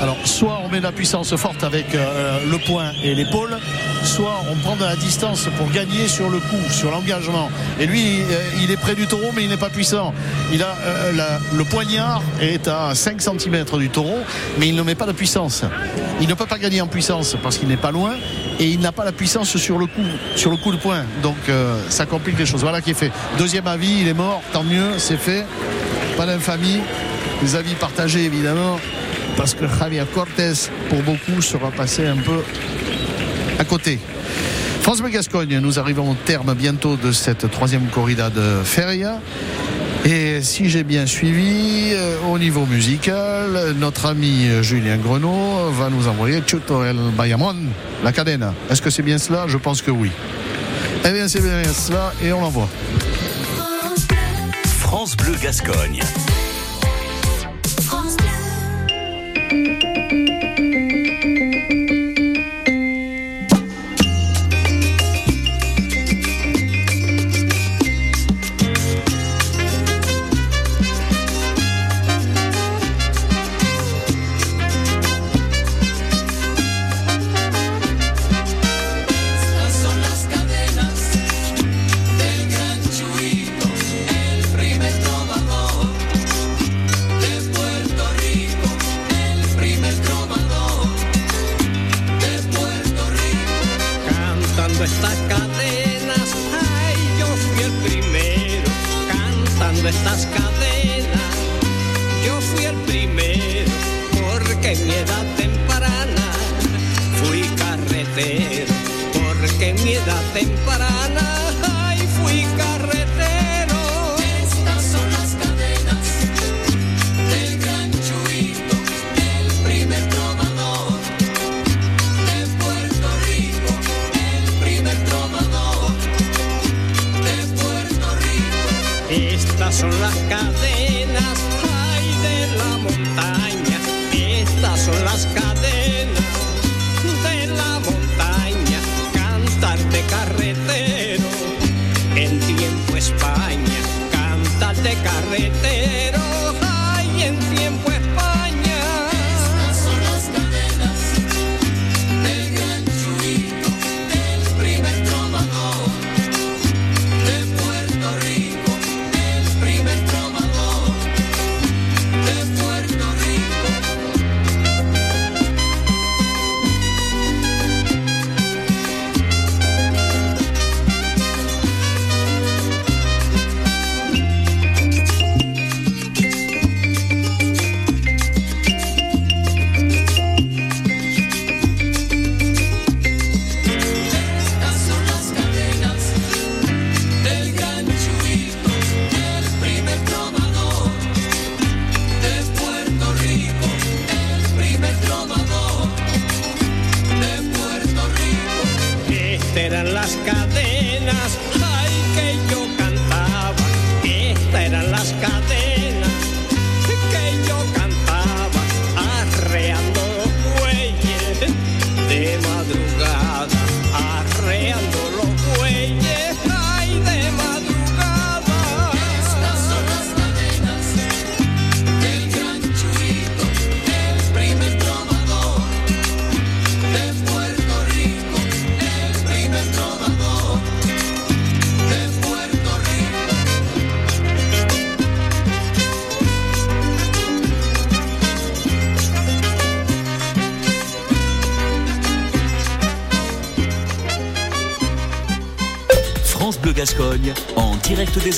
Alors, soit on met de la puissance forte avec euh, le poing et l'épaule, soit on prend de la distance pour gagner sur le coup, sur l'engagement. Et lui, euh, il est près du taureau, mais il n'est pas puissant. Il a euh, le poignard est à 5 cm du taureau, mais il ne met pas de puissance. Il ne peut pas gagner en puissance parce qu'il n'est pas loin et il n'a pas la puissance sur le coup, sur le coup de poing. Donc euh, ça complique les choses. Voilà qui est fait. Deuxième avis, il est mort, tant mieux, c'est fait. Pas d'infamie. Les avis partagés évidemment parce que Javier Cortés, pour beaucoup, sera passé un peu à côté. France Gascogne, nous arrivons au terme bientôt de cette troisième corrida de Feria. Et si j'ai bien suivi, euh, au niveau musical, notre ami Julien Grenot va nous envoyer Chuto el Bayamon, la cadena. Est-ce que c'est bien cela? Je pense que oui. Eh bien, c'est bien cela et on l'envoie. France Bleu Gascogne. Des.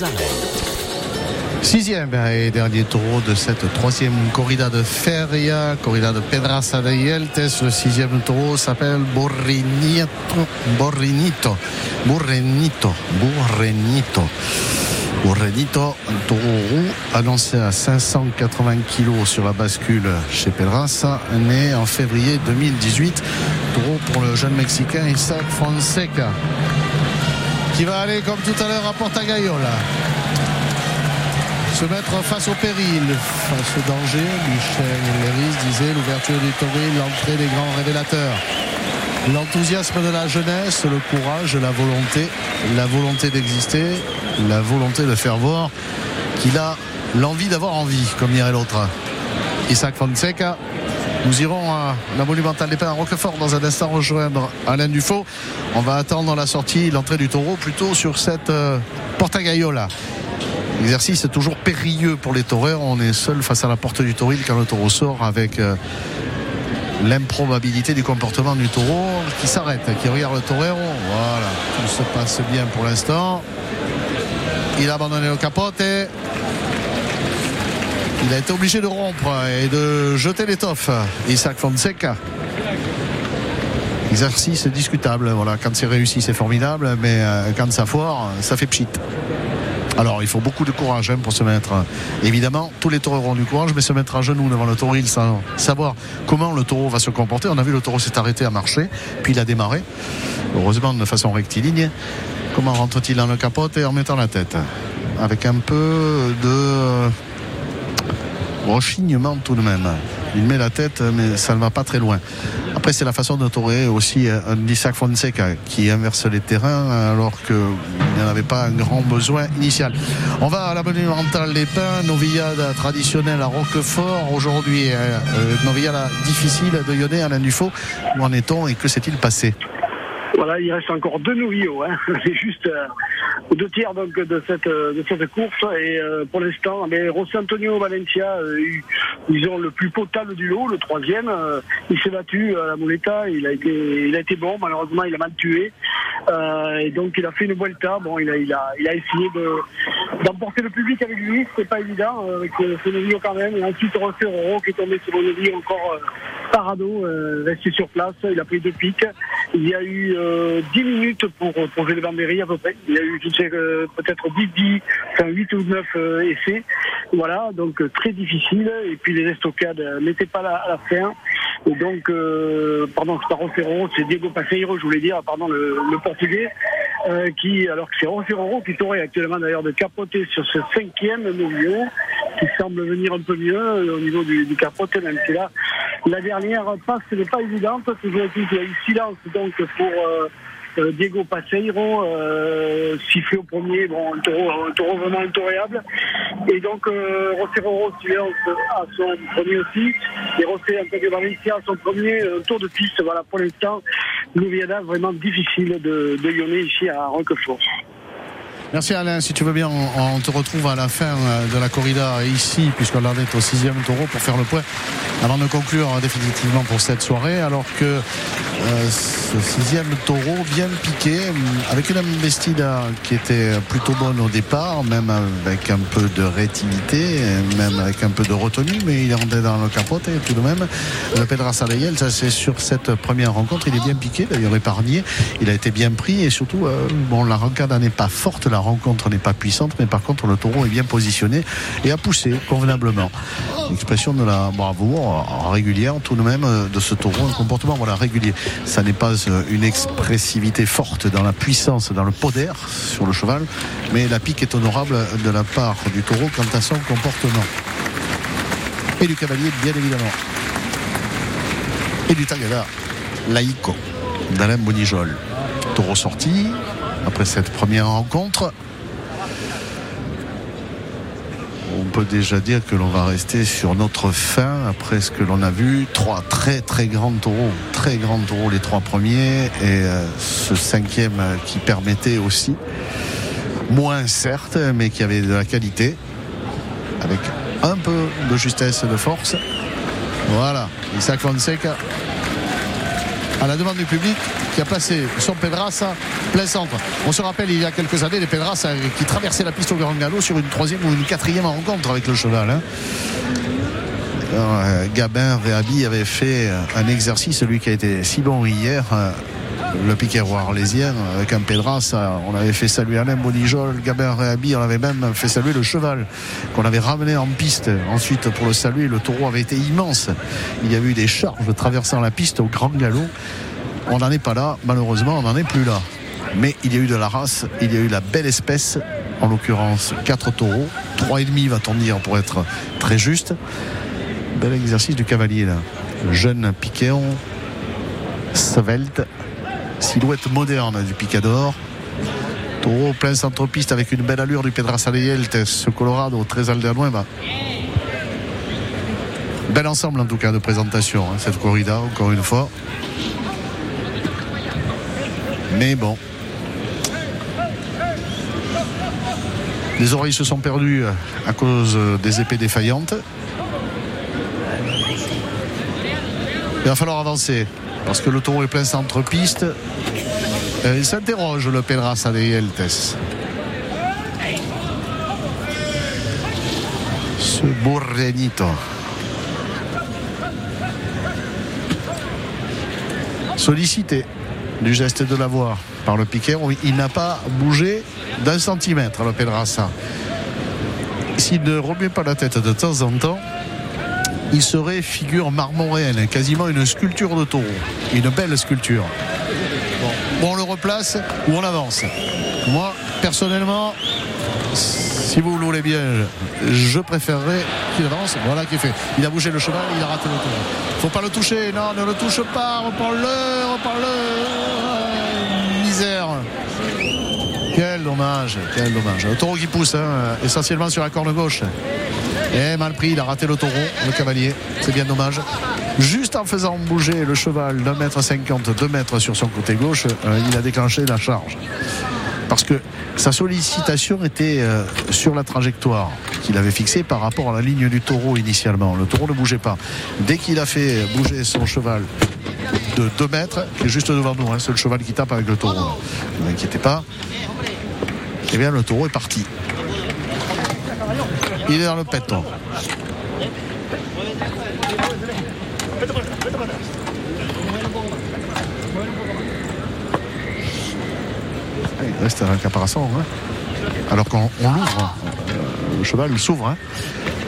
Sixième et dernier taureau de cette troisième corrida de Feria, corrida de Pedraza de Yeltes. Le sixième taureau s'appelle Borrinito, Borrinito, Borrenito, Borrenito. Borrenito, un taureau roux annoncé à 580 kilos sur la bascule chez Pedraza, né en février 2018. Taureau pour le jeune Mexicain Isaac Fonseca, qui va aller comme tout à l'heure à Portagayola se mettre face au péril, face au danger. Michel Léris disait l'ouverture du toril, l'entrée des grands révélateurs. L'enthousiasme de la jeunesse, le courage, la volonté, la volonté d'exister, la volonté de faire voir qu'il a l'envie d'avoir envie, comme dirait l'autre. Isaac Fonseca. Nous irons à la monumentale des Pins à Roquefort dans un instant rejoindre Alain Dufaux. On va attendre la sortie, l'entrée du taureau plutôt sur cette euh, Portagayola. Exercice toujours périlleux pour les taureurs. On est seul face à la porte du tauril quand le taureau sort avec euh, l'improbabilité du comportement du taureau qui s'arrête, qui regarde le torero. Voilà, tout se passe bien pour l'instant. Il a abandonné le capote. Il a été obligé de rompre et de jeter l'étoffe. Isaac Fonseca. Exercice discutable. Voilà, quand c'est réussi, c'est formidable, mais euh, quand ça foire, ça fait pchit. Alors il faut beaucoup de courage hein, pour se mettre. Évidemment, tous les taureaux auront du courage, mais se mettre à genoux devant le taureau, sans savoir comment le taureau va se comporter. On a vu le taureau s'est arrêté à marcher, puis il a démarré, heureusement de façon rectiligne. Comment rentre-t-il dans le capote et en mettant la tête? Avec un peu de rechignement tout de même. Il met la tête, mais ça ne va pas très loin. Après, c'est la façon de torer aussi un Isaac Fonseca qui inverse les terrains alors qu'il n'y en avait pas un grand besoin initial. On va à la monumentale des Pins, novillade traditionnelle à Roquefort. Aujourd'hui, euh, novillade difficile de Lyonnais, Alain Dufaux. Où en est-on et que s'est-il passé? Voilà, il reste encore deux novillots. Hein. [LAUGHS] C'est juste euh, aux deux tiers donc, de, cette, euh, de cette course. Et euh, pour l'instant, mais José Antonio Valencia, euh, ils ont le plus potable du lot, le troisième. Euh, il s'est battu à la Moleta. Il a été, bon. Malheureusement, il a mal tué. Euh, et donc, il a fait une Vuelta. Bon, il a, il a, il a essayé de, d'emporter le public avec lui. C'était pas évident euh, avec euh, ce novillo quand même. Et ensuite, Rosé Roro qui est tombé sur novillo encore euh, parado, euh, resté sur place. Il a pris deux pics. Il y a eu euh, 10 minutes pour poser le Bambéry à peu près. Il y a eu, euh, peut-être 10, 10, enfin 8 ou 9 euh, essais. Voilà, donc euh, très difficile. Et puis les estocades euh, n'étaient pas à la fin. Et donc, euh, pardon, c'est pas Roferro, c'est Diego Paseiro, je voulais dire, pardon, le, portugais, euh, qui, alors que c'est Roferro qui t'aurait actuellement d'ailleurs de capoter sur ce cinquième novillo, qui semble venir un peu mieux euh, au niveau du, du même si là, la dernière passe n'est pas évidente. Toujours qu'il y a eu silence donc pour euh, euh, Diego Paseiro, euh, sifflé au premier, bon, un taureau, vraiment intoréable. Et donc, euh, silence à son premier aussi. Et Rosé Antonio à son premier euh, tour de piste. Voilà, pour l'instant, Louviada vraiment difficile de, de ici à Roquefort. Merci Alain, si tu veux bien, on, te retrouve à la fin euh, de la corrida ici, puisqu'on en est au sixième taureau pour faire le point, avant de conclure euh, définitivement pour cette soirée, alors que euh, ce sixième taureau vient piquer avec une investida qui était plutôt bonne au départ, même avec un peu de réactivité, euh, même avec un peu de retenue, mais il rentré dans le capote et tout de même, le Pedra Saleyel, ça c'est sur cette première rencontre, il est bien piqué, d'ailleurs épargné, il a été bien pris et surtout, bon, la rancade n'est pas forte, la rencontre n'est pas puissante, mais par contre le taureau est bien positionné et a poussé convenablement. L'expression de la bravoure régulière tout de même de ce taureau, un comportement voilà régulier. Ça n'est pas euh, une expressivité forte dans la puissance, dans le poder sur le cheval, mais la pique est honorable de la part du taureau quant à son comportement. Et du cavalier, bien évidemment. Et du tagada, laïco, d'Alain Bonijol. Taureau sorti, après cette première rencontre. On peut déjà dire que l'on va rester sur notre fin après ce que l'on a vu. Trois très très grands taureaux, très grands taureaux les trois premiers et euh, ce cinquième qui permettait aussi, moins certes, mais qui avait de la qualité, avec un peu de justesse et de force. Voilà, Isaac Fonseca à la demande du public qui a placé son Pedrassa plein centre. On se rappelle il y a quelques années les Pedrassa qui traversaient la piste au Grand Galop sur une troisième ou une quatrième rencontre avec le cheval. hein. Euh, Gabin Réhabi avait fait un exercice, celui qui a été si bon hier. euh, le piquet roi arlésien avec un Pedrassa, on avait fait saluer Alain Bonijol, Gabin Réhabi, on avait même fait saluer le cheval qu'on avait ramené en piste. Ensuite, pour le saluer, le taureau avait été immense. Il y a eu des charges traversant la piste au grand galop. On n'en est pas là, malheureusement, on n'en est plus là. Mais il y a eu de la race, il y a eu la belle espèce, en l'occurrence quatre taureaux, trois et demi va-t-on dire pour être très juste. Bel exercice du cavalier là. Jeune piquéon, svelte, silhouette moderne du picador. Taureau plein centre-piste avec une belle allure du Pedraza de Yeltes, ce Colorado très Aldernueva. Bel ensemble en tout cas de présentation, hein, cette corrida, encore une fois. Mais bon. Les oreilles se sont perdues à cause des épées défaillantes. Il va falloir avancer parce que le taureau est plein centre-piste. Euh, Il s'interroge le Pedraza de Yeltes. Ce Burrenito. Sollicité du geste de la voix par le piquet, il n'a pas bougé d'un centimètre le Pedraza. S'il ne remet pas la tête de temps en temps, il serait figure marmoréenne, quasiment une sculpture de taureau. Une belle sculpture. Bon, on le replace ou on avance. Moi, personnellement, si vous le voulez bien, je préférerais qu'il avance. Voilà qui fait. Il a bougé le cheval, il a raté le tour. Faut pas le toucher. Non, ne le touche pas. Reprends-le, reprends-le. Ah, Misère. Quel dommage, quel dommage. Le taureau qui pousse, hein, essentiellement sur la corne gauche. Et mal pris, il a raté le taureau, le cavalier. C'est bien dommage. Juste en faisant bouger le cheval d'un mètre cinquante, deux mètres sur son côté gauche, euh, il a déclenché la charge. Parce que sa sollicitation était euh, sur la trajectoire qu'il avait fixée par rapport à la ligne du taureau initialement. Le taureau ne bougeait pas. Dès qu'il a fait bouger son cheval de 2 mètres, qui est juste devant nous, hein, c'est le cheval qui tape avec le taureau. Ne vous inquiétez pas. Eh bien, le taureau est parti. Il est dans le péton. Reste un caparazon. Hein. Alors qu'on on l'ouvre, euh, le cheval s'ouvre hein,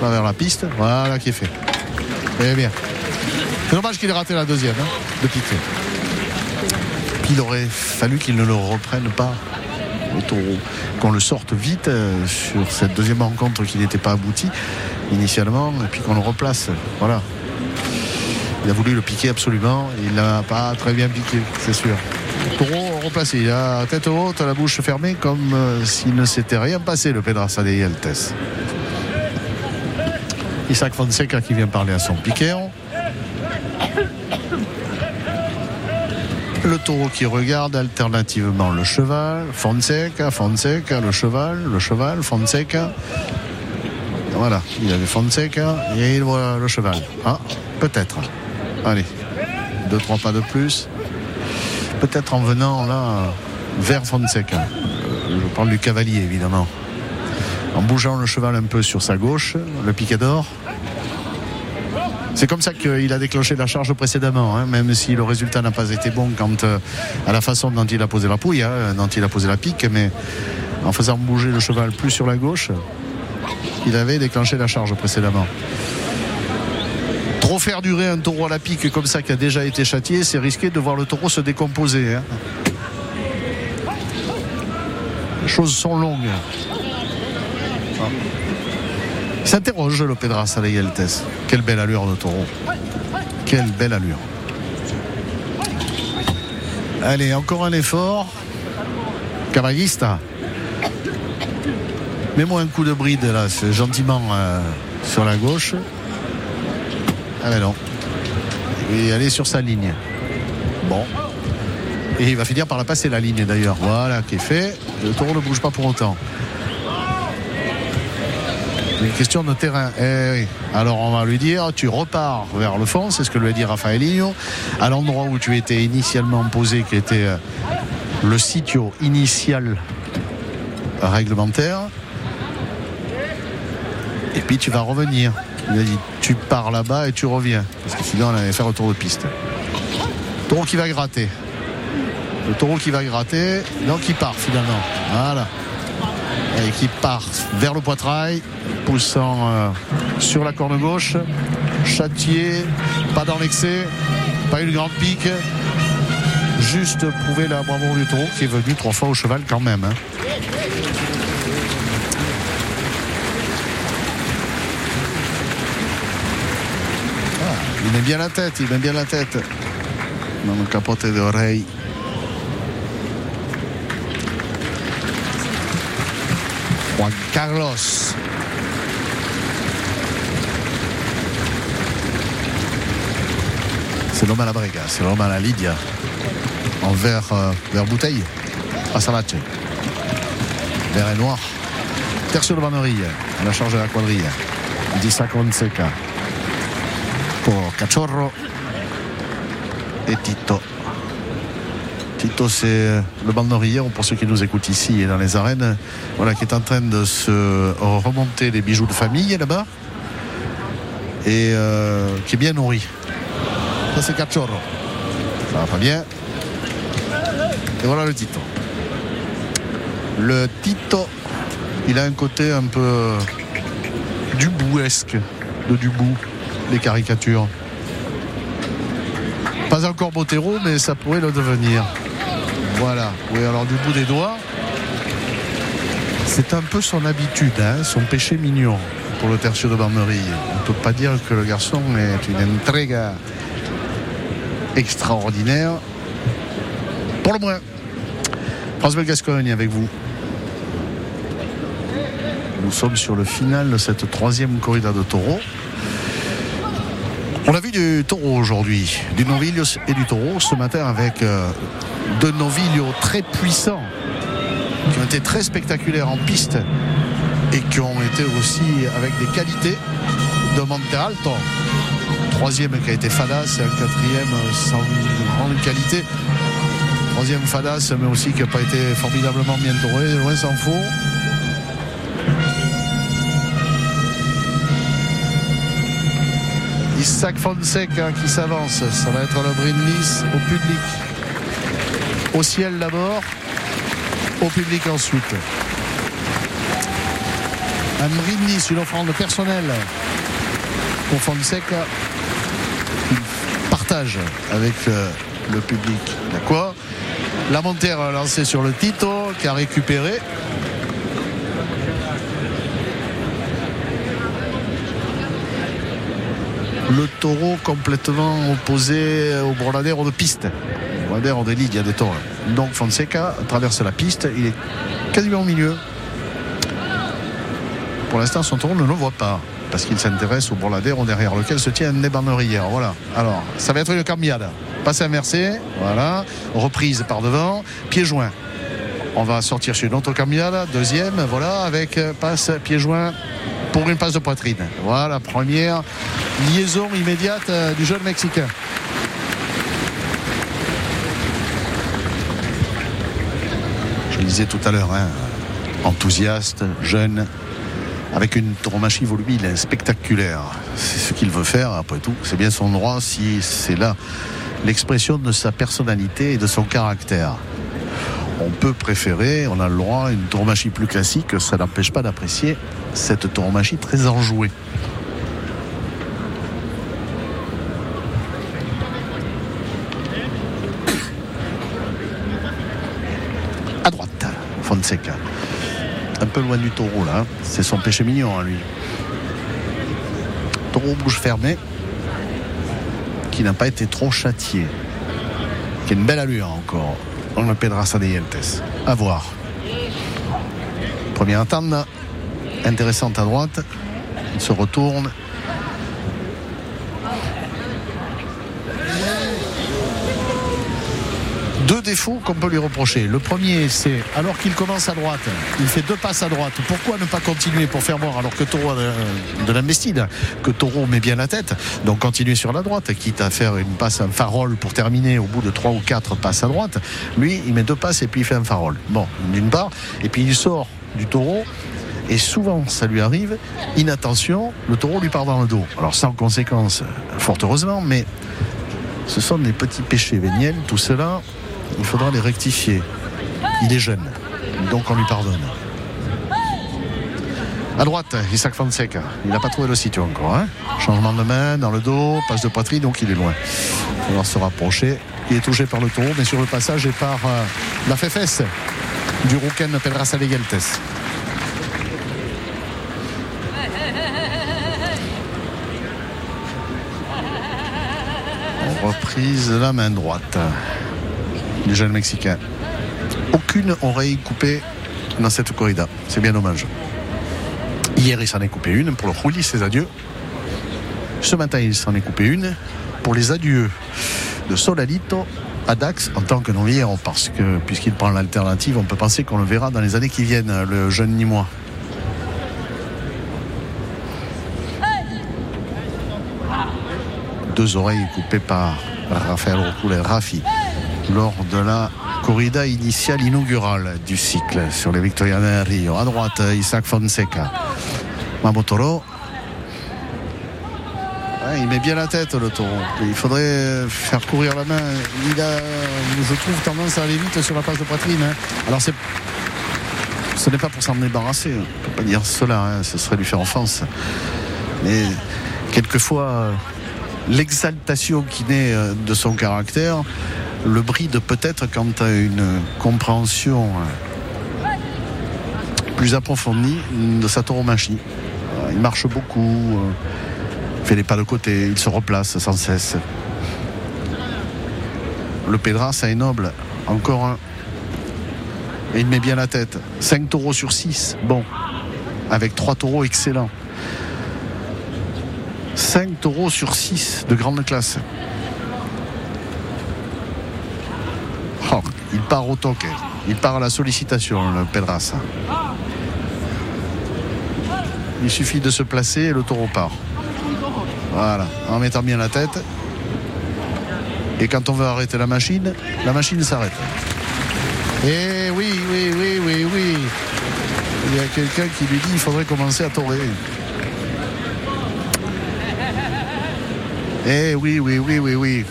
vers la piste. Voilà qui est fait. Eh bien. C'est dommage qu'il ait raté la deuxième hein, de piquet. Puis il aurait fallu qu'il ne le reprenne pas au taureau. Qu'on le sorte vite euh, sur cette deuxième rencontre qui n'était pas aboutie initialement, et puis qu'on le replace. Voilà. Il a voulu le piquer absolument, il n'a pas très bien piqué, c'est sûr. Taureau replacé, il tête haute, la bouche fermée, comme euh, s'il ne s'était rien passé, le Pedraza de Yeltes. Isaac Fonseca qui vient parler à son piquéon. Le taureau qui regarde alternativement le cheval, Fonseca, Fonseca, le cheval, le cheval, Fonseca. Voilà, il avait Fonseca et il voit le cheval. Ah, peut-être. Allez, deux, trois pas de plus. Peut-être en venant là vers Fonseca. Euh, Je parle du cavalier évidemment. En bougeant le cheval un peu sur sa gauche, le picador. C'est comme ça qu'il a déclenché la charge précédemment, hein, même si le résultat n'a pas été bon quant euh, à la façon dont il a posé la pouille, hein, dont il a posé la pique, mais en faisant bouger le cheval plus sur la gauche, il avait déclenché la charge précédemment. Faire durer un taureau à la pique comme ça qui a déjà été châtié, c'est risqué de voir le taureau se décomposer. hein. Les choses sont longues. Ah. Il s'interroge le Pedraza de Yeltes. Quelle belle allure de taureau. Quelle belle allure. Allez, encore un effort. Cavallista. Mets-moi un coup de bride là, gentiment euh, sur la gauche. Ah non. Et aller sur sa ligne. Bon. Et il va finir par la passer la ligne d'ailleurs. Voilà qui est fait. Le taureau ne bouge pas pour autant. Une question de terrain. Eh. Alors on va lui dire, tu repars vers le fond, c'est ce que lui a dit à l'endroit où tu étais initialement posé, qui était euh, le sitio initial réglementaire. Et puis tu vas revenir. Il a dit, tu pars là-bas et tu reviens. Parce que sinon on allait faire le tour de piste. Taureau qui va gratter. Le taureau qui va gratter, donc il part finalement. Voilà. Et qui part vers le poitrail, poussant euh, sur la corne gauche. Châtier, pas dans l'excès, pas une grande pique. Juste prouver la bravoure du taureau qui est venu trois fois au cheval quand même. hein. Met bien la tête, il met bien la tête. Dans le capote d'oreille. Juan Carlos. C'est l'homme à la brega, c'est l'homme à la Lydia. En vert, euh, vert bouteille. À Salache. Vert et noir. Tercio de Vannerie, à la charge de la quadrille. Disa Fonseca. Pour Cachorro et Tito. Tito, c'est le banderier, pour ceux qui nous écoutent ici et dans les arènes, voilà, qui est en train de se remonter les bijoux de famille là-bas et euh, qui est bien nourri. Ça, c'est Cachorro. Ça va bien. Et voilà le Tito. Le Tito, il a un côté un peu dubouesque de Dubou, les caricatures. Pas encore Botero, mais ça pourrait le devenir. Voilà. Oui, alors du bout des doigts, c'est un peu son habitude, hein, son péché mignon pour le tertiaire de Barmerie. On ne peut pas dire que le garçon est une intrigue extraordinaire. Pour le moins. Belle Gascogne avec vous. Nous sommes sur le final de cette troisième corrida de taureau. On a vu du taureau aujourd'hui, du novillo et du taureau ce matin avec euh, deux novillos très puissants qui ont été très spectaculaires en piste et qui ont été aussi avec des qualités de Monte Alto. Troisième qui a été Fadas et un quatrième sans grande qualité. Troisième Fadas, mais aussi qui n'a pas été formidablement bien touré, loin s'en faut. Isaac Fonseca qui s'avance. Ça va être le brindis au public. Au ciel d'abord, au public ensuite. Un brindis, une offrande personnelle pour Fonseca. Il partage avec euh, le public. D'accord La montée a lancé sur le Tito qui a récupéré. Le taureau complètement opposé au Bronadero de piste. Bronadero des ligues, il y a des taureaux. Donc Fonseca traverse la piste, il est quasiment au milieu. Pour l'instant, son taureau ne le voit pas parce qu'il s'intéresse au Bronadero derrière lequel se tient une banneries. Voilà. Alors, ça va être une cambiade. Passe inversé, voilà. Reprise par devant, pied joint. On va sortir une autre cambiade, deuxième, voilà, avec passe pied joint pour une passe de poitrine. Voilà, première liaison immédiate euh, du jeune Mexicain. Je le disais tout à l'heure, hein, enthousiaste, jeune, avec une tauromachie volubile, spectaculaire. C'est ce qu'il veut faire, après tout. C'est bien son droit si c'est là l'expression de sa personnalité et de son caractère. On peut préférer, on a le droit, une tauromachie plus classique, ça n'empêche pas d'apprécier cette tauromachie très enjouée. À droite, Un peu loin du taureau là, hein. c'est son péché mignon à lui. Taureau bouche fermée, qui n'a pas été trop châtié, qui a une belle allure encore. On le Pedraza de Yeltes. À voir. Première entente intéressante à droite. Il se retourne. Deux défauts qu'on peut lui reprocher. Le premier, c'est alors qu'il commence à droite, il fait deux passes à droite. Pourquoi ne pas continuer pour faire voir alors que Taureau a de l'investide, que Taureau met bien la tête. Donc continuer sur la droite, quitte à faire une passe, un farol pour terminer au bout de trois ou quatre passes à droite. Lui, il met deux passes et puis il fait un farol. Bon, d'une part. Et puis il sort du Taureau et souvent, ça lui arrive, inattention, le taureau lui part dans le dos. Alors sans conséquence, fort heureusement, mais ce sont des petits péchés véniels, tout cela, il faudra les rectifier. Il est jeune, donc on lui pardonne. À droite, Isaac Fonseca. Il n'a pas trouvé le sitio encore. Hein. Changement de main dans le dos, passe de poitrine, donc il est loin. Il va se rapprocher. Il est touché par le taureau, mais sur le passage et par euh, la fefesse du Rouken Pedraza de Geltes. reprise de la main droite du jeune Mexicain. Aucune oreille coupée dans cette corrida. C'est bien dommage. Hier, il s'en est coupé une pour le Rouli, ses adieux. Ce matin, il s'en est coupé une pour les adieux de Solalito à Dax en tant que non parce que puisqu'il prend l'alternative, on peut penser qu'on le verra dans les années qui viennent, le jeune Nîmois. deux oreilles coupées par Raphaël Roucoulet Rafi lors de la corrida initiale inaugurale du cycle sur les Victoriana Rio. À droite, Isaac Fonseca. Mamotoro. il met bien la tête le taureau. Il faudrait faire courir la main. Il a, je trouve, tendance à aller vite sur la passe de poitrine. Hein. Alors c'est ce n'est pas pour s'en débarrasser, on ne peut pas dire cela, hein. ce serait lui faire offense. Mais quelquefois, l'exaltation qui naît euh, de son caractère le bride peut-être quant à une compréhension euh, plus approfondie de sa tauromachie. Euh, il marche beaucoup, fait les pas de côté, il se replace sans cesse. Le Pédras est noble, encore un. Et il met bien la tête. 5 taureaux sur 6, bon. Avec 3 taureaux excellents. 5 taureaux sur 6 de grande classe. Oh, il part au toque, il part à la sollicitation, le Pedras. Il suffit de se placer et le taureau part. Voilà, en mettant bien la tête. Et quand on veut arrêter la machine, la machine s'arrête. Et oui, oui, oui, oui, oui. Il y a quelqu'un qui lui dit qu'il faudrait commencer à torer. Eh oui, oui, oui, oui, oui.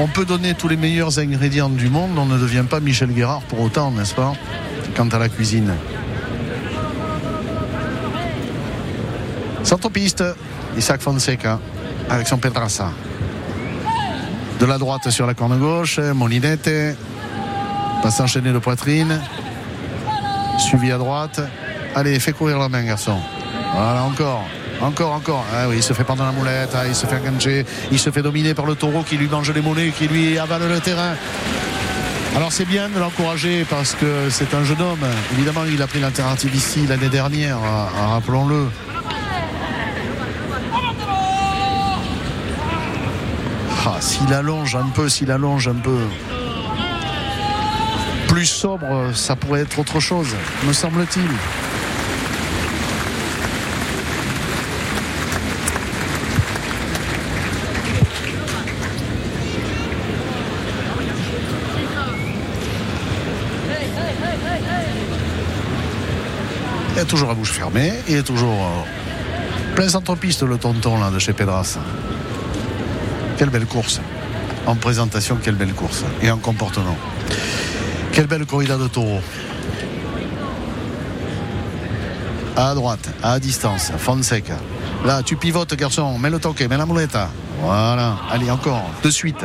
On peut donner tous les meilleurs ingrédients du monde, on ne devient pas Michel Guérard pour autant, n'est-ce pas Quant à la cuisine. Centropiste, Isaac Fonseca, avec son Pedrassa. De la droite sur la corne gauche, Molinette, passe enchaîné de poitrine, suivi à droite. Allez, fais courir la main, garçon. Voilà, encore. Encore, encore. Ah oui, il se fait prendre la moulette, ah, il se fait engancher, il se fait dominer par le taureau qui lui mange les mollets, qui lui avale le terrain. Alors c'est bien de l'encourager parce que c'est un jeune homme. Évidemment, il a pris l'alternative ici l'année dernière, rappelons-le. Ah, s'il allonge un peu, s'il allonge un peu. Plus sobre, ça pourrait être autre chose, me semble-t-il. Toujours à bouche fermée. Il est toujours euh, plein centre-piste le tonton de chez Pedras. Quelle belle course. En présentation, quelle belle course. Et en comportement. Quelle belle corrida de taureau. À droite, à distance, Fonseca. Là, tu pivotes, garçon. Mets le toque, mets la moulette. Voilà. Allez, encore. De suite.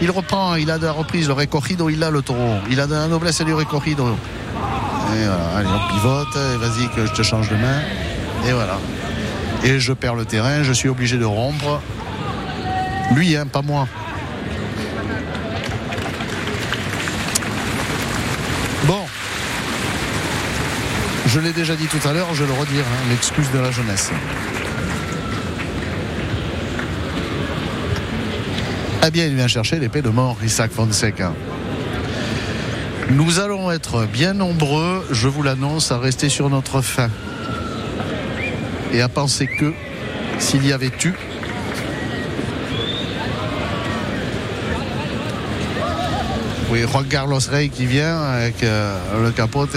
Il reprend, il a de la reprise, le recorrido, il a le taureau. Il a de la noblesse du recorrido. Et voilà, allez, on pivote, vas-y que je te change de main. Et voilà. Et je perds le terrain, je suis obligé de rompre. Lui, hein, pas moi. Bon. Je l'ai déjà dit tout à l'heure, je le redire, hein, l'excuse de la jeunesse. eh bien, il vient chercher l'épée de mort, Isaac Fonseca. Nous allons être bien nombreux, je vous l'annonce, à rester sur notre faim. Et à penser que s'il y avait eu, Oui, Juan Carlos Rey qui vient avec euh, le capote.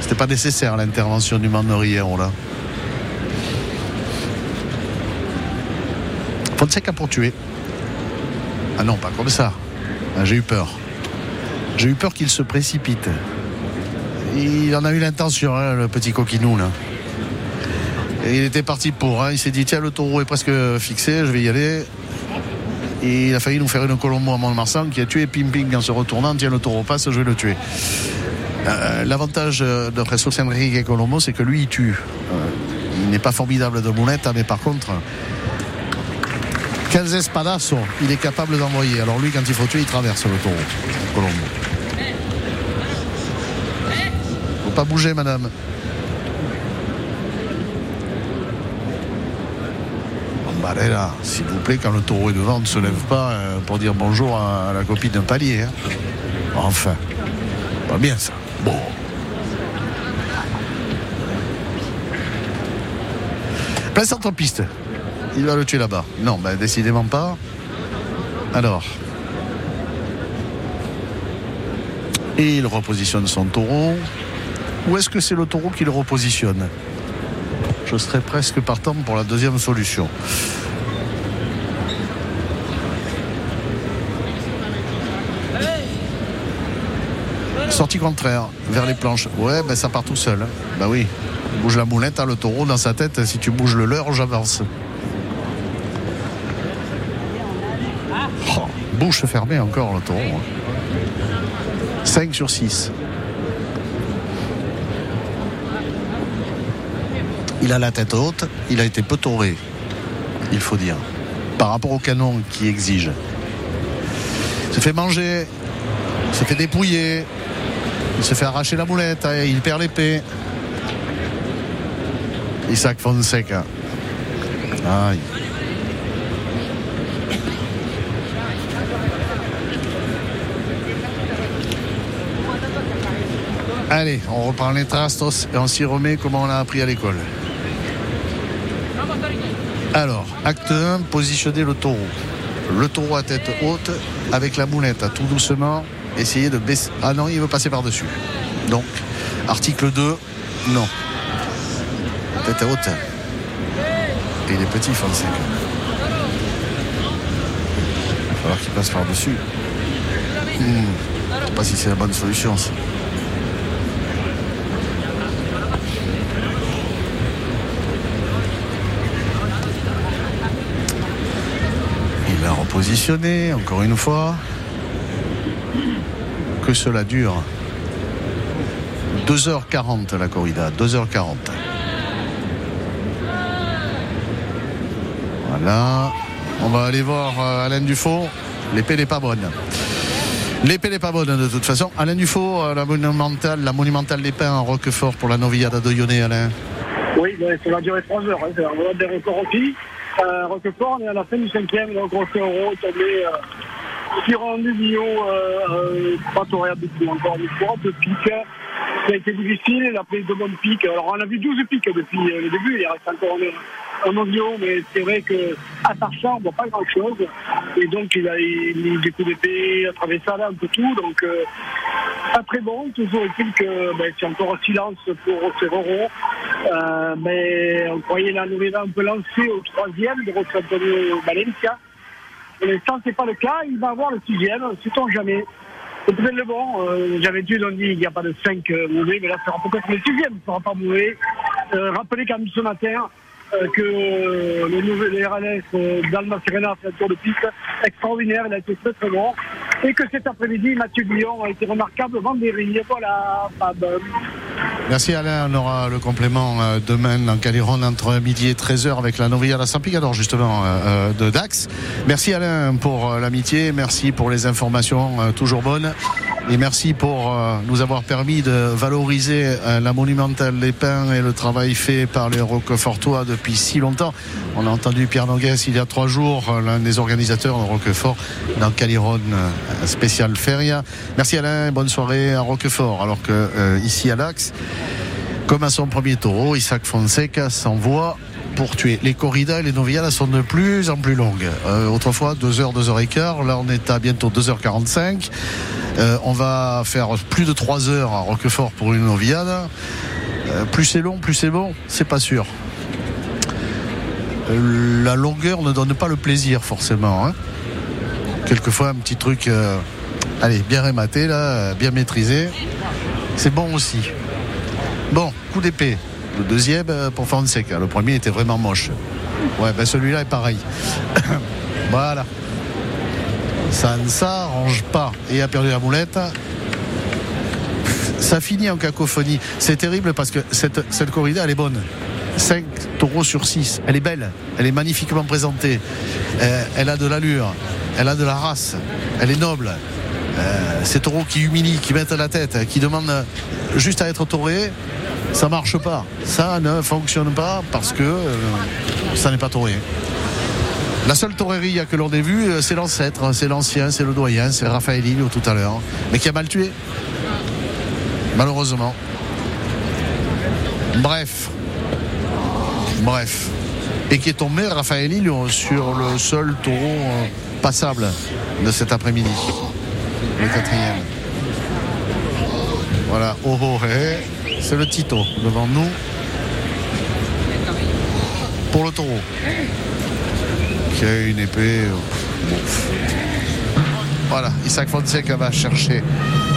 C'était pas nécessaire l'intervention du Manoriero là. Fonseca pour tuer. Ah non, pas comme ça. Ah, J'ai eu peur. J'ai eu peur qu'il se précipite. Il en a eu l'intention, hein, le petit coquinou là. Il était parti pour. hein. Il s'est dit tiens, le taureau est presque fixé, je vais y aller. Et il a failli nous faire une Colombo à Mont-de-Marsan qui a tué Pim Ping en se retournant. Tiens, le taureau passe, je vais le tuer. Euh, L'avantage de Jesus Enrique Colombo, c'est que lui, il tue. Euh, il n'est pas formidable de moulette, mais par contre, quels espadassos il est capable d'envoyer. Alors lui, quand il faut tuer, il traverse le taureau. Colombo. Faut bouger, madame. Barrera, s'il vous plaît, quand le taureau est devant, ne se lève pas euh, pour dire bonjour à, la copine d'un palier. hein. Enfin, pas bien ça. Bon. Plein centre-piste. Il va le tuer là-bas. Non, ben, décidément pas. Alors. Et il repositionne son taureau. Ou est-ce que c'est le taureau qui le repositionne? Je serais presque partant pour la deuxième solution. Sortie contraire, vers les planches. Ouais, ben ça part tout seul. Bah oui. Il bouge la moulette, le taureau dans sa tête. Si tu bouges le leur, j'avance. Oh, bouche fermée encore le taureau. 5 sur 6. Il a la tête haute, il a été peu il faut dire, par rapport au canon qui exige. Il se fait manger, il se fait dépouiller, il se fait arracher la moulette, hein, il perd l'épée. Isaac Fonseca. Allez, on reprend les trastos et on s'y remet comme on l'a appris à l'école. Alors, acte 1, positionner le taureau. Le taureau à tête haute avec la moulette, tout doucement, essayer de baisser. Ah non, il veut passer par-dessus. Donc, article 2, non. Tête haute. Et il est petit, Fonseca. Il va falloir qu'il passe par-dessus. Hmm, Je ne sais pas si c'est la bonne solution. ça. Repositionné, encore une fois. Que cela dure. 2h40 la corrida, 2h40. Voilà. On va aller voir euh, Alain Dufaux. L'épée n'est pas bonne. L'épée n'est pas bonne de toute façon. Alain Dufaux, euh, la monumentale, la monumentale d'épée en Roquefort pour la Novillada de Lyonnais, Alain. Oui, ça va durer 3 heures. Hein. C'est un des records aussi. Euh, Roquefort, on est à la fin du cinquième. Donc, on s'est euro tombé un Nubio, euh, pas toré du tout encore une fois, de pique. Ça a été difficile, il a pris de bonnes piques. Alors, on a vu 12 piques depuis euh, le début. Il reste encore un, un Nubio, mais c'est vrai qu'à Tarchar, on voit pas grand-chose. Et donc, il a il, il, des coups d'épée, à travers ça, là, un peu tout. Donc, euh, pas très bon. Toujours est-il que ben, c'est encore un silence pour Ferrero. Euh, mais on croyait la nouvelle un peu lancée au troisième de José Antonio Valencia. Pour l'instant, c'est pas le cas. Il va avoir le sixième, sait-on jamais. C'est peut-être le bon. Euh, J'avais dit, on dit il n'y a pas de 5 mauvais, mais là, ça sera peut-être le sixième, ne sera pas mauvais. Euh, rappelez quand même ce matin euh, que euh, le nouvel RLS euh, d'Alma Serena a fait un tour de piste extraordinaire, il a été très très bon. Et que cet après-midi, Mathieu Guillon a été remarquable, Vendéry. Voilà, Fab. Merci Alain, on aura le complément euh, demain dans Caliron entre midi et 13h avec la Novilla la Saint-Picador justement euh, euh, de Dax. Merci Alain pour euh, l'amitié, merci pour les informations euh, toujours bonnes. Et merci pour euh, nous avoir permis de valoriser euh, la monumentale Les Pins et le travail fait par les Roquefortois depuis si longtemps. On a entendu Pierre Noguès il y a trois jours, euh, l'un des organisateurs de Roquefort, dans Caliron euh, spécial Feria. Merci Alain, bonne soirée à Roquefort. Alors que euh, ici à l'Axe, comme à son premier taureau, Isaac Fonseca s'envoie pour tuer. Les corridas et les noviadas sont de plus en plus longues. Autrefois, 2h, 2h15. Là, on est à bientôt 2h45. Euh, on va faire plus de 3 heures à Roquefort pour une noviade. Euh, plus c'est long, plus c'est bon. C'est pas sûr. Euh, la longueur ne donne pas le plaisir, forcément. hein. Quelquefois, un petit truc, euh, allez, bien rématé, là, bien maîtrisé. C'est bon aussi. Bon, coup d'épée. Le deuxième euh, pour Fonseca. Le premier était vraiment moche. Ouais, ben celui-là est pareil. [COUGHS] voilà. Ça ne s'arrange pas. Et a perdu la moulette. Ça finit en cacophonie. C'est terrible parce que cette corrida, elle est bonne. 5 taureaux sur 6. Elle est belle. Elle est magnifiquement présentée. Euh, elle a de l'allure. Elle a de la race. Elle est noble. Euh, ces taureaux qui humilient, qui mettent la tête, qui demandent juste à être taurés, ça marche pas. Ça ne fonctionne pas parce que euh, ça n'est pas tauré. La seule toreria que l'on ait vue, c'est l'ancêtre, c'est l'ancien, c'est le doyen, c'est Raphaël tout à l'heure, mais qui a mal tué. Malheureusement. Bref. Bref. Et qui est tombé, Raphaël Ilio, sur le seul taureau euh, passable de cet après-midi. Le quatrième. Voilà. Oh oh, hé, hé. C'est le Tito devant nous. Pour le taureau. Qui a une épée. euh. Voilà. Isaac Fonseca va chercher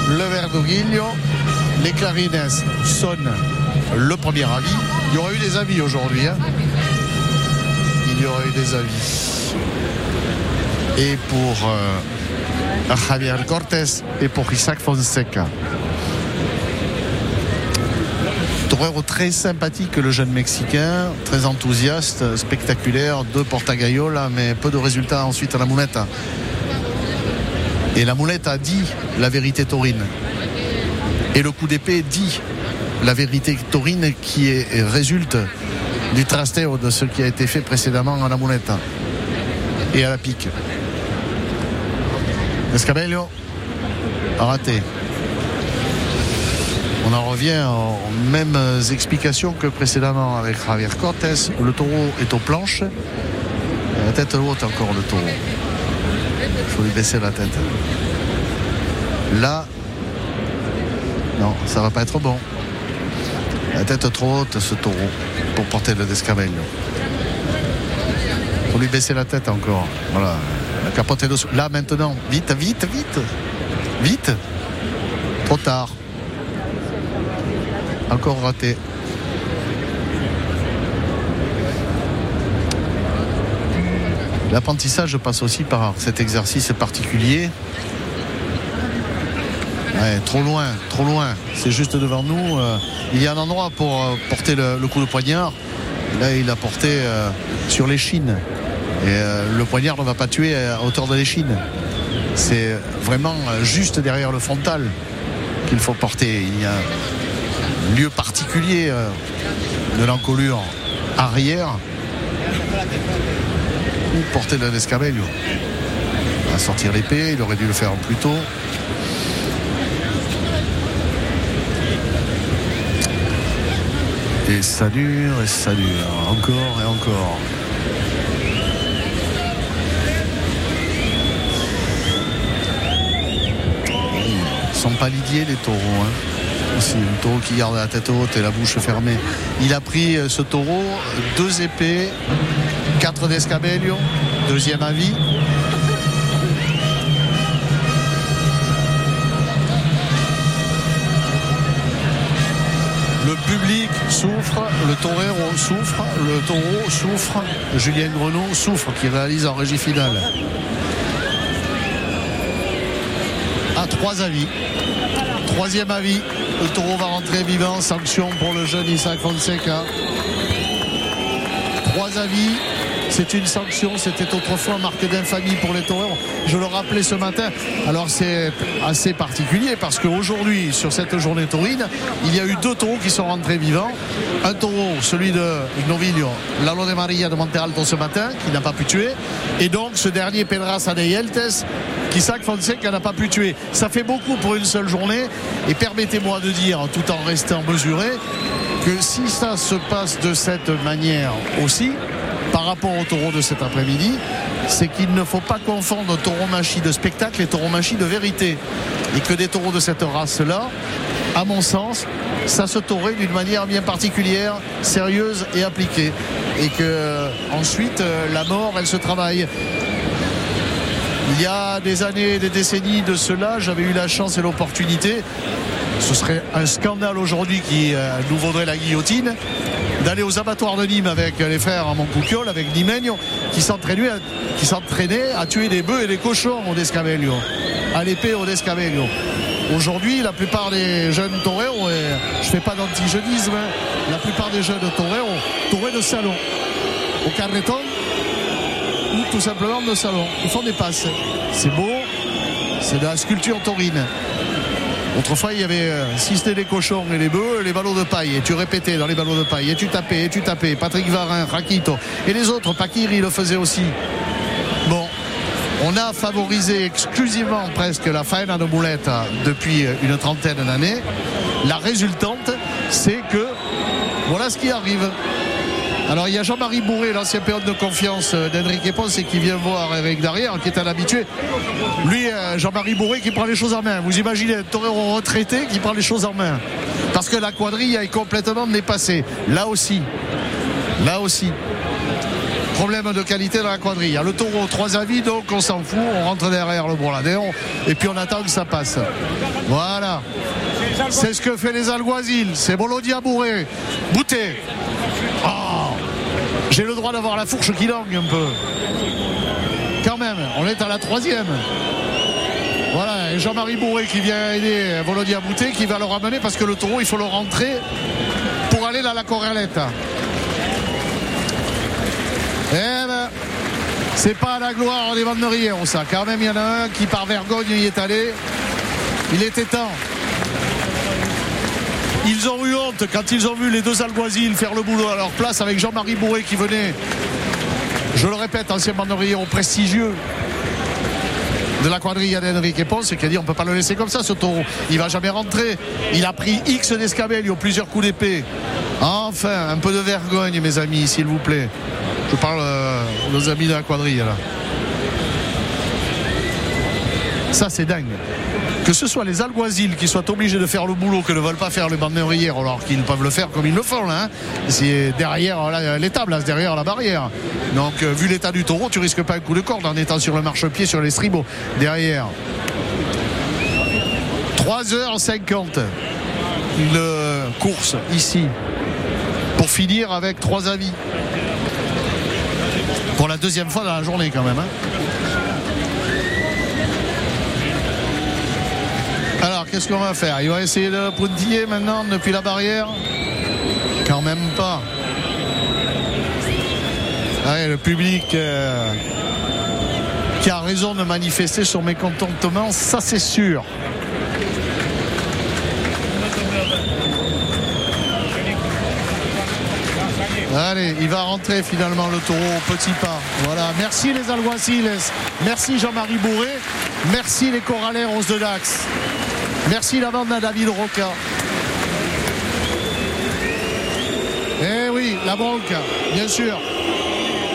le Verduguillo. Les clarines sonnent le premier avis. Il y aura eu des avis aujourd'hui. hein. Il y aura eu des avis. Et pour euh, Javier Cortés et pour Isaac Fonseca. Torero très sympathique le jeune Mexicain, très enthousiaste, spectaculaire, deux portagaiola, mais peu de résultats ensuite à la moulette. Et la moulette a dit la vérité taurine. Et le coup d'épée dit la vérité taurine qui est, résulte du trasteo de ce qui a été fait précédemment à la moulette et à la pique. Escabello raté. On en revient aux mêmes explications que précédemment avec Javier Cortés. Le taureau est aux planches. La tête haute encore le taureau. Il faut lui baisser la tête. Là, non, ça va pas être bon. Tête trop haute, ce taureau, pour porter le descabello. Il faut lui baisser la tête encore. Voilà. La capote dessous. Là, maintenant, vite, vite, vite. Vite. Trop tard. Encore raté. L'apprentissage passe aussi par cet exercice particulier. Trop loin, trop loin. C'est juste devant nous. euh, il y a un endroit pour euh, porter le, coup de poignard. Là, il a porté euh, sur l'échine. Et le poignard ne va pas tuer à hauteur de l'échine. C'est vraiment juste derrière le frontal qu'il faut porter. Il y a un lieu particulier de l'encolure arrière où porter le descabello. À sortir l'épée, il aurait dû le faire plus tôt. Et ça dure, et ça dure, encore et encore. Ils sont pas lidiers les taureaux. Hein. C'est un taureau qui garde la tête haute et la bouche fermée. Il a pris euh, ce taureau, deux épées, quatre d'escabello, deuxième avis. Souffre, le torero souffre, le taureau souffre, Julien Grenou souffre qui réalise en régie finale. À trois avis. Troisième avis. Le taureau va rentrer vivant. Sanction pour le jeune Isaac Fonseca. Trois avis. C'est une sanction. C'était autrefois marqué d'infamie pour les taureaux. Je le rappelais ce matin. Alors c'est assez particulier parce qu'aujourd'hui, sur cette journée taurine, il y a eu deux taureaux qui sont rentrés vivants. Un taureau, celui de Novillo, Lalo de Maria de Monte Alto ce matin, qui n'a pas pu tuer. Et donc ce dernier Pedraza de Yeltes, qui Fonseca n'a pas pu tuer. Ça fait beaucoup pour une seule journée. Et permettez-moi de dire, tout en restant mesuré, que si ça se passe de cette manière aussi, par rapport au taureau de cet après-midi, c'est qu'il ne faut pas confondre tauromachie de spectacle et tauromachie de vérité. Et que des taureaux de cette race-là, à mon sens, ça se taurait d'une manière bien particulière, sérieuse et appliquée. Et que ensuite, euh, la mort, elle se travaille. Il y a des années, des décennies de cela, j'avais eu la chance et l'opportunité, ce serait un scandale aujourd'hui qui euh, nous vaudrait la guillotine, d'aller aux abattoirs de Nîmes avec les frères à Montcouquiol, avec Nimegno, qui s'entraînaient à, tuer des bœufs et des cochons au Descavello, à l'épée au Descavello. Aujourd'hui, la plupart des jeunes toreros, et je fais pas d'anti-jeunisme, hein, la plupart des jeunes toreros, tourés de salon, au carreton, ou tout simplement de salon. Ils font des passes. C'est beau, c'est de la sculpture taurine. Autrefois, il y avait, euh, si c'était les cochons et les bœufs, les ballots de paille. Et tu répétais dans les ballots de paille. Et tu tapais, et tu tapais. Patrick Varin, Raquito. Et les autres, Pakiri le faisait aussi. Bon, on a favorisé exclusivement presque la faena de moulette depuis une trentaine d'années. La résultante, c'est que voilà ce qui arrive. Alors il y a Jean-Marie Bourré, l'ancien période de confiance d'Henrique Ponce et qui vient voir Eric Darrière, qui est un habitué. Lui, euh, Jean-Marie Bourré qui prend les choses en main. Vous imaginez un torero retraité qui prend les choses en main. Parce que la quadrille est complètement dépassée. Là aussi. Là aussi. Problème de qualité dans la quadrille. Le taureau, trois avis, donc on s'en fout. On rentre derrière le Bourladéon et puis on attend que ça passe. Voilà. C'est ce que fait les alguazils. C'est Bolodia Bourré. Bouté. J'ai le droit d'avoir la fourche qui langue un peu. Quand même, on est à la troisième. Voilà, et Jean-Marie Bourré qui vient aider Volodia Bouté qui va le ramener parce que le taureau, il faut le rentrer pour aller à la Corralette. Eh ben, c'est pas la gloire des Vanderrières, ça. Quand même, il y en a un qui, par vergogne, y est allé. Il était temps. Ils ont eu honte quand ils ont vu les deux alguazils faire le boulot à leur place avec Jean-Marie Bourré qui venait, je le répète, ancien banderier prestigieux de la quadrille d'Henrique Ponce qui a dit on peut pas le laisser comme ça ce taureau. Il va jamais rentrer. Il a pris X d'escabelle plusieurs coups d'épée. Enfin un peu de vergogne mes amis s'il vous plaît. Je parle euh, aux amis de la quadrille là. Ça c'est dingue que ce soit les alguazils qui soient obligés de faire le boulot que ne veulent pas faire les banderières alors qu'ils peuvent le faire comme ils le font là. hein. C'est derrière là, là, c'est derrière la barrière. Donc euh, vu l'état du taureau, tu risques pas un coup de corde en étant sur le marchepied sur les stribots derrière. 3h50 une course ici pour finir avec trois avis. Pour la deuxième fois dans la journée quand même. hein. Qu'est-ce qu'on va faire? Il va essayer de pointiller maintenant depuis la barrière? Quand même pas. Ouais, le public euh, qui a raison de manifester son mécontentement, ça c'est sûr. Allez, il va rentrer finalement le taureau au petit pas. Voilà. Merci les Alguaciles. Merci Jean-Marie Bourré. Merci les Corraleros de Dax. Merci la bande à David Roca. Eh oui, la bronca, bien sûr.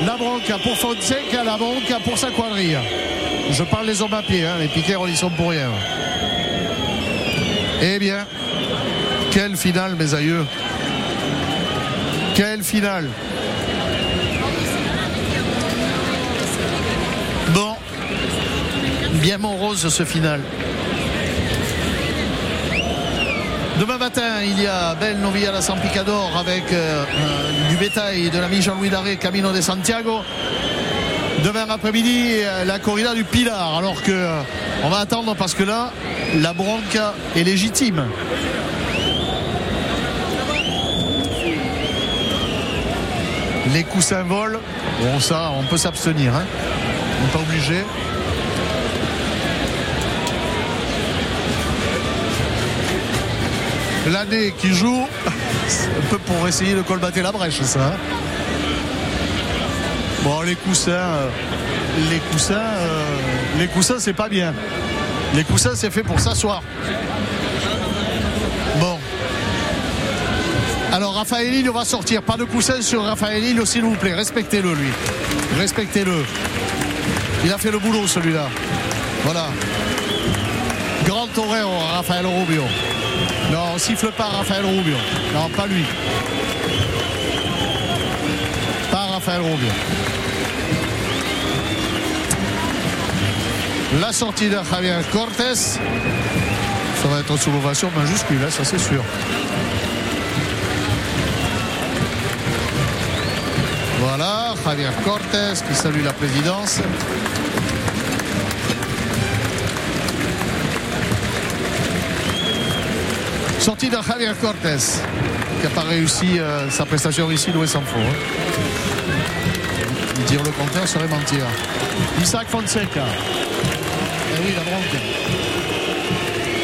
La bronca pour Fonseca, la bronca pour sa quadrille. Je parle les hommes à pied, hein, les piquets, ils sont pour rien. Eh bien, quelle finale, mes aïeux. Quelle finale. Bon, bien morose ce final. Demain matin, il y a Belle Novilla à San Picador avec euh, euh, du bétail de l'ami Jean-Louis Daré, Camino de Santiago. Demain après-midi, euh, la corrida du Pilar. Alors que on va attendre parce que là, la bronca est légitime. Les coussins volent. Bon, ça, on peut s'abstenir. hein. On n'est pas obligé. L'année qui joue, un peu pour essayer de colmater la brèche, ça. hein. Bon, les coussins, euh, les coussins, euh, les coussins, c'est pas bien. Les coussins, c'est fait pour s'asseoir. Bon. Alors, Raphaëline va sortir. Pas de coussin sur Raphaëline, s'il vous plaît. Respectez-le, lui. Respectez-le. Il a fait le boulot, celui-là. Voilà. Grand torero, Raphaël Rubio. Non, on siffle pas Raphaël Rubio. Non, pas lui. Pas Raphaël Rubio. La sortie de Javier Cortés. Ça va être sous l'ovation majuscule, hein, ça c'est sûr. Voilà, Javier Cortés qui salue la présidence. Sortie de Javier Cortés, qui n'a pas réussi euh, sa prestation ici, loin s'en faut. hein. Dire le contraire serait mentir. Isaac Fonseca. Eh oui, la bronque.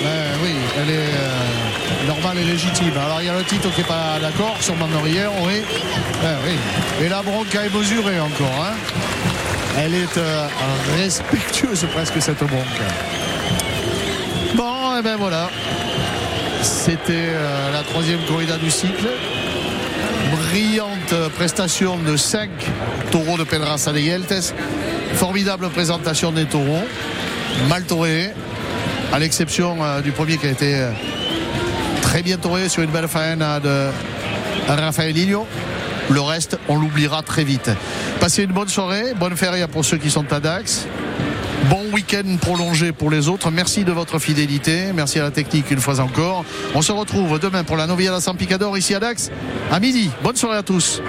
Ben oui, elle est euh, normale et légitime. Alors il y a le titre qui n'est pas d'accord, sûrement Norière, oui. Ben oui. Et la bronque est mesurée encore. hein. Elle est euh, respectueuse presque cette bronque. Bon, et ben voilà. C'était euh, la troisième corrida du cycle. Brillante prestation de 5 taureaux de Pedraza de Yeltes. Formidable présentation des taureaux. Mal toréés, à l'exception euh, du premier qui a été euh, très bien touré sur une belle faena de Rafaelinho. Le reste, on l'oubliera très vite. Passez une bonne soirée, bonne feria pour ceux qui sont à Dax. Week-end prolongé pour les autres. Merci de votre fidélité. Merci à la technique une fois encore. On se retrouve demain pour la Novia San Picador ici à Dax à midi. Bonne soirée à tous.